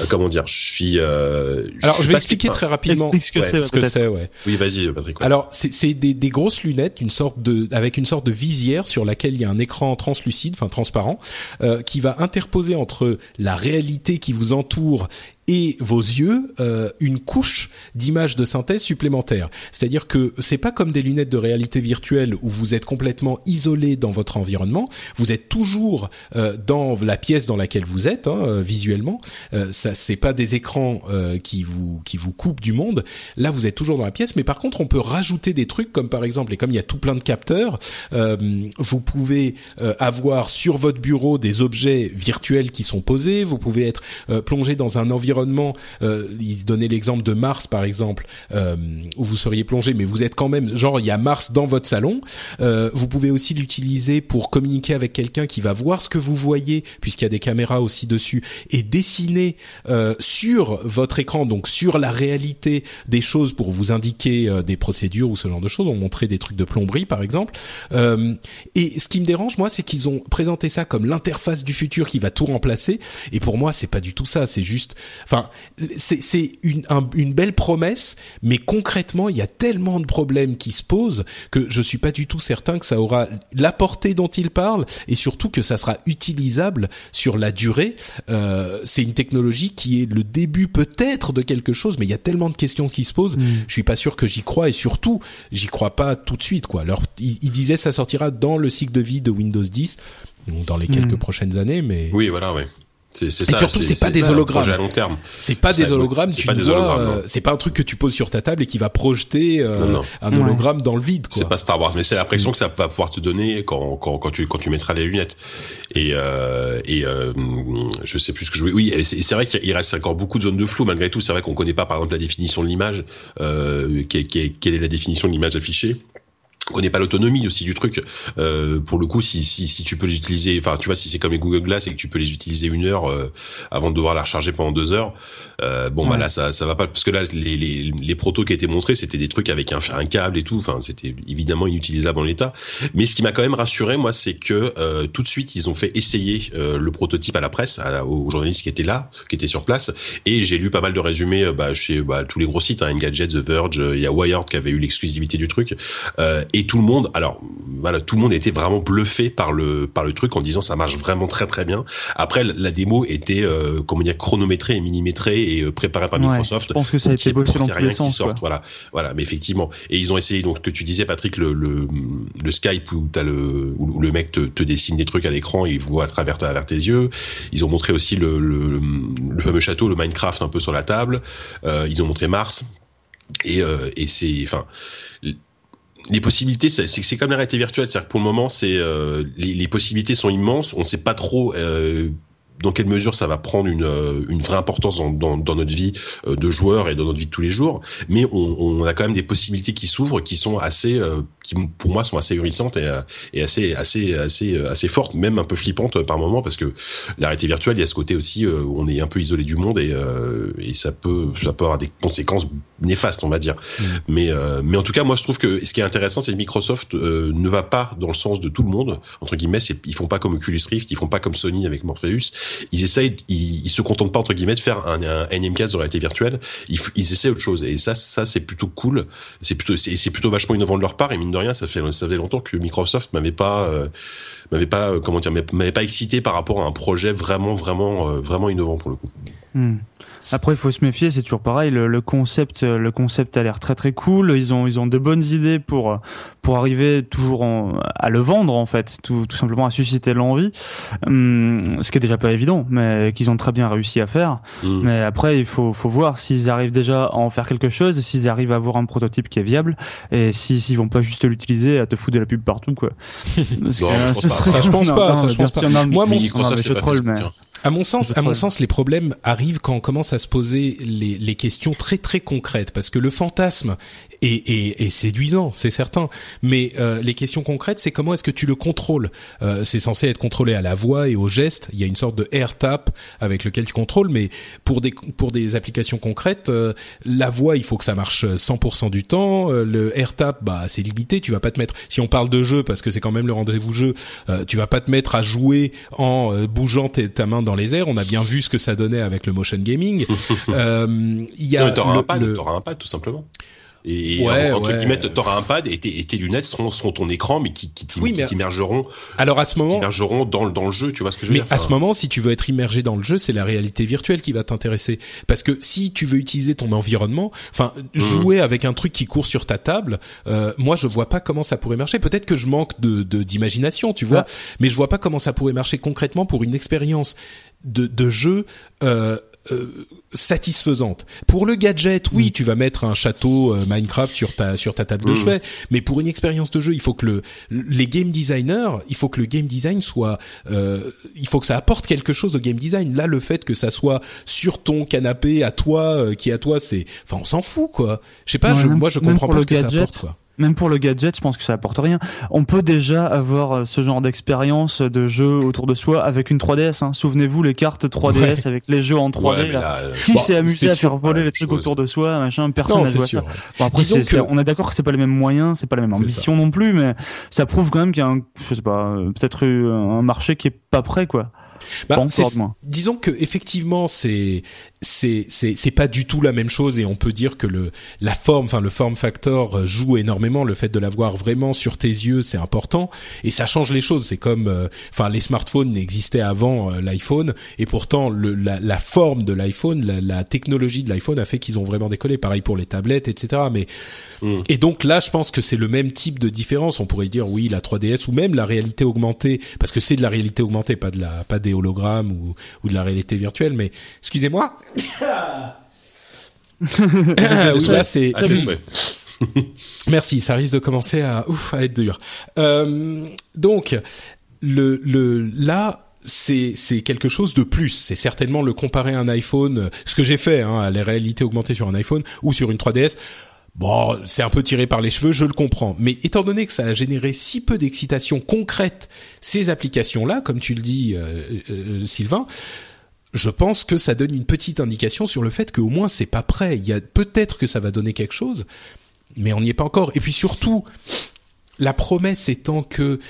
comment dire Je suis. Alors, je, vais expliquer très rapidement ce que c'est. Ouais. Oui, vas-y, Patrick. Alors, c'est des, des grosses lunettes, une sorte de, avec une sorte de visière sur laquelle il y a un écran translucide, enfin transparent, euh, qui va interposer entre la réalité qui vous entoure et vos yeux euh, une couche d'image de synthèse supplémentaire. C'est-à-dire que c'est pas comme des lunettes de réalité virtuelle où vous êtes complètement isolé dans votre environnement. Vous êtes toujours euh, dans la pièce dans laquelle vous êtes hein, euh, visuellement. Euh, ça c'est pas des écrans qui vous qui vous coupent du monde. Là vous êtes toujours dans la pièce, mais par contre on peut rajouter des trucs comme par exemple et comme il y a tout plein de capteurs, vous pouvez avoir sur votre bureau des objets virtuels qui sont posés. Vous pouvez être plongé dans un environnement euh, il donnait l'exemple de Mars par exemple, euh, où vous seriez plongé, mais vous êtes quand même, genre il y a Mars dans votre salon. Euh, vous pouvez aussi l'utiliser pour communiquer avec quelqu'un qui va voir ce que vous voyez, puisqu'il y a des caméras aussi dessus, et dessiner euh, sur votre écran, donc sur la réalité des choses pour vous indiquer euh, des procédures ou ce genre de choses. On montrait des trucs de plomberie par exemple. Euh, et ce qui me dérange moi, c'est qu'ils ont présenté ça comme l'interface du futur qui va tout remplacer. Et pour moi, c'est pas du tout ça. C'est juste Enfin, c'est une, une belle promesse, mais concrètement, il y a tellement de problèmes qui se posent que je suis pas du tout certain que ça aura la portée dont il parle et surtout que ça sera utilisable sur la durée. Euh, c'est une technologie qui est le début peut-être de quelque chose, mais il y a tellement de questions qui se posent. Mm. Je suis pas sûr que j'y crois et surtout, j'y crois pas tout de suite. Quoi. Alors, il, il disait ça sortira dans le cycle de vie de Windows 10 dans les quelques mm. prochaines années, mais oui, voilà, oui. C'est ça. Et surtout, c'est pas des hologrammes. à long terme. C'est pas des hologrammes. C'est pas des hologrammes. Euh, c'est pas un truc que tu poses sur ta table et qui va projeter euh, un hologramme dans le vide. C'est pas Star Wars, mais c'est l'impression mm. que ça va pouvoir te donner quand, quand, quand tu quand tu mettras les lunettes. Et euh, et euh, je sais plus ce que je voulais. Oui, c'est vrai qu'il reste encore beaucoup de zones de flou malgré tout. C'est vrai qu'on connaît pas par exemple la définition de l'image. Euh, quelle est la définition de l'image affichée on connaît pas l'autonomie aussi du truc. Euh, pour le coup, si, si, si tu peux l'utiliser, enfin tu vois, si c'est comme les Google Glass et que tu peux les utiliser une heure euh, avant de devoir la recharger pendant deux heures, euh, bon bah là ça ça va pas parce que là les les, les protos qui étaient montrés c'était des trucs avec un, un câble et tout. Enfin c'était évidemment inutilisable en l'état. Mais ce qui m'a quand même rassuré moi, c'est que euh, tout de suite ils ont fait essayer euh, le prototype à la presse, à, aux journalistes qui étaient là, qui étaient sur place, et j'ai lu pas mal de résumés euh, bah, chez bah, tous les gros sites, hein, Engadget, The Verge, il y a Wired qui avait eu l'exclusivité du truc. Euh, et tout le monde, alors voilà, tout le monde était vraiment bluffé par le par le truc en disant ça marche vraiment très très bien. Après la démo était euh, comment dire chronométrée et millimétrée et euh, préparée par Microsoft. je pense que ça a été bossé dans tous les sens. Voilà, voilà, mais effectivement. Et ils ont essayé donc ce que tu disais Patrick le le, le Skype où t'as le où le mec te, te dessine des trucs à l'écran et il voit à travers, à travers tes yeux. Ils ont montré aussi le, le, le fameux château, le Minecraft un peu sur la table. Euh, ils ont montré Mars et, euh, et c'est enfin les possibilités, c'est c'est comme la réalité virtuelle, c'est-à-dire que pour le moment, c'est euh, les, les, possibilités sont immenses. On ne sait pas trop euh, dans quelle mesure ça va prendre une, euh, une vraie importance dans, dans, dans, notre vie euh, de joueur et dans notre vie de tous les jours. Mais on, on a quand même des possibilités qui s'ouvrent, qui sont assez, euh, qui pour moi sont assez hurissantes et, et assez, assez, assez, assez fortes, même un peu flippantes par moment, parce que la réalité virtuelle, il y a ce côté aussi où on est un peu isolé du monde et, et ça peut, ça peut avoir des conséquences néfastes, on va dire. Mm. Mais, mais en tout cas, moi, je trouve que ce qui est intéressant, c'est que Microsoft ne va pas dans le sens de tout le monde entre guillemets. Ils font pas comme Oculus Rift, ils font pas comme Sony avec Morpheus ils essayent, ils, se contentent pas entre guillemets de faire un, un énième de réalité virtuelle. Ils, ils essaient autre chose et ça, ça c'est plutôt cool. C'est plutôt, c'est plutôt vachement innovant de leur part et mine de rien, ça fait, ça fait longtemps que Microsoft m'avait pas, euh, m'avait pas, euh, comment dire, m'avait pas excité par rapport à un projet vraiment, vraiment, euh, vraiment innovant pour le coup. Hmm. Après, il faut se méfier, c'est toujours pareil. Le, concept, le concept a l'air très très cool. Ils ont, ils ont de bonnes idées pour pour arriver toujours à le vendre en fait, tout, tout simplement à susciter l'envie. Hum, ce qui est déjà pas évident, mais qu'ils ont très bien réussi à faire. Hmm. Mais après, il faut faut voir s'ils arrivent déjà à en faire quelque chose, s'ils arrivent à avoir un prototype qui est viable, et s'ils vont pas juste l'utiliser à te foutre de la pub partout quoi. (laughs) Parce que, ça, je pense pas. ça, je pense pas. Moi, mon à mon sens, à mon sens, les problèmes arrivent quand on commence à se poser les, les questions très très concrètes, parce que le fantasme est, est, est séduisant, c'est certain, mais euh, les questions concrètes, c'est comment est-ce que tu le contrôles? Euh, C'est censé être contrôlé à la voix et au geste. Il y a une sorte de air tap avec lequel tu contrôles, mais pour des pour des applications concrètes, euh, la voix, il faut que ça marche 100% du temps. Euh, le air tap, bah c'est limité. Tu vas pas te mettre. Si on parle de jeu, parce que c'est quand même le rendez-vous jeu, tu vas pas te mettre à jouer en bougeant ta main dans les airs. On a bien vu ce que ça donnait avec le motion gaming. (laughs) Il y a t'auras un pad, t'auras un pad tout simplement. Et ouais, entre ouais. guillemets, t'auras un pad et tes, et tes lunettes seront, seront, ton écran, mais qui, qui, qui t'immergeront. Alors à ce moment, t'immergeront dans, dans le jeu, tu vois ce que je veux dire? Mais à ce moment, si tu veux être immergé dans le jeu, c'est la réalité virtuelle qui va t'intéresser, parce que si tu veux utiliser ton environnement, enfin mmh. jouer avec un truc qui court sur ta table, euh, moi je vois pas comment ça pourrait marcher. Peut-être que je manque de d'imagination, tu vois, mais je vois pas comment ça pourrait marcher concrètement pour une expérience de, de jeu. Euh, euh, satisfaisante. Pour le gadget, oui, mm. tu vas mettre un château euh, Minecraft sur ta sur ta table de mm. chevet, mais pour une expérience de jeu, il faut que le les game designers, il faut que le game design soit euh, il faut que ça apporte quelque chose au game design. Là, le fait que ça soit sur ton canapé à toi qui à toi, c'est enfin on s'en fout quoi. Je sais pas, je, moi je comprends pas ce que ça apporte quoi même pour le gadget, je pense que ça apporte rien. On peut déjà avoir euh, ce genre d'expérience de jeu autour de soi avec une 3DS. Hein. Souvenez-vous les cartes 3DS avec les jeux en 3D. Euh, Qui s'est amusé à faire voler les trucs autour de soi, machin Personne n'a ça. Bon, après, on est d'accord que c'est pas les mêmes moyens, c'est pas la même ambition non plus, mais ça prouve quand même qu'il y a un, je sais pas, euh, peut-être un marché qui est pas prêt, quoi. Bah, disons que effectivement c'est c'est c'est c'est pas du tout la même chose et on peut dire que le la forme enfin le form factor euh, joue énormément. Le fait de l'avoir vraiment sur tes yeux c'est important et ça change les choses. C'est comme euh, enfin les smartphones n'existaient avant euh, l'iPhone et pourtant le la, la forme de l'iPhone la, la, technologie de l'iPhone a fait qu'ils ont vraiment décollé. Pareil pour les tablettes etc mais mm. et donc là je pense que c'est le même type de différence. On pourrait dire oui la 3DS ou même la réalité augmentée parce que c'est de la réalité augmentée pas de la pas des hologrammes ou ou de la réalité virtuelle. Mais excusez-moi c'est. (laughs) Merci, ça risque de commencer à, ouf, à être dur. Euh, donc, le, le, là, c'est c'est quelque chose de plus. C'est certainement le comparer un iPhone, ce que j'ai fait, hein, à la réalité augmentée sur un iPhone ou sur une 3DS. Bon, c'est un peu tiré par les cheveux, je le comprends. Mais étant donné que ça a généré si peu d'excitation concrète, ces applications-là, comme tu le dis, euh, euh, Sylvain, je pense que ça donne une petite indication sur le fait qu'au moins c'est pas prêt. Il y a peut-être que ça va donner quelque chose, mais on n'y est pas encore. Et puis surtout, la promesse étant que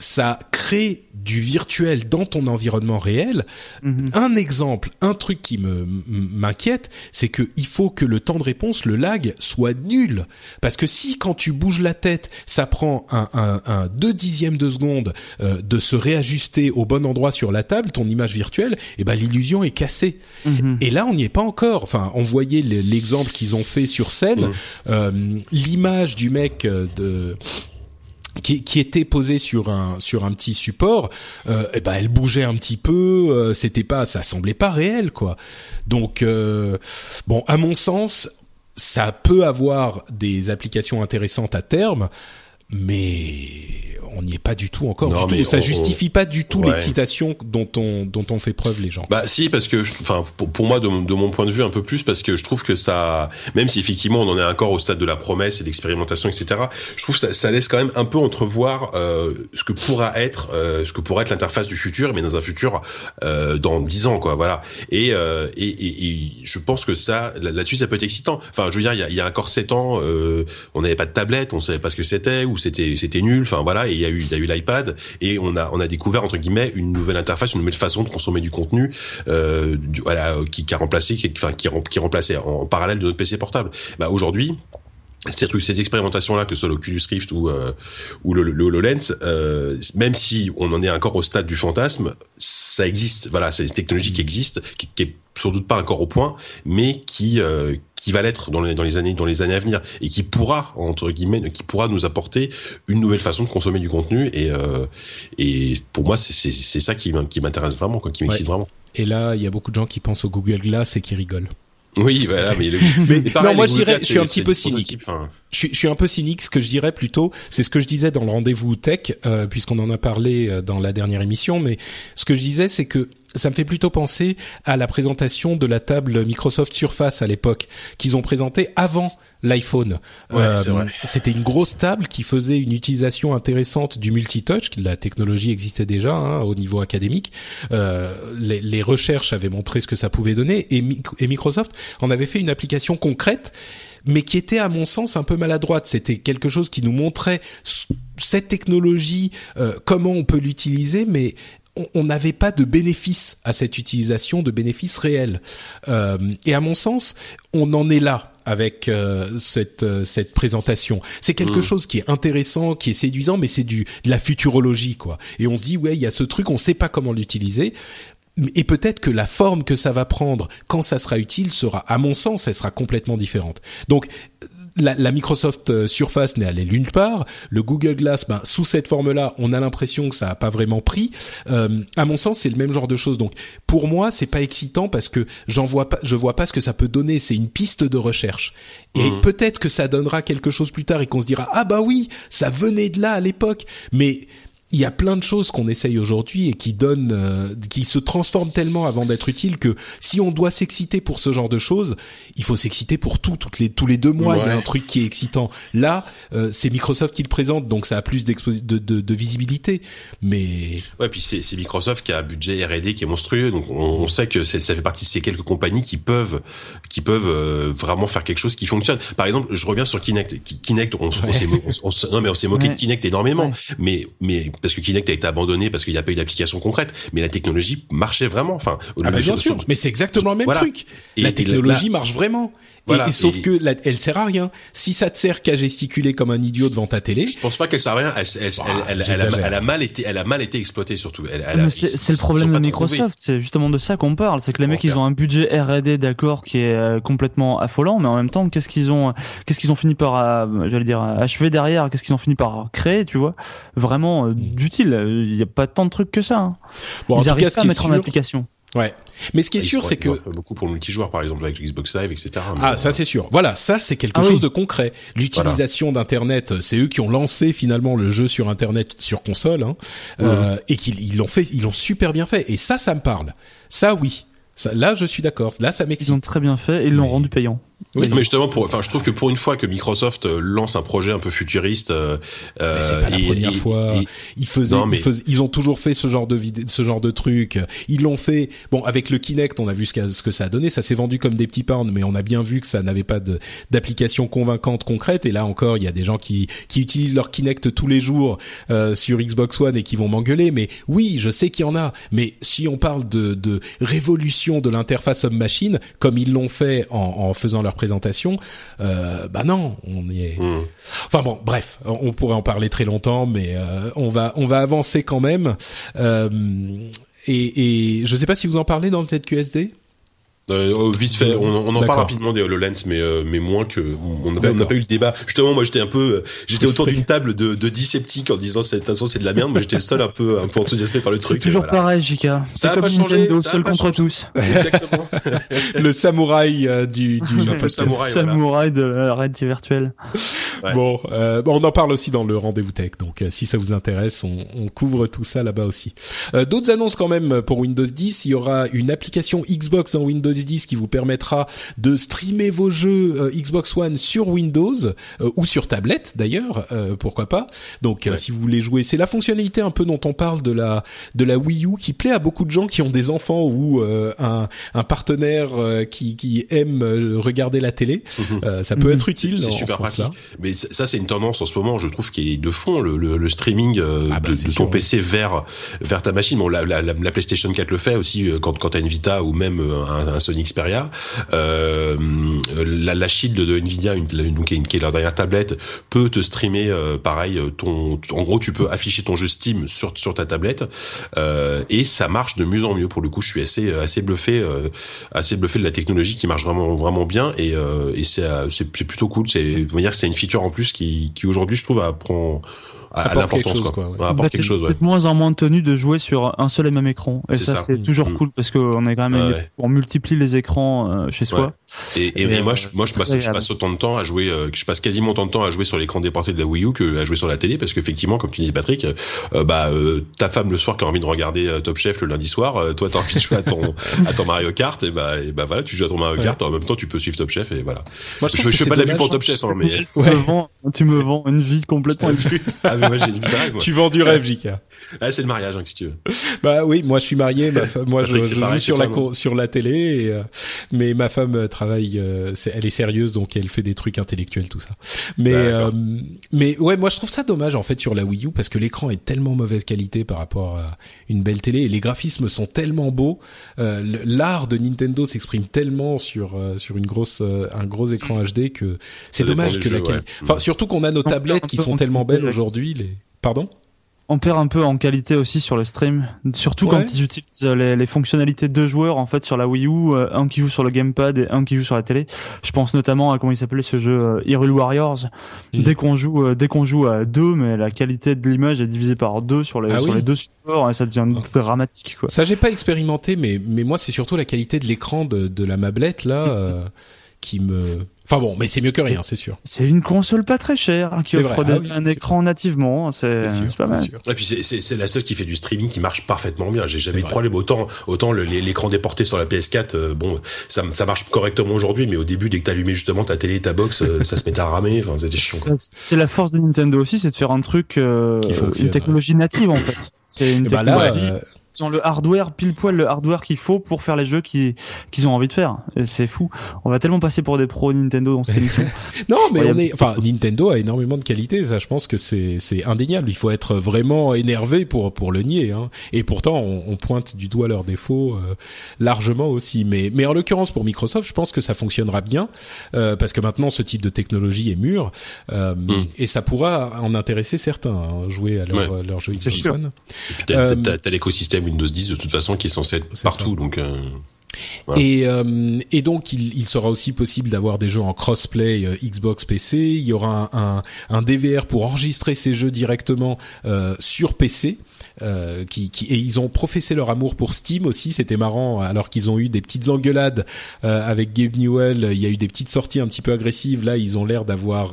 ça crée du virtuel dans ton environnement réel. Mhm. Un exemple, un truc qui me m'inquiète, c'est que il faut que le temps de réponse, le lag, soit nul. Parce que si quand tu bouges la tête, ça prend un, un, un deux dixièmes de seconde euh, de se réajuster au bon endroit sur la table, ton image virtuelle, et eh ben l'illusion est cassée. Mhm. Et là, on n'y est pas encore. Enfin, on voyait l'exemple qu'ils ont fait sur scène, euh, l'image du mec euh, de qui, qui, était posée sur un sur un petit support, euh, et eh ben elle bougeait un petit peu, euh, c'était pas, ça semblait pas réel quoi. Donc euh, bon, à mon sens, ça peut avoir des applications intéressantes à terme, mais on n'y est pas du tout encore. Non, du tout. Ça justifie pas du tout l'excitation dont on dont on fait preuve les gens. Bah si parce que enfin pour, pour, moi de, de, mon point de vue un peu plus parce que je trouve que ça même si effectivement on en est encore au stade de la promesse et d'expérimentation etc. Je trouve que ça, ça laisse quand même un peu entrevoir euh, ce que pourra être euh, ce que pourrait être l'interface du futur mais dans un futur euh, dans dix ans quoi voilà et, euh, et, et, et je pense que ça là-dessus ça peut être excitant. Enfin je veux dire il y a, il y a encore sept ans euh, on n'avait pas de tablette on savait pas ce que c'était ou c'était c'était nul enfin voilà et il y a eu il y a eu l'iPad et on a on a découvert entre guillemets une nouvelle interface, une nouvelle façon de consommer du contenu, euh, du, voilà, qui, qui a remplacé, qui, enfin qui, qui remplaçait en, parallèle de notre PC portable. Bah aujourd'hui, ces trucs, ces expérimentations-là, que ce soit l'Oculus Rift ou euh, ou le, le HoloLens, euh, même si on en est encore au stade du fantasme, ça existe. Voilà, c'est une technologie qui existe, qui, qui est sans doute pas encore au point, mais qui euh, qui va l'être dans les, dans les années dans les années à venir et qui pourra entre guillemets qui pourra nous apporter une nouvelle façon de consommer du contenu et euh, et pour moi c'est c'est ça qui qui m'intéresse vraiment quoi qui m'excite vraiment. Et là il y a beaucoup de gens qui pensent au Google Glass et qui rigolent oui, voilà, mais, (laughs) non, moi je dirais, je suis un petit peu cynique. je, suis, je suis un peu cynique. Ce que je dirais plutôt, c'est ce que je disais dans le rendez-vous tech, euh, puisqu'on en a parlé euh, dans la dernière émission. Mais ce que je disais, c'est que ça me fait plutôt penser à la présentation de la table Microsoft Surface à l'époque qu'ils ont présenté avant l'iPhone. Euh, c'était une grosse table qui faisait une utilisation intéressante du multitouch. La technologie existait déjà hein, au niveau académique. Euh, les, les, recherches avaient montré ce que ça pouvait donner et, et Microsoft en avait fait une application concrète mais qui était à mon sens un peu maladroite. C'était quelque chose qui nous montrait cette technologie, euh, comment on peut l'utiliser, mais on n'avait pas de bénéfice à cette utilisation, de bénéfice réel. Euh, et à mon sens, on en est là avec euh, cette euh, cette présentation. C'est quelque mm. chose qui est intéressant, qui est séduisant, mais c'est du de la futurologie quoi. Et on se dit ouais, il y a ce truc, on sait pas comment l'utiliser. Et peut-être que la forme que ça va prendre quand ça sera utile sera, à mon sens, elle sera complètement différente. Donc la, la, Microsoft euh, Surface n'est allée nulle part. Le Google Glass, ben, sous cette forme-là, on a l'impression que ça a pas vraiment pris. Euh, à mon sens, c'est le même genre de choses. Donc, pour moi, c'est pas excitant parce que j'en vois pas, je vois pas ce que ça peut donner. C'est une piste de recherche. Et mmh. peut-être que ça donnera quelque chose plus tard et qu'on se dira ah bah oui, ça venait de là à l'époque. Mais il y a plein de choses qu'on essaye aujourd'hui et qui donnent, euh, qui se transforment tellement avant d'être utiles que si on doit s'exciter pour ce genre de choses, il faut s'exciter pour tout. Toutes les tous les deux mois, il y a un truc qui est excitant. Là, euh, c'est Microsoft qui le présente, donc ça a plus de, de, de, visibilité. Mais ouais, puis c'est Microsoft qui a un budget R&D qui est monstrueux, donc on, sait que ça fait partie de ces quelques compagnies qui peuvent qui peuvent euh, vraiment faire quelque chose qui fonctionne. Par exemple, je reviens sur Kinect. Kinect, on, on, on, non mais on s'est moqué de Kinect énormément, mais mais parce que Kinect a été abandonné parce qu'il n'y a pas eu d'application concrète, mais la technologie marchait vraiment. Enfin, ah bah bien sûr, mais c'est exactement le même truc. la technologie marche vraiment. et, sauf que elle sert à rien. Si ça te sert qu'à gesticuler comme un idiot devant ta télé, je pense pas qu'elle sert à rien. Elle, elle, bah, elle, elle, a, mal été, elle a mal été exploitée surtout. c'est le problème de Microsoft. C'est justement de ça qu'on parle. C'est que les mecs, ils ont un budget R&D d'accord qui est euh, complètement affolant, mais en même temps, qu'est-ce qu'ils ont, qu'est-ce qu'ils ont fini par, euh, j'allais dire, achever derrière, qu'est-ce qu'ils ont fini par créer, tu vois, vraiment euh, d'utile. Il n'y a pas tant de trucs que ça. Hein. Bon, Ils arrivent pas à mettre en application. Ouais. Mais ce qui est sûr, c'est que beaucoup pour le multijoueur, par exemple, avec Xbox Live, etc. ah, ça c'est sûr. Voilà, ça c'est quelque ah chose de concret. L'utilisation d'Internet, c'est eux qui ont lancé finalement le jeu sur Internet sur console, hein, euh, et qu'ils l'ont fait, ils l'ont super bien fait. Et ça, ça me parle. Ça, oui. là, je suis d'accord. Là, ça m'excite. Ils ont très bien fait et ils l'ont rendu payant. Oui, mais justement, pour, enfin, je trouve que pour une fois que Microsoft euh, lance un projet un peu futuriste, euh, euh c'est pas la première fois. ils faisaient, ils, ont toujours fait ce genre de ce genre de truc. Ils l'ont fait. Bon, avec le Kinect, on a vu ce, ce que ça a donné. Ça s'est vendu comme des petits pains, mais on a bien vu que ça n'avait pas d'application convaincante concrète. Et là encore, il y a des gens qui qui utilisent leur Kinect tous les jours euh, sur Xbox One et qui vont m'engueuler. Mais oui, je sais qu'il y en a. Mais si on parle de, de révolution de l'interface homme-machine, comme ils l'ont fait en, en faisant leur présentation, euh, bah non, on est. Hmm. Enfin bon, bref, on pourrait en parler très longtemps, mais euh, on va on va avancer quand même. Euh, et, et je sais pas si vous en parlez dans le ZQSD. Euh, oh, vite fait, on, on en parle rapidement des HoloLens, mais euh, mais moins que on n'a pas eu le débat. Justement, moi j'étais un peu, euh, j'étais autour d'une table de, de 10 sceptiques en disant cette façon c'est de la merde. mais j'étais le seul un peu un peu enthousiasmé par le truc. Toujours pareil, JK. Ça a pas changé. seul contre tous. (laughs) Exactement. (laughs) le samouraï du, du le samouraï, samouraï de la réalité virtuelle. Bon, bon, on en parle aussi dans le rendez-vous tech. Donc si ça vous intéresse, on, on couvre tout ça là-bas aussi. D'autres annonces quand même pour Windows 10. Il y aura une application Xbox en Windows 10 qui vous permettra de streamer vos jeux euh, Xbox One sur Windows euh, ou sur tablette d'ailleurs, euh, pourquoi pas. Donc si vous voulez jouer, c'est la fonctionnalité un peu dont on parle de la de la Wii U qui plaît à beaucoup de gens qui ont des enfants ou un, un partenaire qui, qui aime regarder la télé. Mhm. ça peut mhm. être utile. C'est super pratique. Mais ça c'est une tendance en ce moment, je trouve, qui est de fond le, le, streaming ah bah, de, ton PC vers vers ta machine. Bon, la, la, la, PlayStation 4 le fait aussi quand quand t'as une Vita ou même un, un Sony Xperia. Euh, la, la Shield de Nvidia, une, donc, qui est leur dernière tablette, peut te streamer euh, pareil. Euh, ton, en gros, tu peux afficher ton jeu Steam sur sur ta tablette euh, et ça marche de mieux en mieux. Pour le coup, je suis assez assez bluffé, euh, assez bluffé de la technologie qui marche vraiment vraiment bien et, et c'est plutôt cool. C'est dire c'est une feature en plus qui qui aujourd'hui je trouve apprend à, l'importance quoi. quoi ouais. quelque chose ouais. moins en moins tenu de jouer sur un seul et même écran et ça, c'est toujours mm. cool parce qu'on est quand même on multiplie les écrans euh, chez soi et, et, moi, je, moi, je passe, je passe autant de temps à jouer, euh, je passe quasiment autant de temps à jouer sur l'écran déporté de la Wii U que à jouer sur la télé, parce qu'effectivement, comme tu dis, Patrick, euh, bah, euh, ta femme le soir qui a envie de regarder Top Chef le lundi soir, toi, t'as envie de jouer à ton, (laughs) à ton Mario Kart, et bah, et bah voilà, tu joues à ton Mario Kart, en même temps, tu peux suivre Top Chef, et voilà. Moi, je, je, fais pas de la vue pour Top Chef, hein, mais tu, me (laughs) vends, tu me vends une vie complètement. (laughs) mais moi j'ai une vie Tu vends du rêve, JK. Ah, c'est le mariage, hein, si tu veux. Bah oui, moi je suis marié, ma moi (laughs) je, je joue sur la sur la télé, et, mais ma femme travaille elle est sérieuse donc elle fait des trucs intellectuels tout ça. Mais euh, mais ouais, moi je trouve ça dommage en fait sur la Wii U parce que l'écran est tellement mauvaise qualité par rapport à une belle télé et les graphismes sont tellement beaux. Euh, L'art de Nintendo s'exprime tellement sur euh, sur une grosse euh, un gros écran HD que c'est dommage que la qualité. Enfin surtout qu'on a nos tablettes qui sont tellement belles aujourd'hui. Les pardon on perd un peu en qualité aussi sur le stream, surtout quand ils utilisent les, les, fonctionnalités de deux joueurs en fait sur la Wii U, euh, un qui joue sur le gamepad et un qui joue sur la télé. Je pense notamment à comment il s'appelait ce jeu euh, Hyrule Warriors. Mm. Dès qu'on joue, euh, dès qu'on joue à deux, mais la qualité de l'image est divisée par deux sur les ah sur les deux supports et ça devient oh. dramatique quoi. Ça j'ai pas expérimenté, mais mais moi c'est surtout la qualité de l'écran de de la mablette là (laughs) qui me Enfin bon, mais c'est mieux que rien, c'est sûr. C'est une console pas très chère hein, qui offre ah un écran nativement, c'est pas mal. Et puis c'est la seule qui fait du streaming qui marche parfaitement bien. J'ai jamais eu de problème autant autant l'écran déporté sur la PS4. Euh, bon, ça, ça marche correctement aujourd'hui, mais au début dès que t'allumais justement ta télé, ta box, euh, ça se mettait à ramer. Enfin, c'était chiant. C'est la force de Nintendo aussi, c'est de faire un truc, euh, une technologie native en fait. C'est une bah là, ils ont le hardware pile poil le hardware qu'il faut pour faire les jeux qu'ils ont envie de faire. C'est fou. On va tellement passer pour des pros Nintendo dans cette émission. (laughs) non, mais on est, enfin, Nintendo a énormément de qualité. Ça, je pense que c'est c'est indéniable. Il faut être vraiment énervé pour pour le nier. Hein. Et pourtant, on, on, pointe du doigt leurs défauts euh, largement aussi. Mais mais en l'occurrence pour Microsoft, je pense que ça fonctionnera bien euh, parce que maintenant ce type de technologie est mûr euh, mm. et ça pourra en intéresser certains hein, jouer à leur leur jeu Xbox One. T'as, t'as l'écosystème Windows 10 de toute façon qui est censé être partout. Donc euh, et, euh, et donc il, il, sera aussi possible d'avoir des jeux en crossplay euh, Xbox PC. Il y aura un, un, un, DVR pour enregistrer ces jeux directement euh, sur PC. Euh, qui, qui, et ils ont professé leur amour pour Steam aussi. C'était marrant, alors qu'ils ont eu des petites engueulades euh, avec Gabe Newell. Il y a eu des petites sorties un petit peu agressives. Là, ils ont l'air d'avoir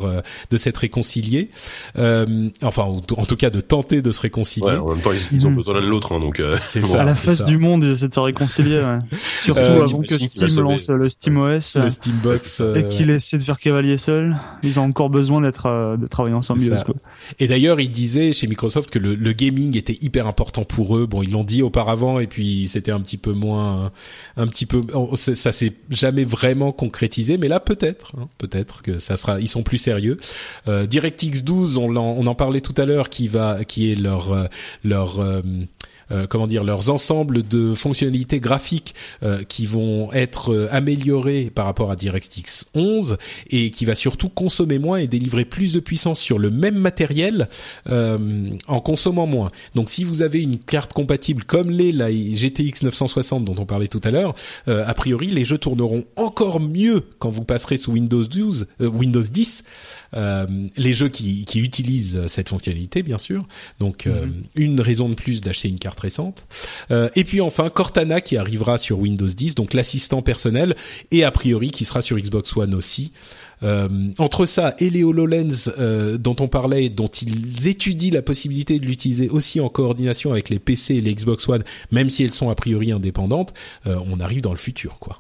de s'être réconciliés. enfin, en, tout cas, de tenter de se réconcilier. Ouais, en même temps, ils, ont besoin l'un de l'autre, hein, donc. c'est (laughs) ça. À la face du monde, ils essaient de se réconcilier. Ouais. (laughs) Surtout euh, avant que Steam lance le SteamOS le Steambox et euh, qu'il essaie de faire cavalier seul. Ils ont encore besoin d'être euh, de travailler ensemble. Et d'ailleurs, ils disaient chez Microsoft que le, le, gaming était hyper important pour eux. Bon, ils l'ont dit auparavant et puis c'était un petit peu moins, un petit peu, ça s'est jamais vraiment concrétisé, mais là peut-être, hein, peut-être que ça sera, ils sont plus sérieux. Euh, DirectX 12, on en, on en parlait tout à l'heure, qui va, qui est leur leur euh, comment dire leurs ensembles de fonctionnalités graphiques euh, qui vont être euh, améliorés par rapport à DirectX 11 et qui va surtout consommer moins et délivrer plus de puissance sur le même matériel en consommant moins. Donc si vous avez une carte compatible comme les la GTX 960 dont on parlait tout à l'heure, a priori les jeux tourneront encore mieux quand vous passerez sous Windows 12, Windows 10 euh, les jeux qui, qui, utilisent cette fonctionnalité, bien sûr. Donc, euh, mhm. une raison de plus d'acheter une carte récente. Euh, et puis enfin, Cortana qui arrivera sur Windows 10, donc l'assistant personnel, et a priori qui sera sur Xbox One aussi. Euh, entre ça et les HoloLens euh, dont on parlait, dont ils étudient la possibilité de l'utiliser aussi en coordination avec les PC et les Xbox One, même si elles sont a priori indépendantes, euh, on arrive dans le futur, quoi.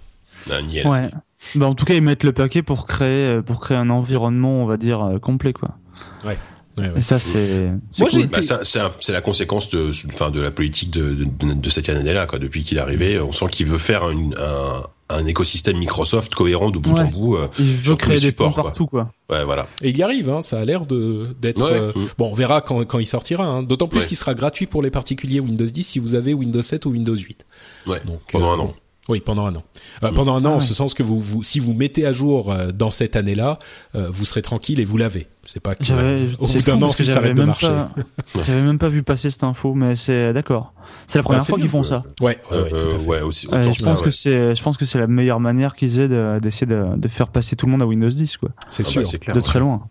Ouais. Bah, en tout cas, ils mettent le paquet pour créer, euh, pour créer un environnement, on va dire, euh, complet, quoi. Ouais. Et ça, c'est. Moi, cool. bah, c'est la conséquence de, enfin, de la politique de, de, de cette année-là, quoi. Depuis qu'il est arrivé, on sent qu'il veut faire un, un, un, écosystème Microsoft cohérent de bout en bout. Euh, il veut créer des ports partout, quoi. Ouais, voilà. Et il y arrive, hein. Ça a l'air de d'être. Bon, on verra quand, quand il sortira. Hein. D'autant plus qu'il sera gratuit pour les particuliers Windows 10 si vous avez Windows 7 ou Windows 8. Ouais. Donc, pendant un an. Oui, pendant un an. Euh, pendant un an, ah en ce sens que vous, vous, si vous mettez à jour euh, dans cette année-là, euh, vous serez tranquille et vous l'avez. C'est pas que au bout d'un an, ça s'arrête de marcher. (laughs) J'avais même pas vu passer cette info, mais c'est d'accord. C'est la première bah, fois qu'ils font ça. Ouais, ouais, ouais, tout à fait. ouais aussi. je pense que c'est, je pense que c'est la meilleure manière qu'ils aient d'essayer de, de, faire passer tout le monde à Windows 10, quoi. C'est ah sûr. Bah, clair, de très loin.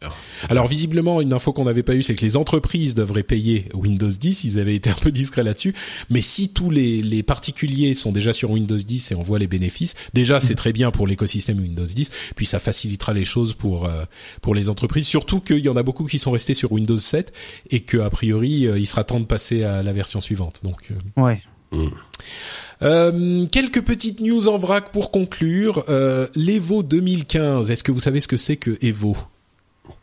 Alors visiblement, une info qu'on n'avait pas eue, c'est que les entreprises devraient payer Windows 10. Ils avaient été un peu discrets là-dessus. Mais si tous les, les particuliers sont déjà sur Windows 10 et on voit les bénéfices, déjà c'est très bien pour l'écosystème Windows 10. Puis ça facilitera les choses pour euh, pour les entreprises. Surtout qu'il y en a beaucoup qui sont restés sur Windows 7 et que a priori, euh, il sera temps de passer à la version suivante. Donc euh, ouais. Mm. Euh, quelques petites news en vrac pour conclure. Euh, L'Evo 2015, est-ce que vous savez ce que c'est que Evo?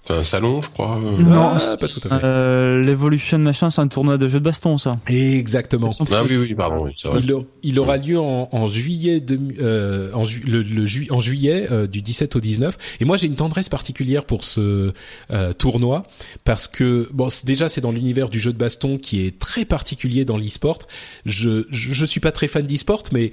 C'est un salon, je crois. Euh. Non, ah, pas tout à fait. Euh, L'Evolution machin, c'est un tournoi de jeux de baston, ça. Exactement. Ah oui, oui, pardon. Oui, il, il, aura lieu en, en juillet, de, euh, en, ju le, le ju en juillet euh, du 17 au 19. Et moi, j'ai une tendresse particulière pour ce euh, tournoi parce que bon, déjà, c'est dans l'univers du jeu de baston qui est très particulier dans l'e-sport. Je, je, je suis pas très fan d'e-sport, mais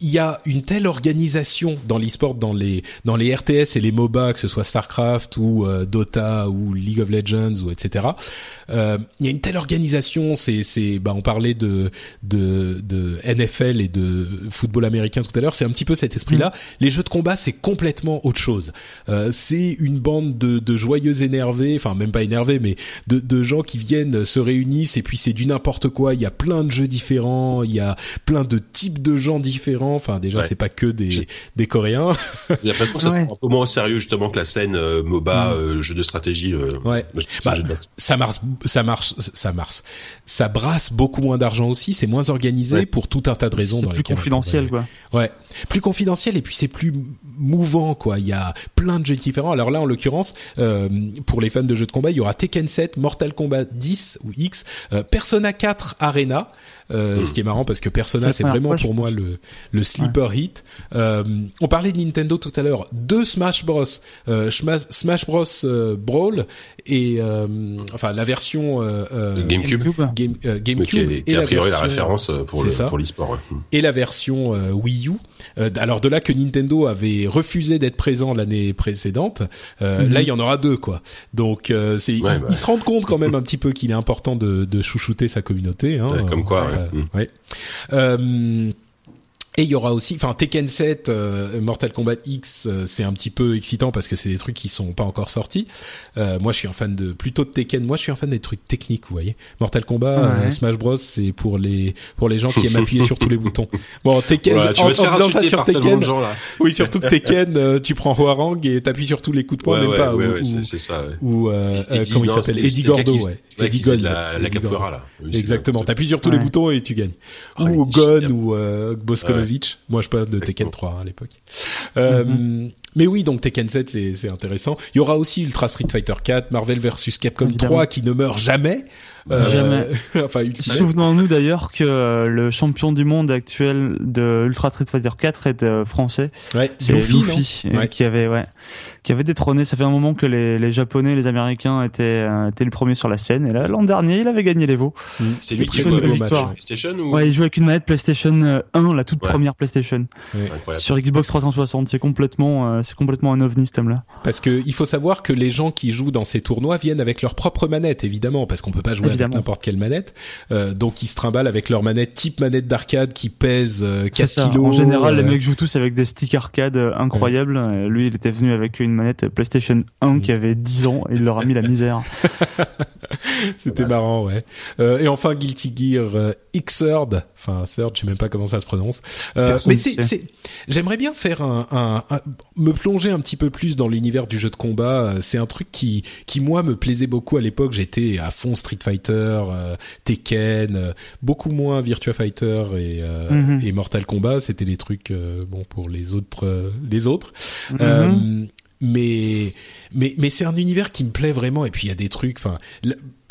il y a une telle organisation dans l'e-sport, dans les dans les RTS et les MOBA, que ce soit Starcraft ou euh, Dota ou League of Legends ou etc. Euh, il y a une telle organisation. C'est c'est bah on parlait de de de NFL et de football américain tout à l'heure. C'est un petit peu cet esprit-là. Mm. Les jeux de combat, c'est complètement autre chose. Euh, c'est une bande de de joyeux énervés, enfin même pas énervés, mais de de gens qui viennent se réunissent et puis c'est du n'importe quoi. Il y a plein de jeux différents. Il y a plein de types de gens différents Enfin, déjà, c'est pas que des, des Coréens. J'ai l'impression que ça se prend un peu moins au sérieux justement que la scène euh, MOBA, mm. euh, jeu de stratégie. Euh, ouais. Bah, ça marche, ça marche, ça marche. Ça brasse beaucoup moins d'argent aussi. C'est moins organisé pour tout un tas de raisons. C'est plus confidentiel, quoi. Ouais. Plus confidentiel et puis c'est plus mouvant quoi. Il y a plein de jeux différents. Alors là en l'occurrence euh, pour les fans de jeux de combat, il y aura Tekken 7, Mortal Kombat 10 ou X, euh, Persona 4 Arena. Euh, ce qui est marrant parce que Persona c'est vraiment pour moi le le sleeper hit. Euh, on parlait de Nintendo tout à l'heure, deux Smash Bros, euh, Smash, Smash Bros euh, Brawl et euh, enfin la version GameCube, Game, GameCube et a priori la, référence pour le, pour l'e-sport. Et la version Wii U. alors de là que Nintendo avait refusé d'être présent l'année précédente, mm-hmm. là il y en aura deux quoi. Donc c'est ils, bah. se rendent compte quand même un petit peu qu'il est important de, de chouchouter sa communauté. Hein, comme quoi. Ouais. Euh, ouais. Euh, et il y aura aussi, enfin Tekken 7, euh, Mortal Kombat X, euh, c'est un petit peu excitant parce que c'est des trucs qui sont pas encore sortis. Euh, moi, je suis un fan de plutôt de Tekken. Moi, je suis un fan des trucs techniques, vous voyez. Mortal Kombat, Smash Bros, c'est pour les pour les gens qui aiment appuyer sur tous les (laughs) boutons. Bon, Tekken, tu en, vas te faire ça sur Tekken, gens, là. oui, surtout que Tekken, tu prends Huarang et t'appuies sur tous les coups de poing, ouais, même pas. Ouais, ou, c'est ça. Ouais. Ou comment il s'appelle Eddie Gordo, ouais. Eddie Gold, la, la capoeira là. Exactement. T'appuies sur tous les boutons et tu gagnes. Ah, ou Gon ou Boskonovich. Moi, je peux de Tekken 3 hein, à l'époque. Euh, mm-hmm. Mais oui, donc Tekken 7, c'est intéressant. Il y aura aussi Ultra Street Fighter 4, Marvel vs Capcom 3 qui ne meurt jamais. Euh, jamais. (laughs) enfin, Souvenons-nous d'ailleurs que euh, le champion du monde actuel de Ultra Street Fighter 4 est euh, français. Ouais, c'est Luffy, qui avait ouais, qui avait détrôné. Ça fait un moment que les, les Japonais, les Américains étaient étaient les premiers sur la scène. Et là, l'an dernier, il avait gagné les veaux. Mm. C'est lui qui joue avec PlayStation ou Ouais, il joue avec une manette PlayStation 1, la toute première PlayStation. Sur Xbox 360, c'est complètement c'est complètement un ovni ce thème-là. Parce que il faut savoir que les gens qui jouent dans ces tournois viennent avec leur propre manette, évidemment, parce qu'on peut pas jouer avec n'importe quelle manette. Euh, donc ils se trimballent avec leur manette type manette d'arcade qui pèse 4 euh, kilos. En général, les euh. mecs jouent tous avec des sticks arcade incroyables. Lui, il était venu avec une manette PlayStation 1 qui avait 10 ans et il leur a mis la misère. (laughs) C'était marrant, ouais. et enfin, Guilty Gear Xrd, enfin Third, je sais même pas comment ça se prononce. mais c'est, j'aimerais bien faire un, un, me plonger un petit peu plus dans l'univers du jeu de combat. C'est un truc qui, qui moi me plaisait beaucoup à l'époque. J'étais à fond Street Fighter, euh, Tekken, euh, beaucoup moins Virtua Fighter et, euh, mhm. et Mortal Kombat. C'était les trucs bon pour les autres, les autres. Mhm. mais mais mais c'est un univers qui me plaît vraiment. Et puis il y a des trucs. Enfin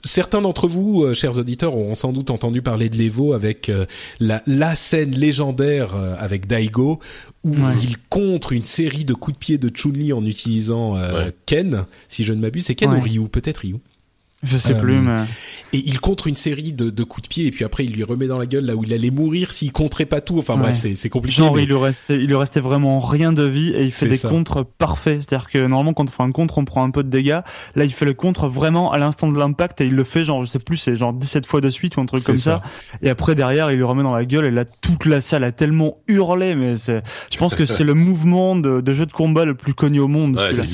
Certains d'entre vous, euh, chers auditeurs, auront sans doute entendu parler de l'Evo avec euh, la, la, scène légendaire euh, avec Daigo où il contre une série de coups de pied de Chun-Li en utilisant Ken, si je ne m'abuse. C'est Ken ou Ryu? Peut-être Ryu. Je sais plus, euh, mais... Et il contre une série de, de, coups de pied et puis après il lui remet dans la gueule là où il allait mourir s'il contrait pas tout. Enfin bref, c'est compliqué. Genre il lui restait, il lui restait vraiment rien de vie et il fait des contres parfaits. C'est-à-dire que normalement quand on fait un contre, on prend un peu de dégâts. Là, il fait le contre vraiment à l'instant de l'impact et il le fait genre je sais plus, c'est genre 17 fois de suite ou un truc comme ça. Et après derrière, il lui remet dans la gueule et là toute la salle a tellement hurlé. Mais c'est, je pense que c'est le mouvement de, de, jeu de combat le plus connu au monde. Ouais, c'est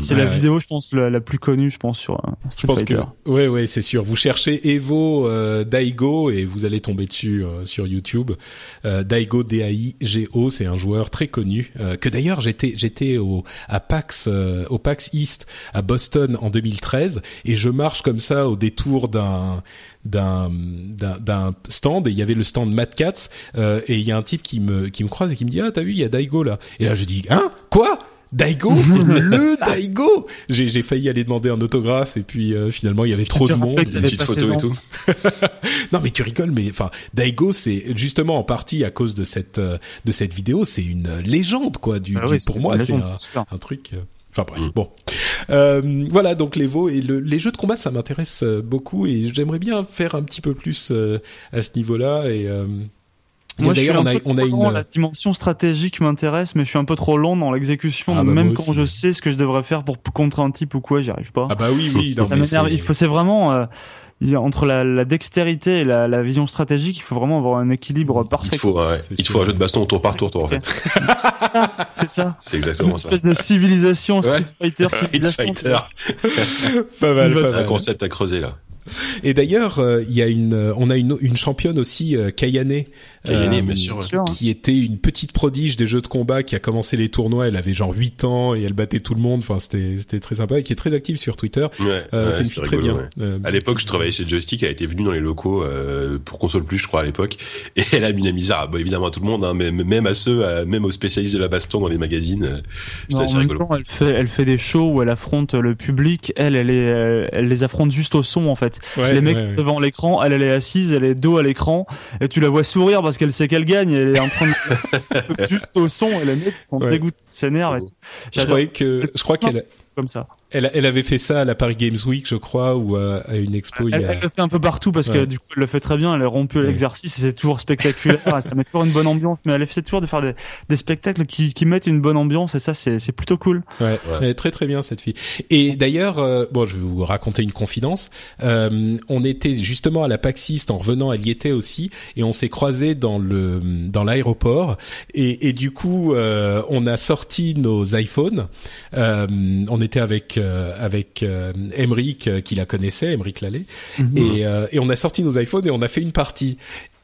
C'est la vidéo, je pense, la, plus connue, je pense sur euh, Street Fighter. ouais, ouais c'est sûr. Vous cherchez Evo euh, Daigo et vous allez tomber dessus euh, sur YouTube. Euh, Daigo D-A-I-G-O, c'est un joueur très connu euh, que d'ailleurs j'étais j'étais au à PAX au PAX East à Boston en 2013 et je marche comme ça au détour d'un d'un d'un stand et il y avait le stand Mad Cats et il y a un type qui me qui me croise et qui me dit ah t'as vu il y a Daigo là et là je dis hein? Quoi? Daigo, (laughs) le Daigo. J'ai, j'ai failli aller demander un autographe et puis euh, finalement il y avait trop de monde, une petite photo et tout. (laughs) non mais tu rigoles, mais enfin Daigo c'est justement en partie à cause de cette euh, de cette vidéo, c'est une légende quoi. Du, ah pour moi c'est un, truc. Euh, enfin bref, mm. bon. Euh, voilà, donc les veaux et le, les jeux de combat, ça m'intéresse beaucoup et j'aimerais bien faire un petit peu plus à ce niveau-là. Et moi, d'ailleurs, on a, on a une la dimension stratégique m'intéresse, mais je suis un peu trop lent dans l'exécution. Ah, bah, même quand je sais ce que je devrais faire pour contrer un type ou quoi, j'y arrive pas. Ah bah oui, oui. ça m'énerve. Il faut, c'est vraiment euh, entre la, la, dextérité et la, la, vision stratégique, il faut vraiment avoir un équilibre parfait. Il faut, ouais, il faut un jeu de baston tour par tour, toi, en fait. c'est ça, c'est ça. (laughs) C'est exactement ça. Une espèce de civilisation Street Fighter, (laughs) Street Fighter. pas mal, pas mal. Un concept à creuser là. Et d'ailleurs, euh, il y a une, euh, on a une, une championne aussi, euh, Kayane, Kayane, bien sûr, qui était une petite prodige des jeux de combat, qui a commencé les tournois. Elle avait genre 8 ans et elle battait tout le monde. Enfin, c'était, c'était très sympa et qui est très active sur Twitter. Ouais, c'est une fille très bien. à l'époque, je travaillais chez Joystick. Elle était venue dans les locaux pour console plus, je crois à l'époque, et elle a mis la misère, bah, évidemment à tout le monde, hein, même, même à ceux, même aux spécialistes de la baston dans les magazines. C'était assez rigolo. elle fait, elle fait des shows où elle affronte le public. Elle, elle est, elle les affronte juste au son en fait. Les mecs devant l'écran, elle, elle est assise, elle est dos à l'écran, et tu la vois sourire parce qu'elle sait qu'elle gagne. Elle est en train de (laughs) juste au son, et les mecs sont dégoûtés, s'énervent. Je croyais que, je crois qu'elle comme ça. Elle, elle avait fait ça à la Paris Games Week, je crois, ou à, une expo. Elle, il y a... elle le fait un peu partout parce que du coup, elle le fait très bien. Elle est rompue à l'exercice et c'est toujours spectaculaire. (laughs) ça met toujours une bonne ambiance. Mais elle essaie toujours de faire des, des spectacles qui, qui mettent une bonne ambiance et ça, c'est, c'est plutôt cool. Ouais, elle est très très bien cette fille. Et d'ailleurs, euh, bon, je vais vous raconter une confidence. Euh, on était justement à la Paxiste en revenant, elle y était aussi, et on s'est croisés dans le dans l'aéroport. Et, et du coup, euh, on a sorti nos iPhones. Euh, on était avec euh, avec euh, Emric euh, qui la connaissait, Emric Lallet, mhm. et, et on a sorti nos iPhones et on a fait une partie.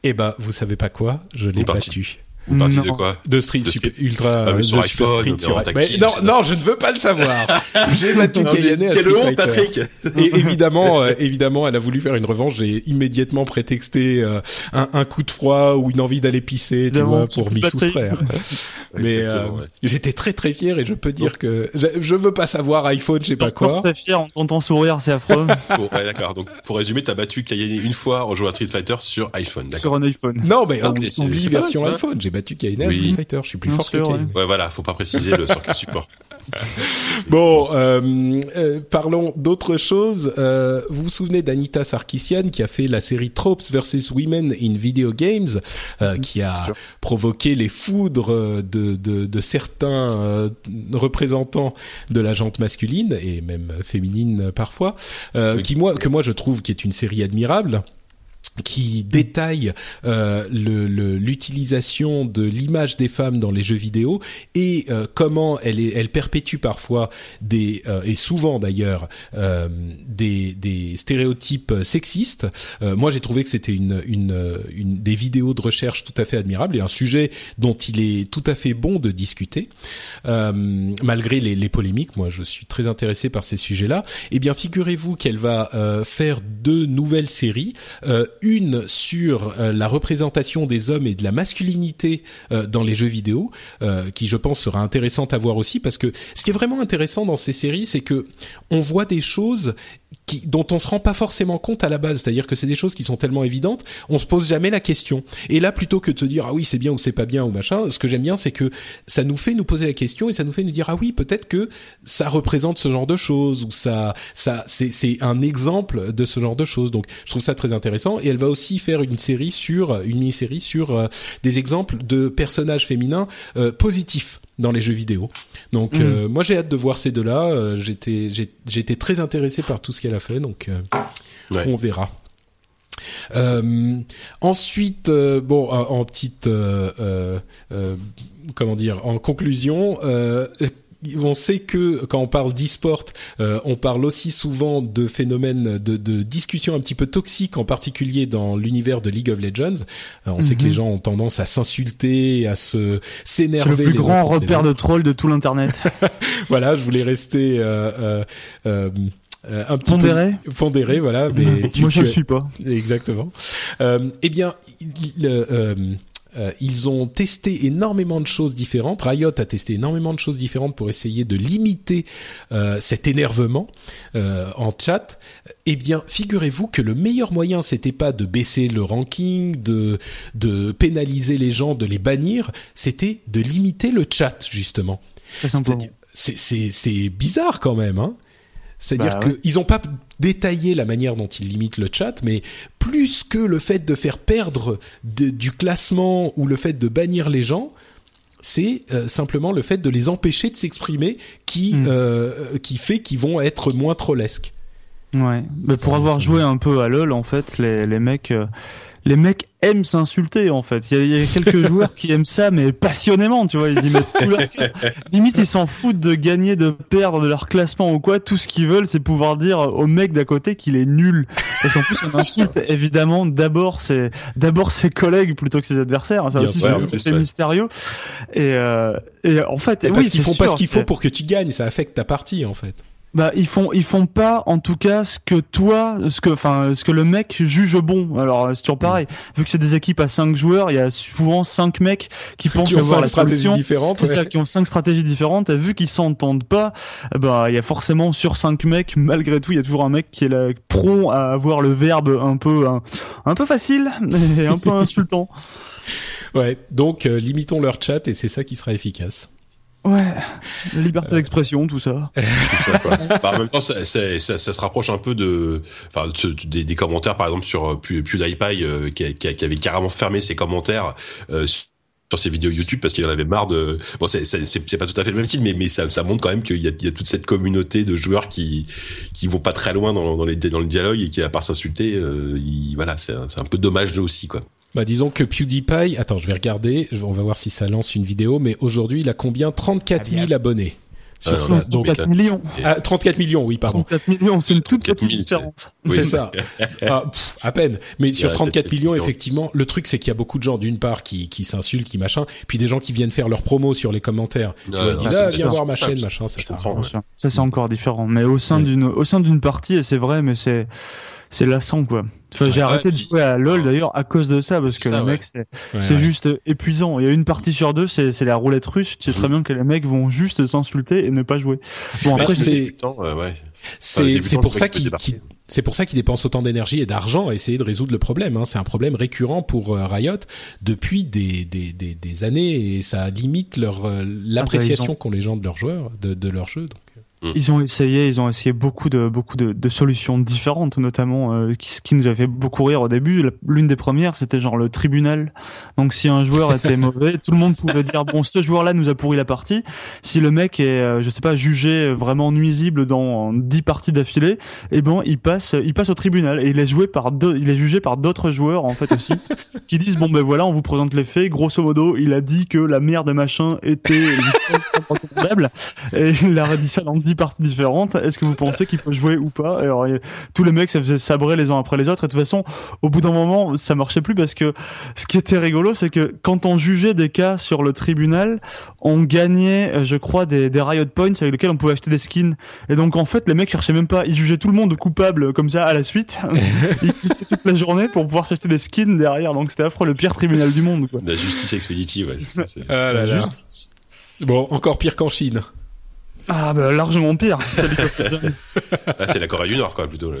Et eh ben, vous savez pas quoi Je l'ai battu. De quoi De Street, Super, Ultra. Ah, sur iPhone, Street, sur... mais non, non, je ne veux pas le savoir. (laughs) J'ai battu Kayane à Street Fighter. Patrick. Et évidemment, euh, évidemment, elle a voulu faire une revanche. J'ai immédiatement prétexté euh, un, un, coup de froid ou une envie d'aller pisser, tu vois, pour m'y soustraire. (laughs) mais euh, ouais. j'étais très très fier et je peux dire que je, je veux pas savoir iPhone, je sais pas quoi. Très fier en t'entendant sourire, c'est affreux. (laughs) bon, ouais, d'accord. Donc, pour résumer, t'as battu Kayane une fois en jouant à Street Fighter sur iPhone. Sur un iPhone. Non, mais on, on version iPhone. J'ai battu Kayane oui. Street Fighter. Je suis plus fort que Kayane. Ouais, voilà, faut pas préciser le sur quel support. (laughs) bon, euh, euh, parlons d'autre chose. Euh, vous vous souvenez d'Anita Sarkissian qui a fait la série Tropes versus Women in Video Games, euh, qui a provoqué les foudres de, de, de certains euh, représentants de la jante masculine et même féminine parfois, oui. qui moi que moi je trouve qui est une série admirable qui détaille euh, l'utilisation de l'image des femmes dans les jeux vidéo et euh, comment elle, est, elle perpétue parfois des euh, et souvent d'ailleurs euh, des, des stéréotypes sexistes. Euh, moi, j'ai trouvé que c'était une, une, une, des vidéos de recherche tout à fait admirables et un sujet dont il est tout à fait bon de discuter euh, malgré les, les, polémiques. Moi, je suis très intéressé par ces sujets-là. Eh bien, figurez-vous qu'elle va faire deux nouvelles séries une sur euh, la représentation des hommes et de la masculinité euh, dans les jeux vidéo, euh, qui je pense sera intéressante à voir aussi, parce que ce qui est vraiment intéressant dans ces séries, c'est que on voit des choses qui, dont on se rend pas forcément compte à la base, c'est-à-dire que c'est des choses qui sont tellement évidentes, on se pose jamais la question. Et là, plutôt que de se dire ah oui c'est bien ou c'est pas bien ou machin, ce que j'aime bien, c'est que ça nous fait nous poser la question et ça nous fait nous dire ah oui peut-être que ça représente ce genre de choses ou ça ça c'est c'est un exemple de ce genre de choses. Donc je trouve ça très intéressant et elle va aussi faire une série sur une mini-série sur euh, des exemples de personnages féminins euh, positifs dans les jeux vidéo. Donc mmh. euh, moi j'ai hâte de voir ces deux-là. Euh, j'étais j'étais très intéressé par tout ce qu'elle a fait, donc euh, ouais. on verra. Ensuite, bon, en, en petite, comment dire, en conclusion, on sait que quand on parle d'e-sport, euh, on parle aussi souvent de phénomènes de, de discussions un petit peu toxiques, en particulier dans l'univers de League of Legends. Euh, on mm -hmm. sait que les gens ont tendance à s'insulter, à se s'énerver. C'est le plus grand repère de trolls de tout l'internet. (laughs) voilà, je voulais rester. Euh, euh, un petit pondéré. peu pondéré, voilà. Mais (laughs) tu, Moi, je ne suis pas. (laughs) Exactement. Euh, eh bien, il, euh, euh, ils ont testé énormément de choses différentes. Riot a testé énormément de choses différentes pour essayer de limiter euh, cet énervement euh, en chat. Eh bien, figurez-vous que le meilleur moyen, c'était pas de baisser le ranking, de de pénaliser les gens, de les bannir, c'était de limiter le chat justement. C'est bizarre quand même, hein. C'est-à-dire bah, ouais. qu'ils n'ont pas détaillé la manière dont ils limitent le chat, mais plus que le fait de faire perdre de, du classement ou le fait de bannir les gens, c'est euh, simplement le fait de les empêcher de s'exprimer qui, mmh. euh, qui fait qu'ils vont être moins trollesques. Ouais, mais pour avoir joué un peu à LoL, en fait, les, les mecs... Euh les mecs aiment s'insulter en fait. Il y, a, quelques (laughs) joueurs qui aiment ça, mais passionnément, tu vois. Ils y mettent tout leur cœur. Limite, ils s'en foutent de gagner, de perdre, de leur classement ou quoi. Tout ce qu'ils veulent, c'est pouvoir dire au mec d'à côté qu'il est nul. Parce qu'en plus, on insulte évidemment d'abord ses d'abord ses collègues plutôt que ses adversaires. Ça aussi, c'est mystérieux. Et, euh, et en fait, parce qu'ils font pas ce qu'il faut pour que tu gagnes. Ça affecte ta partie en fait. Bah ils font ils font pas en tout cas ce que toi ce que enfin ce que le mec juge bon. Alors c'est toujours pareil. Vu que c'est des équipes à 5 joueurs, il y a souvent 5 mecs qui pensent avoir la solution différente. C'est ça qui ont cinq stratégies différentes et vu qu'ils s'entendent pas, bah il y a forcément sur 5 mecs malgré tout, il y a toujours un mec qui est là prompt à avoir le verbe un peu un, un peu facile (laughs) et un peu insultant. Ouais, donc euh, limitons leur chat et c'est ça qui sera efficace. Ouais, liberté d'expression, tout ça. (laughs) tout ça quoi. bah, en même temps, ça, ça, ça, ça, se rapproche un peu de, enfin, des, des, commentaires, par exemple, sur euh, PewDiePie, euh, qui, qui, qui, avait carrément fermé ses commentaires euh, sur ses vidéos YouTube parce qu'il en avait marre de. Bon, c'est pas tout à fait le même style, mais, mais ça, ça montre quand même qu'il y, y, a toute cette communauté de joueurs qui qui vont pas très loin dans, dans, les, dans le dialogue et qui, à part s'insulter, euh, voilà, c'est un, un peu dommage aussi, quoi. Bah disons que PewDiePie, attends, je vais regarder, on va voir si ça lance une vidéo, mais aujourd'hui il a combien? 34 000 abonnés. Sur euh, donc 34 millions. Ah, 34 millions, oui, pardon. 34 millions, c'est une toute petite différence. c'est ça. (laughs) ah, à peine. Mais sur 34 millions, effectivement, le truc c'est qu'il y a beaucoup de gens d'une part qui, qui s'insultent, qui machin, puis des gens qui viennent faire leurs promos sur les commentaires. tu disent, ah, viens voir ma chaîne, machin, ça, ça. Ça c'est encore différent. Mais au sein d'une, au sein d'une partie, et c'est vrai, mais c'est, c'est lassant quoi. Enfin, j'ai arrêté de jouer à LoL d'ailleurs à cause de ça parce que le mec c'est c'est juste épuisant. Il y a une partie sur deux, c'est la roulette russe. Tu sais très bien que les mecs vont juste s'insulter et ne pas jouer. Bon après c'est pour ça qu'ils c'est pour ça qu'ils dépensent autant d'énergie et d'argent à essayer de résoudre le problème. Hein. C'est un problème récurrent pour euh, Riot depuis des, des, des, des, années et ça limite leur euh, ah, bah, l'appréciation qu'ont les gens de leurs joueurs, de, de leur jeu. Donc. Mm. Ils ont essayé, ils ont essayé beaucoup de beaucoup de, de solutions différentes, notamment euh, qui, qui nous a fait beaucoup rire au début. L'une des premières, c'était genre le tribunal. Donc si un joueur était (laughs) mauvais, tout le monde pouvait dire bon, ce joueur-là nous a pourri la partie. Si le mec est, euh, je sais pas, jugé vraiment nuisible dans dix parties d'affilée, eh ben il passe, il passe au tribunal et il est joué par deux, il est jugé par d'autres joueurs en fait aussi, (laughs) qui disent bon ben voilà, on vous présente les faits. Grosso modo, il a dit que la mère de machin était (laughs) et il a dit ça dans dix parties différentes. Est-ce que vous pensez qu'il peut jouer ou pas? Alors tous les mecs ça faisait sabrer les uns après les autres. Et de toute façon, au bout d'un moment, ça marchait plus parce que ce qui était rigolo, c'est que quand on jugeait des cas sur le tribunal, on gagnait, euh, je crois, des, des riot points avec lesquels on pouvait acheter des skins. Et donc en fait, les mecs cherchaient même pas, ils jugeaient tout le monde coupable comme ça à la suite. (laughs) ils quittaient toute la journée pour pouvoir s'acheter des skins derrière. Donc c'était affreux, le pire tribunal du monde. Quoi. La justice expéditive. Ouais. Ah la justice. Bon, encore pire qu'en Chine. Ah bah largement pire. (laughs) Ah, c'est la Corée du Nord quoi plutôt.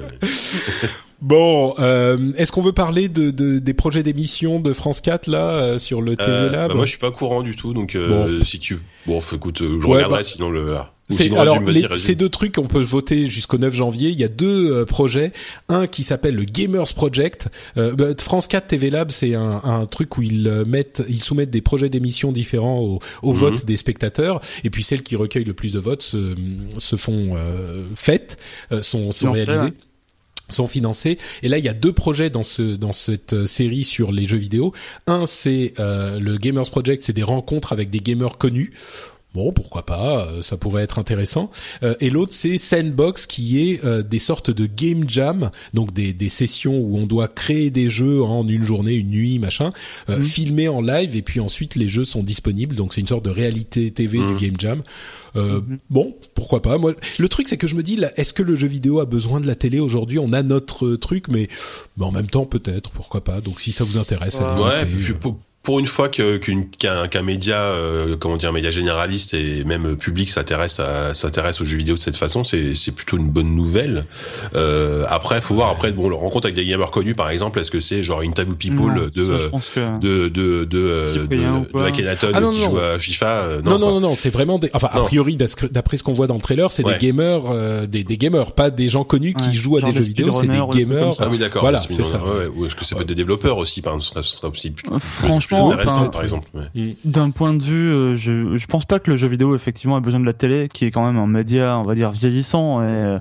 (laughs) bon, euh, est-ce qu'on veut parler de, de des projets d'émission de France 4 là euh, sur le TV euh, Lab bah, Moi je suis pas courant du tout donc euh, si tu bon écoute je regarderai bah, sinon le là. C'est alors ces deux trucs on peut voter jusqu'au 9 janvier. Il y a deux euh, projets, un qui s'appelle le Gamers Project. Euh, bah, France 4 TV Lab, c'est un, un, truc où ils euh, mettent, ils soumettent des projets d'émissions différents au, au mhm. vote des spectateurs, et puis celles qui recueillent le plus de votes se, se font euh, faites, sont, sont réalisées sont financés et là il y a deux projets dans ce dans cette série sur les jeux vidéo. Un c'est le Gamers Project c'est des rencontres avec des gamers connus Bon, pourquoi pas, euh, ça pourrait être intéressant. Euh, et l'autre, c'est Sandbox, qui est euh, des sortes de game jam, donc des, des sessions où on doit créer des jeux en une journée, une nuit, machin, euh, mhm. filmer en live, et puis ensuite les jeux sont disponibles. Donc c'est une sorte de réalité TV du mhm. game jam. Mhm. Bon, pourquoi pas. Moi, le truc, c'est que je me dis, est-ce que le jeu vidéo a besoin de la télé aujourd'hui? On a notre truc, mais, mais en même temps, peut-être, pourquoi pas. Donc si ça vous intéresse, ouais, pour une fois qu'un qu'un média euh, comment dire un média généraliste et même public s'intéresse à s'intéresse aux jeux vidéo de cette façon c'est c'est plutôt une bonne nouvelle. Euh, après faut voir après bon le rencontre avec des gamers connus par exemple est-ce que c'est genre interview people de, de, de de de de, Akhenaton ah, qui joue à FIFA euh, non non non non, c'est vraiment des enfin a priori d'après ce qu'on voit dans le trailer c'est des gamers euh, des des gamers pas des gens connus qui jouent à des jeux vidéo c'est des gamers. ah oui d'accord. Voilà c'est ça. ou est-ce que ça peut être des développeurs aussi par exemple ce sera aussi franchement par exemple. Mm. D'un point de vue, euh, je, je pense pas que le jeu vidéo effectivement ait besoin de la télé, qui est quand même un média, on va dire vieillissant. Et, euh,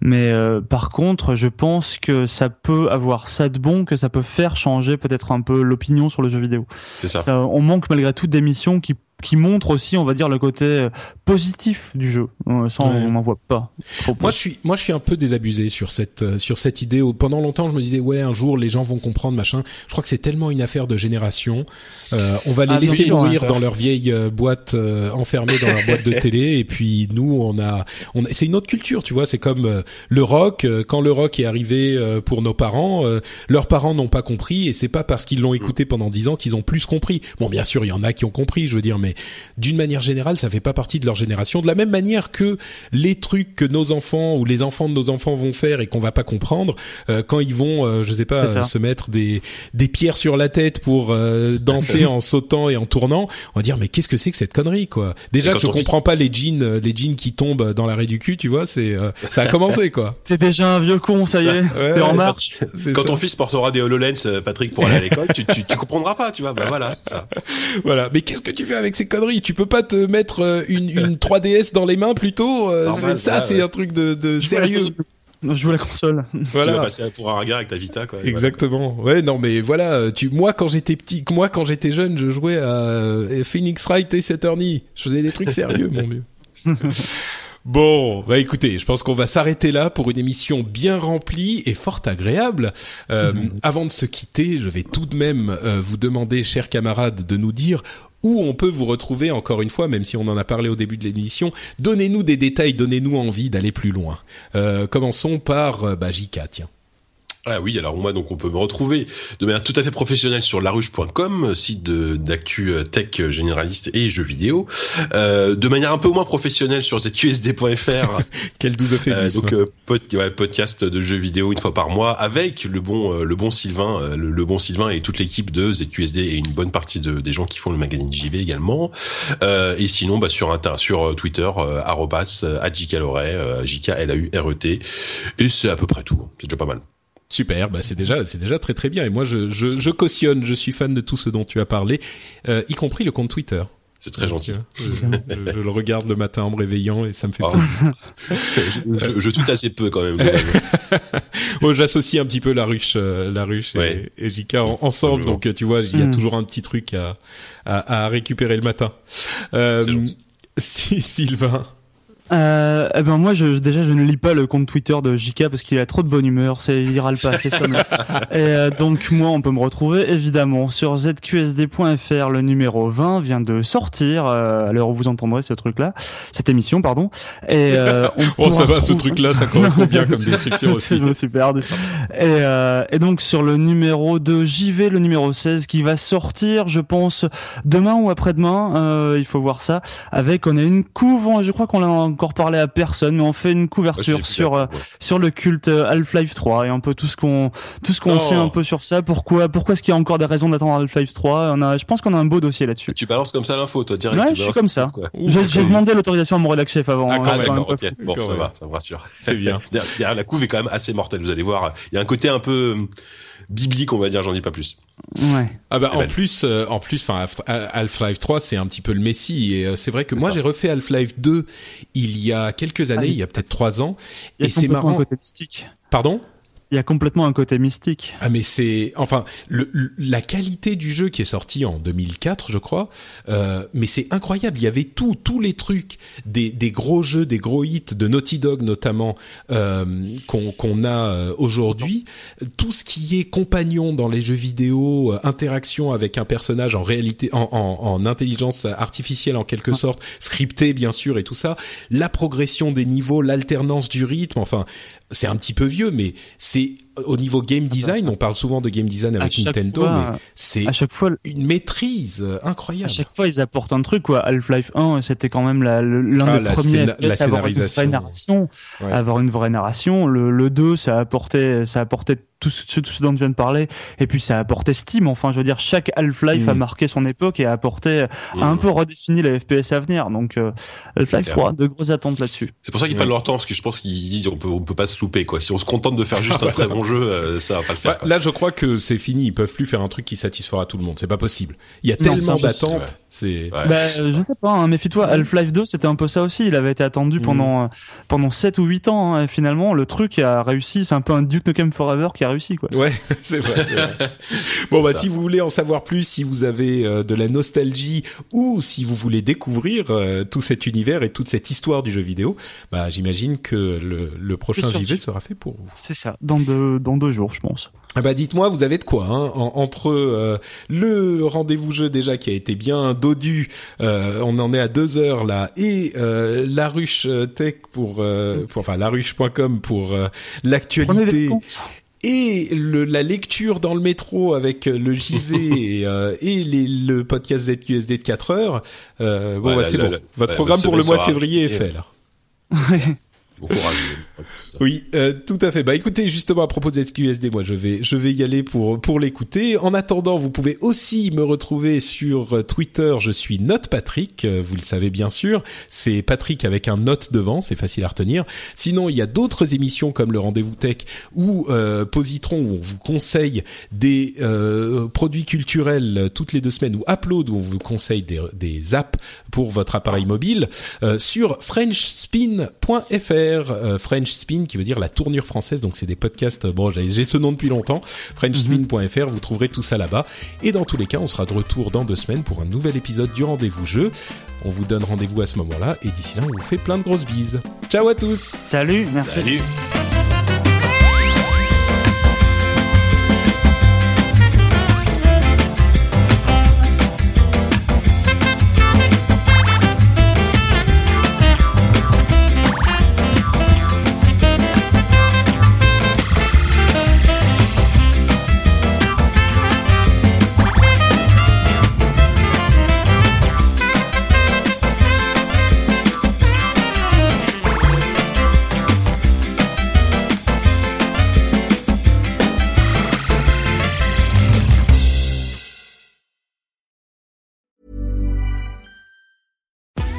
mais euh, par contre, je pense que ça peut avoir ça de bon, que ça peut faire changer peut-être un peu l'opinion sur le jeu vidéo. C'est ça. ça. On manque malgré tout d'émissions qui qui montre aussi, on va dire, le côté euh, positif du jeu. Euh, ça, on n'en voit pas. Moi, je suis, moi, je suis un peu désabusé sur cette, euh, sur cette idée. Pendant longtemps, je me disais, ouais, un jour, les gens vont comprendre, machin. Je crois que c'est tellement une affaire de génération. Euh, on va les ah, laisser mourir dans leur vieille boîte enfermée dans leur boîte de télé. Et puis nous, on a, on c'est une autre culture, tu vois. C'est comme le rock. Quand le rock est arrivé pour nos parents, leurs parents n'ont pas compris, et c'est pas parce qu'ils l'ont écouté pendant dix ans qu'ils ont plus compris. Bon, bien sûr, il y en a qui ont compris, je veux dire, mais mais d'une manière générale, ça fait pas partie de leur génération. De la même manière que les trucs que nos enfants ou les enfants de nos enfants vont faire et qu'on va pas comprendre euh, quand ils vont, euh, je sais pas, se mettre des des pierres sur la tête pour euh, danser (laughs) en sautant et en tournant, on va dire mais qu'est-ce que c'est que cette connerie quoi? Déjà je comprends pas les jeans, les jeans qui tombent dans l'arrêt du cul, tu vois, c'est ça a (laughs) commencé quoi. T'es déjà un vieux con, ça y est, t'es en marche. (laughs) Quand ton fils portera des Hololens, Patrick, pour aller à l'école, tu, tu, tu comprendras pas, tu vois. Bah voilà, c'est ça. Voilà. Mais qu'est-ce que tu fais avec ces conneries. Tu peux pas te mettre euh, une, une (laughs) 3DS dans les mains plutôt. Euh, ça, c'est un truc de, de sérieux. Je joue à la console. Voilà. Tu vas passer pour un regard avec ta Vita, quoi. Exactement. Ouais, non, mais voilà. Tu, moi, quand j'étais petit, moi, quand j'étais jeune, je jouais à euh, Phoenix Wright et Saturny. Je faisais des trucs sérieux, mon mieux. (laughs) Bon, bah écoutez, je pense qu'on va s'arrêter là pour une émission bien remplie et fort agréable. Euh, mhm. Avant de se quitter, je vais tout de même vous demander, chers camarades, de nous dire où on peut vous retrouver encore une fois, même si on en a parlé au début de l'émission. Donnez-nous des détails, donnez-nous envie d'aller plus loin. Euh, commençons par euh, bah, Jika, tiens. Ah oui, alors moi donc on peut me retrouver de manière tout à fait professionnelle sur laruche.com, site d'actu euh, tech généraliste et jeux vidéo. Euh, de manière un peu moins professionnelle sur zqsd.fr. (laughs) Quel doux euh, Donc euh, podcast de jeux vidéo une fois par mois avec le bon le bon Sylvain, le, bon Sylvain et toute l'équipe de ZQSD et une bonne partie de, des gens qui font le magazine JV également. et sinon bah, sur sur Twitter arrobas @jkaloret, j l a u r e t et c'est à peu près tout. C'est déjà pas mal. Super, bah c'est déjà c'est déjà très très bien et moi je, je, je cautionne, je suis fan de tout ce dont tu as parlé, euh, y compris le compte Twitter. C'est très gentil. Je, le regarde le matin en me réveillant et ça me fait oh. (laughs) je, je, tweete assez peu quand même. bon, (laughs) j'associe un petit peu la ruche, euh, la ruche et, et JK ensemble, donc tu vois, il y a mm. toujours un petit truc à, à, à récupérer le matin. Euh, si, Sylvain, euh, eh ben moi, je, déjà, je ne lis pas le compte Twitter de JK parce qu'il a trop de bonne humeur. C'est il râle pas, c'est ça. (laughs) et euh, donc moi, on peut me retrouver évidemment sur zqsd.fr. Le numéro 20 vient de sortir. Euh, à l'heure où vous entendrez ce truc-là, cette émission, pardon. Et euh, (laughs) on oh, ça va, ce truc-là, ça correspond bien comme description (laughs) aussi. je suis perdu. Et, euh, et donc sur le numéro de JV, le numéro 16 qui va sortir, je pense demain ou après-demain. Euh, il faut voir ça. Avec, on a une couve. Je crois qu'on l'a encore parlé à personne, mais on fait une couverture sur euh, sur le culte euh, Half-Life 3 et un peu tout ce qu'on tout ce qu'on sait un peu sur ça. Pourquoi pourquoi est-ce qu'il y a encore des raisons d'attendre Half-Life 3 On a, je pense qu'on a un beau dossier là-dessus. Tu balances comme ça l'info, toi direct. Ouais, je suis comme ça. J'ai demandé l'autorisation à mon rédac chef avant. Ah, hein, d'accord, ok. Bon, ça va, ça me rassure. C'est bien. (laughs) derrière, la couve est quand même assez mortelle. Vous allez voir, il y a un côté un peu biblique, on va dire. J'en dis pas plus. Ouais. Ah bah en plus, euh, en plus, enfin Half-Life 3 c'est un petit peu le messie et euh, c'est vrai que moi j'ai refait Half-Life 2 il y a quelques années, ah il y a peut-être trois ans et c'est marrant. Côté mystique. Pardon? Il y a complètement un côté mystique. Ah mais c'est enfin le, la qualité du jeu qui est sorti en 2004 je crois, euh, mais c'est incroyable. Il y avait tout tous les trucs des, des gros jeux, des gros hits de Naughty Dog notamment euh, qu'on qu'on a euh, aujourd'hui. Tout ce qui est compagnon dans les jeux vidéo, euh, interaction avec un personnage en réalité en, en, en intelligence artificielle en quelque ah. sorte, scripté bien sûr et tout ça. La progression des niveaux, l'alternance du rythme, enfin c'est un petit peu vieux, mais c'est au niveau game design, on parle souvent de game design avec Nintendo, mais c'est à chaque fois une maîtrise incroyable. À chaque fois, ils apportent un truc. quoi. Half-Life 1, c'était quand même l'un ah, des premiers la avoir une vraie narration. Avoir une vraie narration. Le, le 2, ça apportait, ça apportait tout ce, tout ce dont tu viens de parler. Et puis ça a apporté Steam. Enfin, je veux dire, chaque Half-Life a mm. marqué son époque et a apporté, a un mm. peu redéfini la FPS à venir. Donc euh, Half-Life 3, de grosses attentes là-dessus. C'est pour ça qu'ils prennent leur temps parce que je pense qu'ils disent on peut on peut pas se louper quoi. Si on se contente de faire juste (laughs) un très bon jeu, ça va pas le faire. Bah, là, je crois que c'est fini. Ils peuvent plus faire un truc qui satisfera tout le monde. C'est pas possible. Il y a tellement d'attentes. C'est. Bah, je sais pas. Hein, méfie-toi. Half-Life 2, c'était un peu ça aussi. Il avait été attendu mm. pendant pendant 7 ou 8 ans. Hein, et finalement, le truc a réussi. C'est un peu un Duke Nukem Forever qui a réussi, quoi. Ouais, (laughs) c'est vrai. (laughs) bon, bah, si vous voulez en savoir plus, si vous avez de la nostalgie ou si vous voulez découvrir tout cet univers et toute cette histoire du jeu vidéo, bah, j'imagine que le, le prochain JV sera fait pour vous. C'est ça, dans deux, dans deux jours, je pense. Ah bah dites-moi, vous avez de quoi hein entre euh, le rendez-vous jeu déjà qui a été bien dodu, euh, on en est à deux heures là, et euh, la ruche tech pour, pour enfin laruche.com pour l'actualité et le, la lecture dans le métro avec le JV (laughs) et, et les, le podcast ZQSD de 4 heures. bon, bah, c'est bon. Votre programme pour le mois de février est fait là. Oui, euh, tout à fait. Bah écoutez, justement à propos de ZQSD, moi je vais je vais y aller pour pour l'écouter. En attendant, vous pouvez aussi me retrouver sur Twitter. Je suis Note Patrick, euh, vous le savez bien sûr. C'est Patrick avec un note devant, c'est facile à retenir. Sinon, il y a d'autres émissions comme le Rendez-vous Tech ou euh, Positron où on vous conseille des euh, produits culturels toutes les deux semaines ou Upload où on vous conseille des, des apps pour votre appareil mobile sur FrenchSpin.fr euh, French Spin qui veut dire la tournure française. Donc c'est des podcasts. Bon, j'ai ce nom depuis longtemps. FrenchSpin.fr. Vous trouverez tout ça là-bas. Et dans tous les cas, on sera de retour dans deux semaines pour un nouvel épisode du rendez-vous jeu. On vous donne rendez-vous à ce moment-là. Et d'ici là, on vous fait plein de grosses bises. Ciao à tous. Salut. Merci. Salut.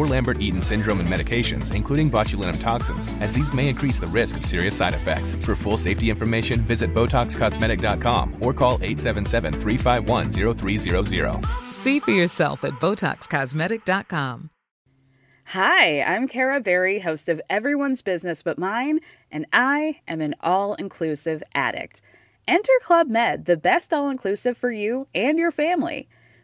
or Lambert-Eaton syndrome and medications, including botulinum toxins, as these may increase the risk of serious side effects. For full safety information, visit BotoxCosmetic.com or call 877-351-0300. See for yourself at BotoxCosmetic.com. Hi, I'm Kara Berry, host of Everyone's Business But Mine, and I am an all-inclusive addict. Enter Club Med, the best all-inclusive for you and your family.